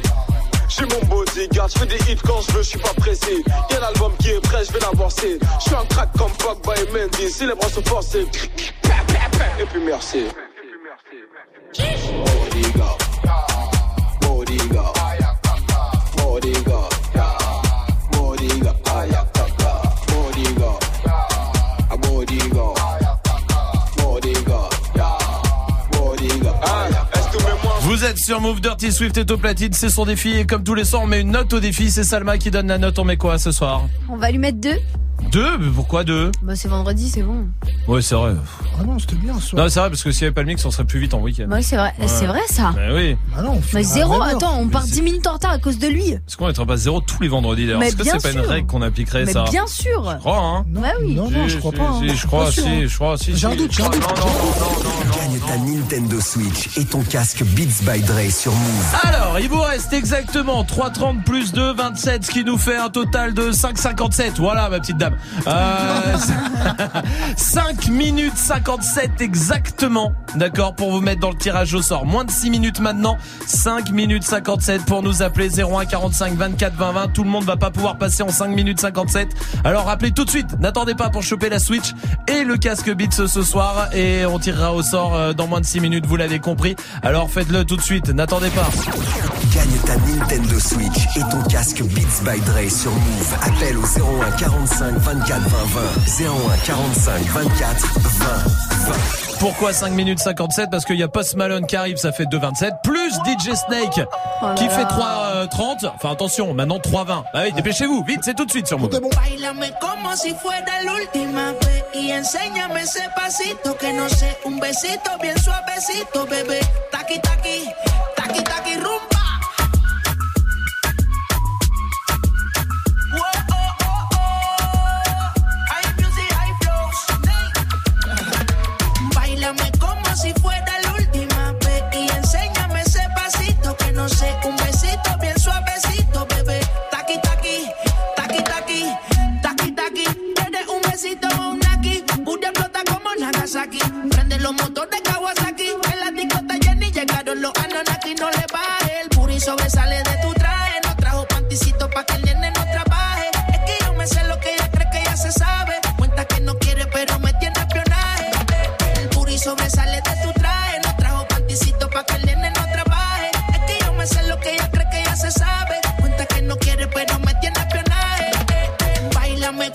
J'ai mon bodyguard, je fais des hits quand je veux, je suis pas pressé. Y'a l'album qui est prêt, je vais l'avancer. Je suis un crack comme Pogba et Mendy, si les bras sont forcés. Et puis merci. Sur Move Dirty Swift et au platine, c'est son défi et comme tous les soirs on met une note au défi, c'est Salma qui donne la note, on met quoi ce soir? On va lui mettre deux. Deux Mais pourquoi deux? Bah, c'est vendredi, c'est bon. Ouais c'est vrai. Ah non, c'était bien ce soir. Non c'est vrai parce que s'il n'y avait pas le mix on serait plus vite en week-end. Bah oui, c'est vrai. Ouais. C'est vrai, ça. Bah oui. Ah non, Mais zéro, attends, on part 10 minutes en retard à cause de lui. Est-ce qu'on mettrait pas zéro tous les vendredis d'ailleurs Mais Est-ce que bien c'est pas une sûr. règle qu'on appliquerait Mais ça? bien sûr. Je crois hein. Ouais, oui. Non, non, je crois Si, pas. si, hein. je crois, Pas sûr, si, hein. je crois, si. J'ai un si. doute, j'ai un doute. Gagne ta Nintendo Switch et ton casque Beats by Dre sur Move. Alors, il vous reste exactement 3,30 plus 2, 27, ce qui nous fait un total de 5,57. Voilà, ma petite dame. Euh, 5 minutes 57 exactement, d'accord, pour vous mettre dans le tirage au sort. Moins de 6 minutes maintenant, 5 minutes 57 pour nous appeler 01 45 24 20 20. Tout le monde va pas pouvoir passer en 5 minutes 57. Alors rappelez tout de suite, n'attendez pas pour choper la Switch et le casque Beats ce soir et on tirera au sort euh, dans moins de 6 minutes, vous l'avez compris. Alors faites-le tout de suite, n'attendez pas. Gagne ta Nintendo Switch et ton casque Beats by Dre sur Move. Appelle au 01 45 24 20 20. 01 45 24 20 20. Pourquoi 5 minutes 57 Parce qu'il y a Post Malone qui arrive, ça fait 2,27. Plus DJ Snake Oh qui fait 3,30. Enfin attention, maintenant 3,20. Ah oui, dépêchez-vous, vite, c'est tout de suite sur Move. Bailame como si fuera la última vez y enséñame ese pasito que no sé, un besito bien suavecito, bebé. Taqui taqui, taqui taqui rumba. un besito bien suavecito, bebé. Taqui, taqui, taqui, taqui, taqui, taqui. Tienes un besito o un aquí, pude como Nagasaki. Prende los motores de Kawasaki, en la discota Jenny llegaron los Ananaki, no le va el puri sobresale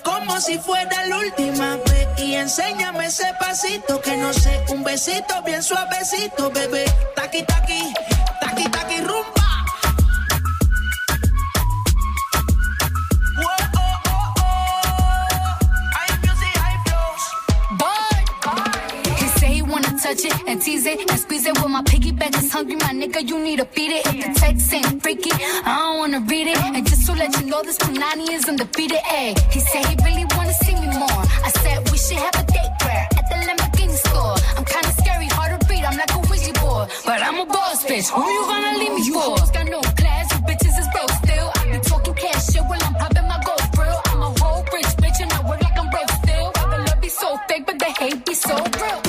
como si fuera la última vez. Y enséñame ese pasito que no sé, un besito bien suavecito, bebé. Taqui, taqui, taqui, taqui. He say he wanna touch it and tease it and squeeze it. When my piggyback is hungry, my nigga, you need to feed it. If the text ain't freaky, I don't wanna read it. Let you know, this Punani is undefeated. Ayy, he said he really wanna see me more. I said we should have a date where at the Lamborghini store. I'm kinda scary, hard to read. I'm like a Ouija board, but I'm a boss bitch. Who you gonna leave me for? You got no class, you bitches is broke still. I be talking cash shit while I'm popping my gold grill. I'm a whole rich bitch and I work like I'm broke still. The love be so fake, but the hate be so real.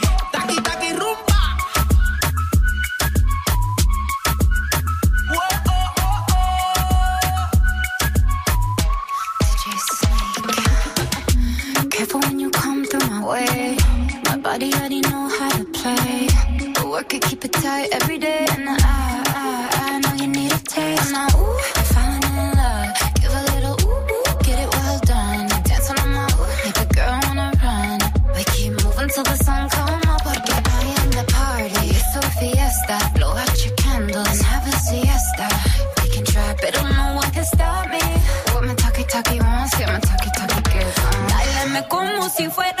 my body already know how to play. But work it, keep it tight every day. And I, I, I know you need a taste. Now, ooh, I'm falling in love. Give a little ooh, ooh, get it well done. Dance on my ooh, make a girl wanna run. We keep moving till the sun come up. Porque I am the party. It's a fiesta. Blow out your candles and have a siesta. We can try, but don't know what can stop me. What my talkie talkie wants, get my talkie talkie gives. Báilame como si fuera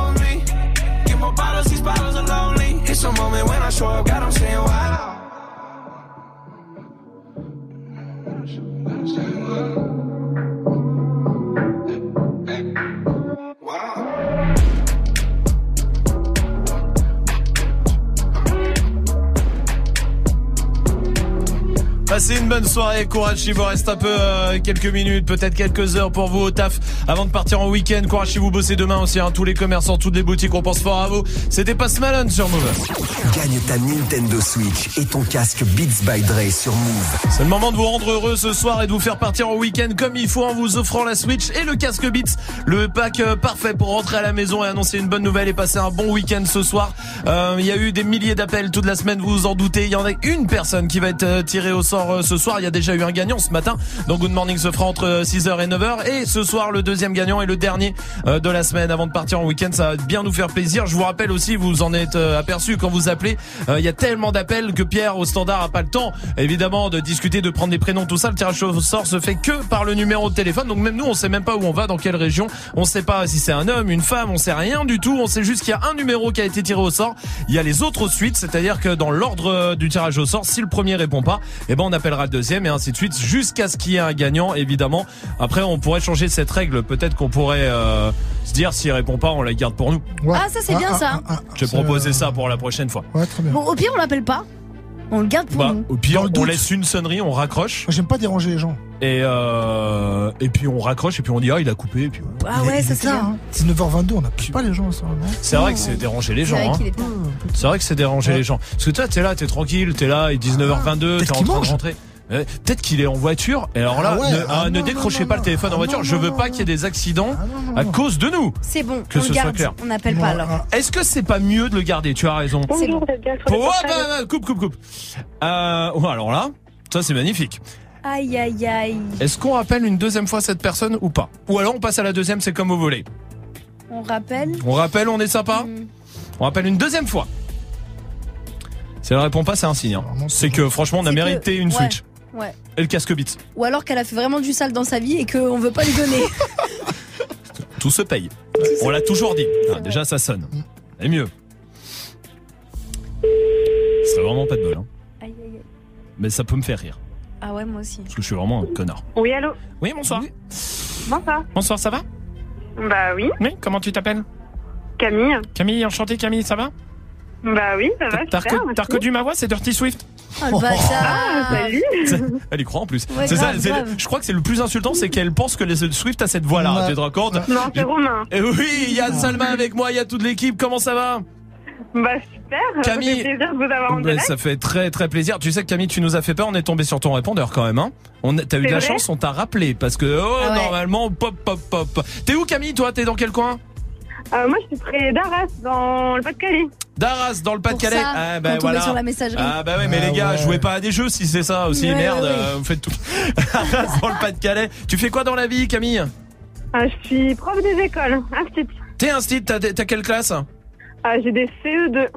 It's a moment when I show up, God, I'm saying wow. Passez une bonne soirée, courage, il vous reste un peu euh, quelques minutes, peut-être quelques heures pour vous au taf avant de partir en week-end. Courage si vous bossez demain aussi, hein, tous les commerçants, toutes les boutiques, on pense fort à vous. C'était pas Malone sur Move. Gagne ta Nintendo Switch et ton casque Beats by Dre sur Move. C'est le moment de vous rendre heureux ce soir et de vous faire partir en week-end comme il faut en vous offrant la Switch et le casque Beats. Le pack euh, parfait pour rentrer à la maison et annoncer une bonne nouvelle et passer un bon week-end ce soir. Euh, Il y a eu des milliers d'appels toute la semaine, vous vous en doutez. Il y en a une personne qui va être tirée au sort euh, ce soir, il y a déjà eu un gagnant ce matin. Donc Good Morning se fera entre 6h et 9h. Et ce soir, le deuxième gagnant et le dernier euh, de la semaine avant de partir en week-end. Ça va bien nous faire plaisir. Je vous rappelle aussi, vous en êtes euh, aperçu quand vous appelez. euh, Il y a tellement d'appels que Pierre au standard a pas le temps, évidemment, de discuter, de prendre des prénoms, tout ça. Le tirage au sort se fait que par le numéro de téléphone. Donc même nous, on sait même pas où on va, dans quelle région. On sait pas si c'est un homme, une femme, on sait rien du tout. On sait juste qu'il y a un numéro qui a été tiré au sort. Il y a les autres suites, c'est-à-dire que dans l'ordre euh, du tirage au sort, si le premier répond pas, eh ben on appellera le deuxième et ainsi de suite jusqu'à ce qu'il y ait un gagnant, évidemment. Après, on pourrait changer cette règle. Peut-être qu'on pourrait euh, se dire s'il répond pas, on la garde pour nous. Ah, ça, c'est bien, ça. Je vais proposer ça pour la prochaine fois. Ouais, très bien. Bon, au pire, on l'appelle pas. On le garde pour Bah, nous. au pire, on doute. laisse une sonnerie, on raccroche J'aime pas déranger les gens. Et euh, et puis on raccroche et puis on dit ah il a coupé et puis. Ah ouais, ça c'est tard, bien. hein. 19h22, on n'appelle pas les gens, ça, non C'est vrai que c'est déranger les gens. hein. qu'il est tard. C'est vrai que c'est déranger les gens. Parce que toi, t'es là, t'es tranquille, t'es là, il est 19h22, t'es peut-être en qu'il train de mange. rentrer. Euh, Peut-être qu'il est en voiture. Et alors là, Ah ouais, ne, ah ah, ne non, décrochez non, pas non, le téléphone ah en voiture. non, Je veux non, pas qu'il y ait des accidents Ah non, non, à non. cause de nous. C'est bon, Que on ce le soit garde. clair. On n'appelle pas alors. Ah, Est-ce que c'est pas mieux de le garder? Tu as raison. Bonjour, vous êtes bien sur le Oh, portable. bah, bah, coupe, coupe, coupe. Euh, oh, alors là, ça c'est magnifique. Aïe, aïe, aïe. Est-ce qu'on rappelle une deuxième fois cette personne ou pas Ou alors on passe à la deuxième, c'est comme vous voulez. On rappelle. On rappelle, on est sympa Hmm. On rappelle une deuxième fois. Si elle répond pas, c'est un signe. hein. C'est que franchement, on a que- mérité une ouais. Switch. Ouais. Et le casque Beats. Ou alors qu'elle a fait vraiment du sale dans sa vie et qu'on veut pas lui donner. Tout se paye. On l'a toujours dit. Ah, déjà, ça sonne. Et mieux. C'est vraiment pas de bol. Hein. Aïe, aïe, aïe. Mais ça peut me faire rire. Ah ouais, moi aussi. Parce que je suis vraiment un connard. Oui, allô Oui, bonsoir. Bonsoir. Bonsoir, ça va Bah oui, Oui, comment tu t'appelles Camille. Camille, enchanté Camille, ça va Bah oui, ça va, T'as reco- reconnu ma voix, c'est Dirty Swift Oh le. Ah, salut Elle y croit en plus. Ouais, c'est ça, je crois que c'est le plus insultant, c'est qu'elle pense que les Swift a cette voix-là. Ouais. Tu te rends compte Non, c'est Romain. Et oui, il y a Salma avec moi, il y a toute l'équipe. Comment ça va Bah super, Camille. ça fait plaisir de vous avoir en direct. Ça fait très très plaisir. Tu sais que Camille, tu nous as fait peur. On est tombé sur ton répondeur quand même. Hein on, t'as eu de la chance, on t'a rappelé parce que oh, Ah ouais. normalement pop pop pop. T'es où Camille Toi, t'es dans quel coin? Euh, moi, je suis près d'Arras, dans le Pas-de-Calais. D'Arras, dans le Pas-de-Calais. Ah ben est voilà. sur la messagerie. Ah bah ouais, mais Ah les gars, ouais. jouez pas à des jeux si c'est ça aussi. Ouais, Merde, euh, vous faites tout. Arras, dans le Pas-de-Calais. Tu fais quoi dans la vie, Camille? Euh, je suis prof des écoles, institut. T'es un style. T'as t'as quelle classe? Euh, J'ai des CE2.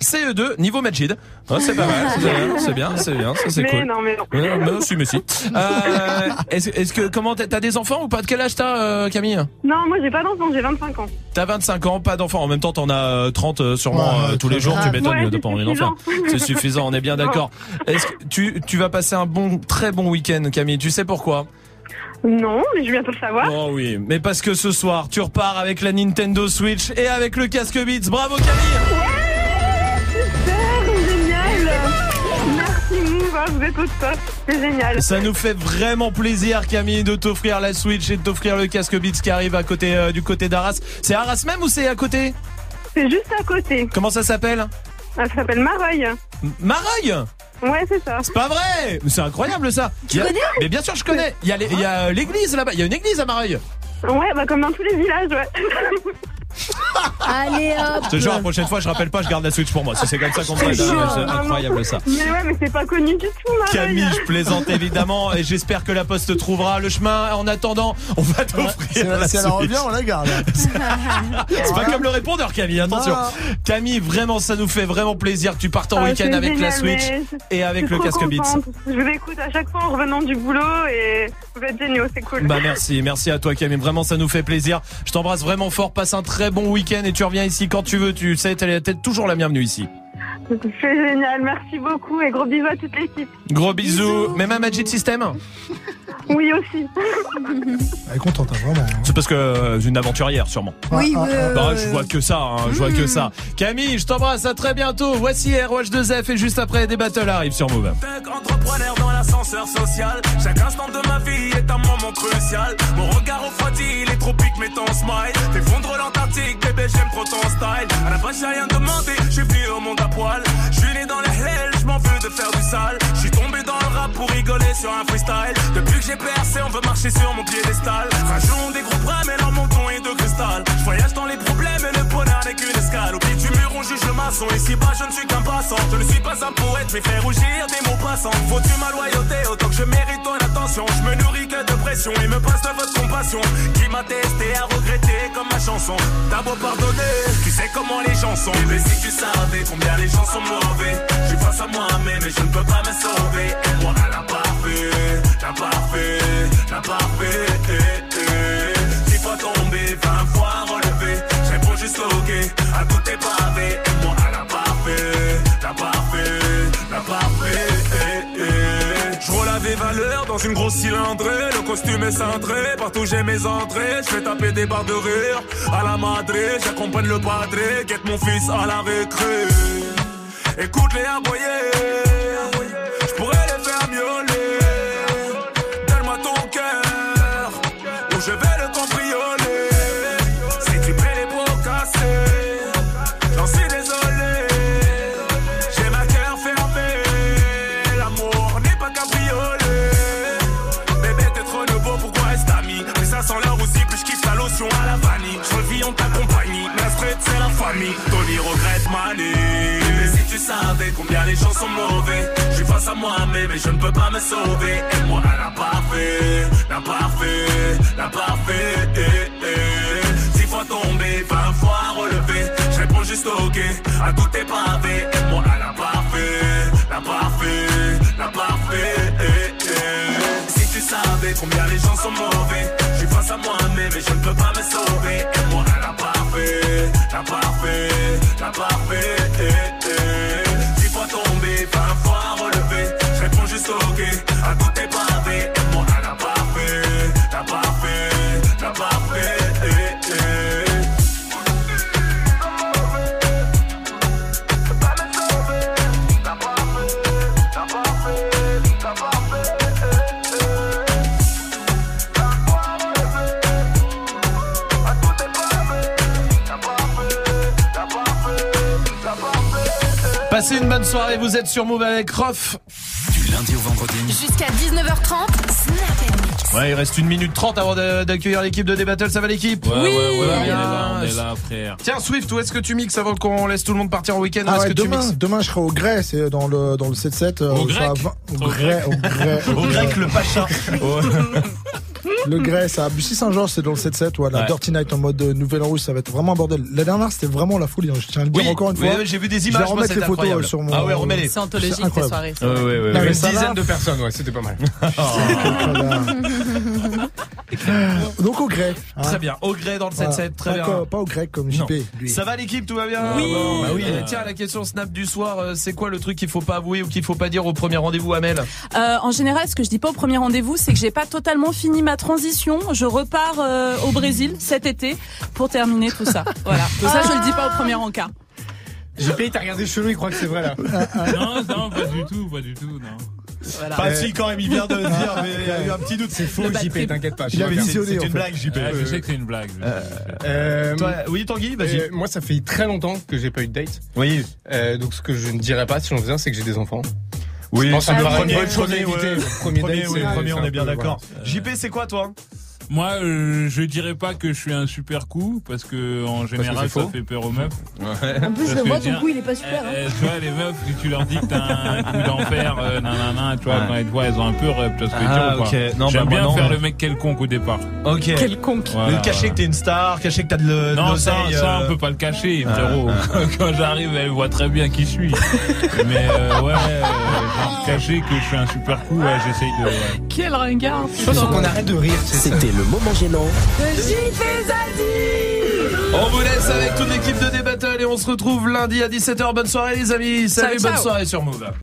CE2, niveau Majid. Ah, c'est pas mal, c'est bien, c'est bien, c'est bien, ça c'est mais cool. non, mais non. Ouais, mais si, mais si. Euh, est-ce, est-ce que comment t'as, des enfants ou pas? De quel âge t'as, euh, Camille? Non, moi, j'ai pas d'enfant, j'ai 25 ans. T'as 25 ans, pas d'enfants. En même temps, t'en as euh, 30 euh, sûrement Ouais, euh, tous les jours. grave. Tu m'étonnes Ouais, de pas en d'enfants. C'est suffisant, on est bien d'accord. Est-ce que tu, tu vas passer un bon, très bon week-end, Camille? Tu sais pourquoi? Non, mais je viens de le savoir. Oh oui, mais parce que ce soir, tu repars avec la Nintendo Switch et avec le casque Beats. Bravo, Camille Super, génial Merci, Mouva, vous êtes au top. C'est génial. Ça nous fait vraiment plaisir, Camille, de t'offrir la Switch et de t'offrir le casque Beats qui arrive à côté euh, du côté d'Arras. C'est Arras même ou c'est à côté? C'est juste à côté. Comment ça s'appelle? Ça s'appelle Mareuil. Mareuil Ouais, c'est ça. C'est pas vrai Mais C'est incroyable ça Tu Il y a- connais Mais bien sûr je connais Il y a les- il y a l'église là-bas, il y a une église à Mareuil Ouais, bah comme dans tous les villages, ouais. Allez hop. Je te jure, la prochaine fois je rappelle pas, je garde la Switch pour moi. Si c'est comme ça qu'on me c'est incroyable ça Mais ouais, mais c'est pas connu du tout, Mareuil. Camille, je plaisante évidemment et j'espère que la poste te trouvera le chemin. En attendant, on va t'offrir Si la elle si elle revient, on la garde. C'est pas comme le répondeur, Camille, attention. Non. Camille, vraiment, ça nous fait vraiment plaisir que tu partes en Ah, week-end c'est avec la Switch et avec le casque trop Beats. contente. Je vous écoute à chaque fois en revenant du boulot et vous êtes géniaux, c'est cool. Bah merci, merci à toi Camille, vraiment ça nous fait plaisir. Je t'embrasse vraiment fort, passe un très bon week-end et tu reviens ici quand tu veux, tu sais, t'es t'es toujours la bienvenue ici. C'est génial, merci beaucoup et gros bisous à toute l'équipe. Gros bisous, même à Magic System Oui aussi. Elle est contente, hein, vraiment. hein. C'est parce que euh, une aventurière sûrement. Oui, Ah, oui, ah, oui, Bah, je vois que ça, hein, je vois que ça. Camille, je t'embrasse, à très bientôt. Voici ROH2F et juste après des battles arrivent sur Move. Entrepreneur dans l'ascenseur social. Chaque instant de ma vie est un moment crucial. Mon regard refroidi, les tropiques met ton smile. T'effondres bébé, j'aime trop ton style. À la base, j'ai rien demandé, je suis venu au monde à poil. Je suis né dans les hells, je m'en veux de faire du sale. Je suis tombé dans le rap pour rigoler sur un freestyle. Depuis que j'ai percé, on veut marcher sur mon piédestal. Rajon ont des gros bras, mais leur menton est de cristal. Je voyage dans les problèmes Ici bas, je ne suis qu'un passant. Je ne suis pas un poète, mais fais rougir des mots passants. Faut-tu ma loyauté autant que je mérite ton attention? Je me nourris que de pression et me passe de votre compassion. Qui m'a testé à regretter comme ma chanson? T'as beau pardonner, tu sais comment les gens sont. Mais si tu savais combien les gens sont mauvais, je suis face à moi-même mais je ne peux pas me sauver. Et moi, elle a parfait, t'as parfait, t'as parfait. Eh. Six fois tombé, vingt fois relevé. Je réponds juste ok à tout tes pavés. Et moi, dans une grosse cylindrée. Le costume est cintré, partout j'ai mes entrées. Je fais taper des barres de rire à la madré. J'accompagne le padré, guette mon fils à la récré. Écoute-les aboyer, Mais savais combien les gens sont mauvais, je suis face à moi-même et je ne peux pas me sauver. Et moi, elle a parfait, la parfait, la parfait. Six fois tombé, vingt fois relevé. Je réponds juste ok à tous tes pavés. Et moi, elle a parfait, la parfait, la parfait. Combien les gens sont mauvais, je face à moi-même et je ne peux pas me sauver. Et moi, elle a parfait, la parfait, la parfait. Eh, eh. Six fois tombé, vingt fois relevé. Je réponds juste ok à tes pavés. Passez une bonne soirée, vous êtes sur Move avec Rof. Du lundi au vendredi. Jusqu'à 19h30, Snap Ouais, il reste une minute trente avant de- d'accueillir l'équipe de D-Battle, ça va l'équipe Ouais, ouais, ouais, va on est là, on est là, frère. Tiens, Swift, où est-ce que tu mixes avant qu'on laisse tout le monde partir en week-end? Ah ouais, que demain, demain, je serai au Grès, c'est dans le, dans le 7-7. euh, Au grec 20 Au Grès, au Grès. Au grec, le pacha. Le Grès, c'est à Bussy-Saint-Georges, c'est dans le 7-7. Voilà, Ouais. Dirty Night en mode euh, Nouvelle Rouge, ça va être vraiment un bordel. La dernière, c'était vraiment la folie. hein, Je tiens à le dire Oui, encore une oui, fois. oui, j'ai vu des Je vais images, moi, remettre les photos incroyable. euh, sur mon. Ah ouais, remets-les. C'est anthologique, incroyable. soirées. Ouais, ouais, ouais. Non, Une ça dizaine de personnes, ouais, c'était pas mal. Donc au Grès. hein. Très bien, au gré dans le 7-7, très Pas bien. Pas au grec comme. JP. lui. Ça va l'équipe, tout va bien Oui. Bah oui. Et tiens, la question Snap du soir, euh, c'est quoi le truc qu'il faut pas avouer ou qu'il faut pas dire au premier rendez-vous, Amel? Euh, en général, ce que je dis pas au premier rendez-vous, c'est que j'ai pas totalement fini ma transition. Je repars euh, au Brésil cet été pour terminer tout ça. Voilà. Donc ça, je le dis pas au premier encart. JP, t'as regardé chelou, il croit que c'est vrai là. Non, non, pas du tout, pas du tout, non. Voilà. Pas si quand même, il vient de le dire, mais il y a eu un petit doute. C'est faux, JP, t'inquiète pas. visionné, C'est une fait. blague, JP. Ouais, je sais que c'est une blague. Euh, Toi, oui, Tanguy, vas-y. euh, moi, ça fait très longtemps que j'ai pas eu de date. Oui. Euh, donc, ce que je ne dirais pas si j'en faisais un, c'est que j'ai des enfants. Oui, premier, premier. Le premier Premier, premier, c'est on est bien d'accord. JP, c'est quoi, toi? Moi, euh, je dirais pas que je suis un super coup parce que en général, ça fait peur aux meufs. En plus, je Parce dire, ton coup, il est pas super. euh, hein. euh, tu vois, les meufs, si tu leur dis que t'as un coup d'enfer, euh, nanana, tu vois, Ouais. quand elles te voient, elles ont un peu rep, tu vois ce que je veux Ah, dire ou pas ok. Non, J'aime bah, moi, bien non, faire ouais. le mec quelconque au départ. Ok. Quelconque. Voilà, cacher voilà. que t'es une star, cacher que t'as de le- Non, ça, ça, euh, on peut pas le cacher, Ah, frérot. Quand j'arrive, elle voit très bien qui je suis. Mais euh, ouais, euh, cacher que je suis un super coup, ouais, j'essaye de. Quel ringard. Faut qu'on arrête de rire. C'était le moment gênant. On vous laisse avec toute l'équipe de D-Battle et on se retrouve lundi à 17h. Bonne soirée les amis. Salut, bonne soirée sur Move.